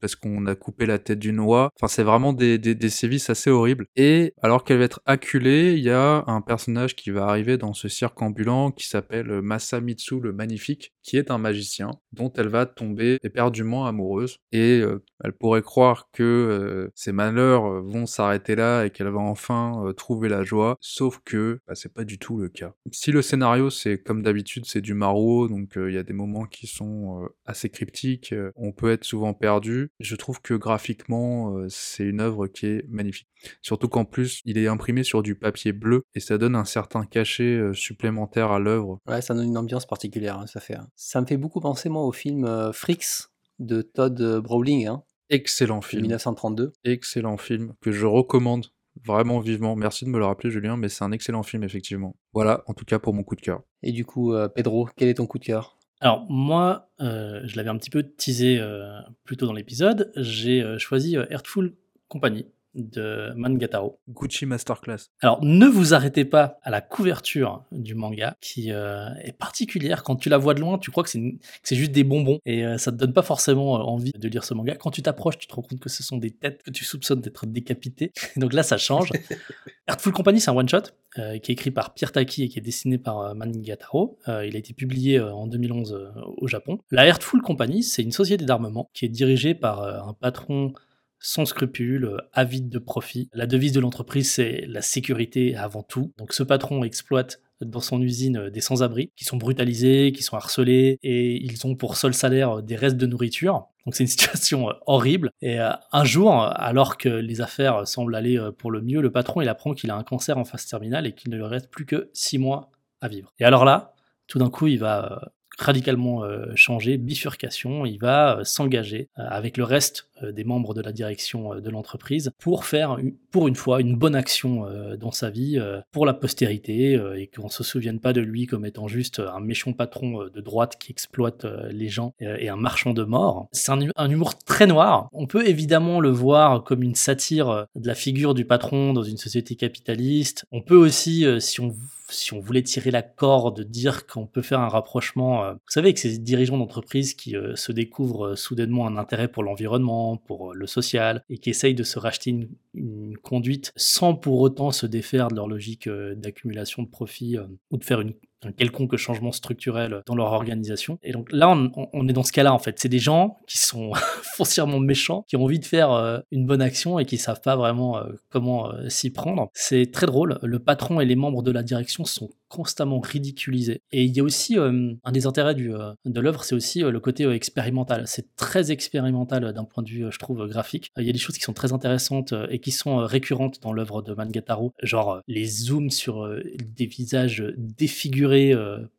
parce qu'on a coupé la tête d'une oie. Enfin, c'est vraiment des, sévices assez horribles. Et alors qu'elle va être acculée, il y a un personnage qui va arriver dans ce cirque ambulant qui s'appelle Masamitsu le Magnifique, qui est un magicien dont elle va tomber éperdument amoureuse. Et euh, elle pourrait croire que euh, ses malheurs euh, vont s'arrêter là et qu'elle va enfin trouver la joie, sauf que bah, c'est pas du tout le cas. Si le scénario, c'est comme d'habitude, c'est du maro, donc il y a des moments qui sont assez cryptiques, on peut être souvent perdu, je trouve que graphiquement, euh, c'est une œuvre qui est magnifique. Surtout qu'en plus, il est imprimé sur du papier bleu et ça donne un certain cachet euh, supplémentaire à l'œuvre. Ouais, ça donne une ambiance particulière, hein, ça fait. Hein. Ça me fait beaucoup penser, moi, au film euh, Freaks de Todd Browning. Hein, Excellent film. 1932. Excellent film que je recommande vraiment vivement. Merci de me le rappeler, Julien, mais c'est un excellent film, effectivement. Voilà, en tout cas pour mon coup de cœur. Et du coup, Pedro, quel est ton coup de cœur? Alors moi, euh, je l'avais un petit peu teasé euh, plus tôt dans l'épisode, j'ai euh, choisi Earthful Company de Mangataro. Gucci Masterclass. Alors, ne vous arrêtez pas à la couverture du manga, qui euh, est particulière. Quand tu la vois de loin, tu crois que c'est juste des bonbons, et euh, ça te donne pas forcément euh, envie de lire ce manga. Quand tu t'approches, tu te rends compte que ce sont des têtes que tu soupçonnes d'être décapitées. Donc là, ça change. Earthful Company, c'est un one-shot, qui est écrit par Pierre Taki et qui est dessiné par Mangataro. il a été publié en 2011 au Japon. La Earthful Company, c'est une société d'armement qui est dirigée par un patron sans scrupules, euh, avide de profit. La devise de l'entreprise, c'est la sécurité avant tout. Donc ce patron exploite dans son usine euh, des sans-abri qui sont brutalisés, qui sont harcelés et ils ont pour seul salaire euh, des restes de nourriture. Donc c'est une situation horrible. Et un jour, alors que les affaires semblent aller pour le mieux, le patron il apprend qu'il a un cancer en phase terminale et qu'il ne lui reste plus que six mois à vivre. Et alors là, tout d'un coup, il va radicalement changer, bifurcation, il va s'engager avec le reste euh, des membres de la direction euh, de l'entreprise pour faire pour une fois une bonne action euh, dans sa vie pour la postérité et qu'on se souvienne pas de lui comme étant juste un méchant patron de droite qui exploite les gens et un marchand de mort. C'est un, humour très noir. On peut évidemment le voir comme une satire de la figure du patron dans une société capitaliste. On peut aussi, si on si on voulait tirer la corde, dire qu'on peut faire un rapprochement, vous savez, avec ces dirigeants d'entreprise qui se découvrent soudainement un intérêt pour l'environnement, pour euh, le social, et qui essayent de se racheter une, conduite sans pour autant se défaire de leur logique euh, d'accumulation de profits euh, ou de faire une, un quelconque changement structurel dans leur organisation. Et donc là, on, est dans ce cas-là, en fait. C'est des gens qui sont foncièrement méchants, qui ont envie de faire une bonne action et qui savent pas vraiment comment s'y prendre. C'est très drôle. Le patron et les membres de la direction sont constamment ridiculisé. Et il y a aussi euh, un des intérêts du, euh, de l'œuvre, c'est aussi euh, le côté expérimental. C'est très expérimental d'un point de vue, je trouve, graphique. Il y a des choses qui sont très intéressantes et qui sont récurrentes dans l'œuvre de Mangataro, genre les zooms sur des visages défigurés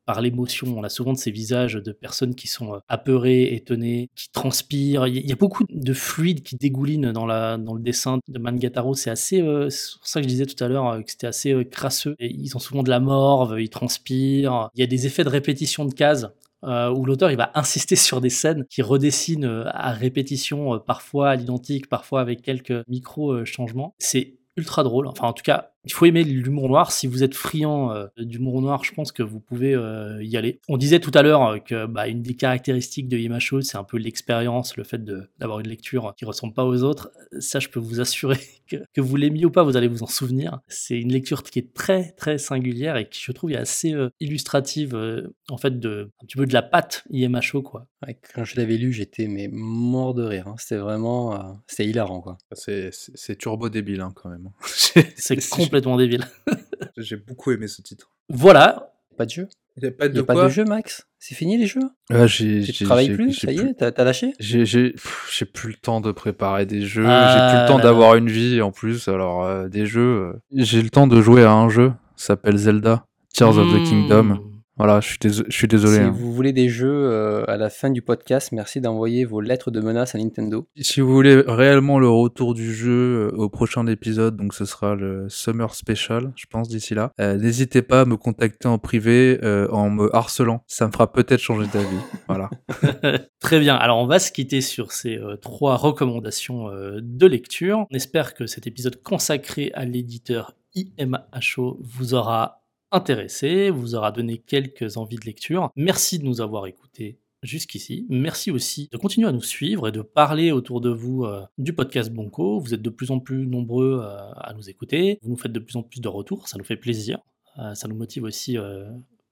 par l'émotion. On a souvent de ces visages de personnes qui sont apeurées, étonnées, qui transpirent. Il y a- beaucoup de fluide qui dégouline dans, la, dans le dessin de Mangataro. C'est assez, c'est pour ça que je disais tout à l'heure que c'était assez crasseux. Ils ont souvent de la morve, ils transpirent. Il y a des effets de répétition de cases euh, où l'auteur il va insister sur des scènes qui redessinent euh, à répétition, euh, parfois à l'identique, parfois avec quelques micro changements. C'est ultra drôle. Enfin, en tout cas, il faut aimer l'humour noir. Si vous êtes friand euh, d'humour noir, je pense que vous pouvez euh, y aller. On disait tout à l'heure euh, que bah, une des caractéristiques de Yemacho, c'est un peu l'expérience, le fait de- d'avoir une lecture qui ressemble pas aux autres. Ça, je peux vous assurer que, que vous l'aimiez ou pas, vous allez vous en souvenir. C'est une lecture qui est très très singulière et qui, je trouve, est assez euh, illustrative euh, en fait de un petit peu de la patte Yemacho quoi. Ouais, quand je l'avais lu, j'étais mais mort de rire. hein. C'était vraiment, euh, c'était hilarant quoi. C'est- C'est c'est turbo débile hein, quand même. C'est complètement débile. J'ai beaucoup aimé ce titre. Voilà. Pas de jeu Il n'y a pas de a pas quoi de jeu, Max C'est fini les jeux Ah, j'ai- Tu j'ai- travailles j'ai- plus j'ai Ça y est T'as t'as lâché? J'ai j'ai- pff, j'ai plus le temps de préparer des jeux, Ah j'ai plus le temps là d'avoir une vie en plus, alors euh, des jeux. euh, J'ai le temps de jouer à un jeu, ça s'appelle Zelda, Tears of the Mmh. Kingdom. Voilà, je suis, déso- je suis désolé. Si hein. vous voulez des jeux euh, à la fin du podcast, merci d'envoyer vos lettres de menace à Nintendo. Si vous voulez réellement le retour du jeu euh, au prochain épisode, donc ce sera le Summer Special, je pense, d'ici là, euh, n'hésitez pas à me contacter en privé euh, en me harcelant. Ça me fera peut-être changer d'avis. voilà. Très bien. Alors, on va se quitter sur ces euh, trois recommandations euh, de lecture. On espère que cet épisode consacré à l'éditeur IMHO vous aura intéressé, vous aura donné quelques envies de lecture. Merci de nous avoir écoutés jusqu'ici. Merci aussi de continuer à nous suivre et de parler autour de vous euh, du podcast Bonco. Vous êtes de plus en plus nombreux euh, à nous écouter. Vous nous faites de plus en plus de retours. Ça nous fait plaisir. Euh, ça nous motive aussi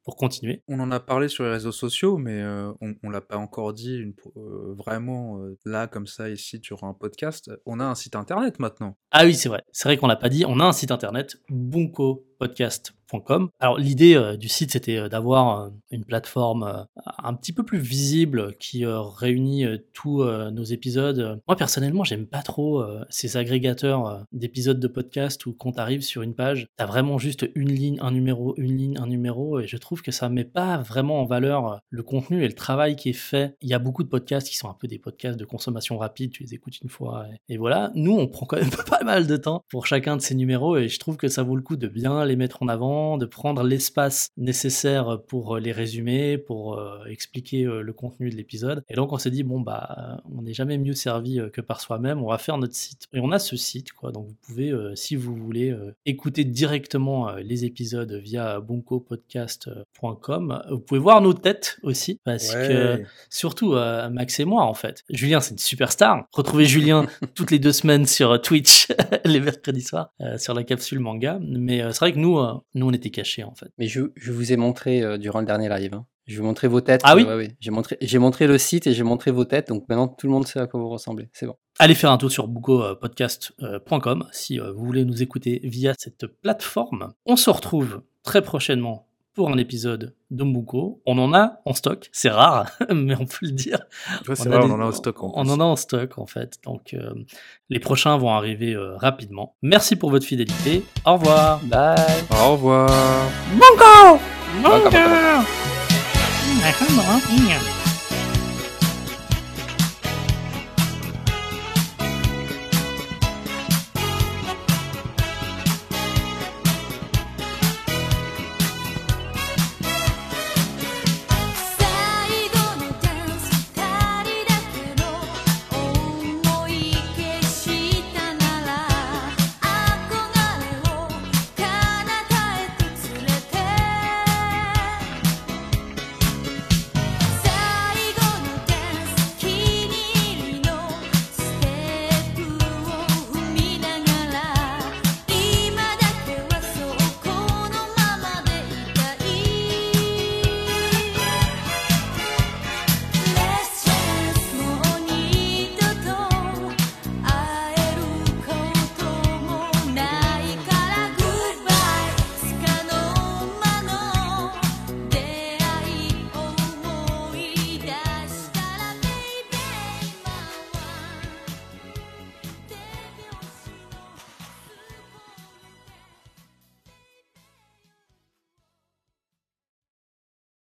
pour continuer. On en a parlé sur les réseaux sociaux, mais euh, on, on l'a pas encore dit une, euh, vraiment euh, là, comme ça, ici, sur un podcast. On a un site internet maintenant. Ah oui, c'est vrai. C'est vrai qu'on l'a pas dit. On a un site internet, bunkopodcast.com. Alors l'idée euh, du site, c'était euh, d'avoir euh, une plateforme un petit peu plus visible qui réunit tous nos épisodes. Moi personnellement, j'aime pas trop ces agrégateurs d'épisodes de podcast où quand t'arrives sur une page, t'as vraiment juste une ligne, un numéro, une ligne, un numéro, et je trouve que ça met pas vraiment en valeur le contenu et le travail qui est fait. Il y a beaucoup de podcasts qui sont un peu des podcasts de consommation rapide. Tu les écoutes une fois et, et voilà. Nous, on prend quand même pas mal de temps pour chacun de ces numéros et je trouve que ça vaut le coup de bien les mettre en avant, de prendre l'espace nécessaire pour euh, les résumer, pour euh, expliquer euh, le contenu de l'épisode. Et donc on s'est dit bon bah on n'est jamais mieux servi que par soi-même, on va faire notre site. Et on a ce site quoi, donc vous pouvez si vous voulez écouter directement les épisodes via boncopodcast.com. Vous pouvez voir nos têtes aussi parce que surtout Max et moi en fait. Julien c'est une superstar. Retrouvez Julien toutes les deux semaines sur Twitch les mercredis soirs sur la capsule manga. Mais c'est vrai que nous, euh, nous on était cachés en fait. Mais je, je vous ai montré euh, durant le dernier live. hein. Je vous montrer vos têtes. Ah oui Ouais, ouais. J'ai montré, j'ai montré le site et j'ai montré vos têtes. Donc maintenant tout le monde sait à quoi vous ressemblez. C'est bon. Allez faire un tour sur bookopodcast.com si euh, vous voulez nous écouter via cette plateforme. On se retrouve très prochainement pour un épisode de Mbuko. On en a en stock, c'est rare, mais on peut le dire. Ouais, c'est On vrai, a on des- en a au stock. En On plus. en a en stock en fait. Donc euh, les prochains vont arriver euh, rapidement. Merci pour votre fidélité. Au revoir. Bye. Au revoir. Bunko Bunko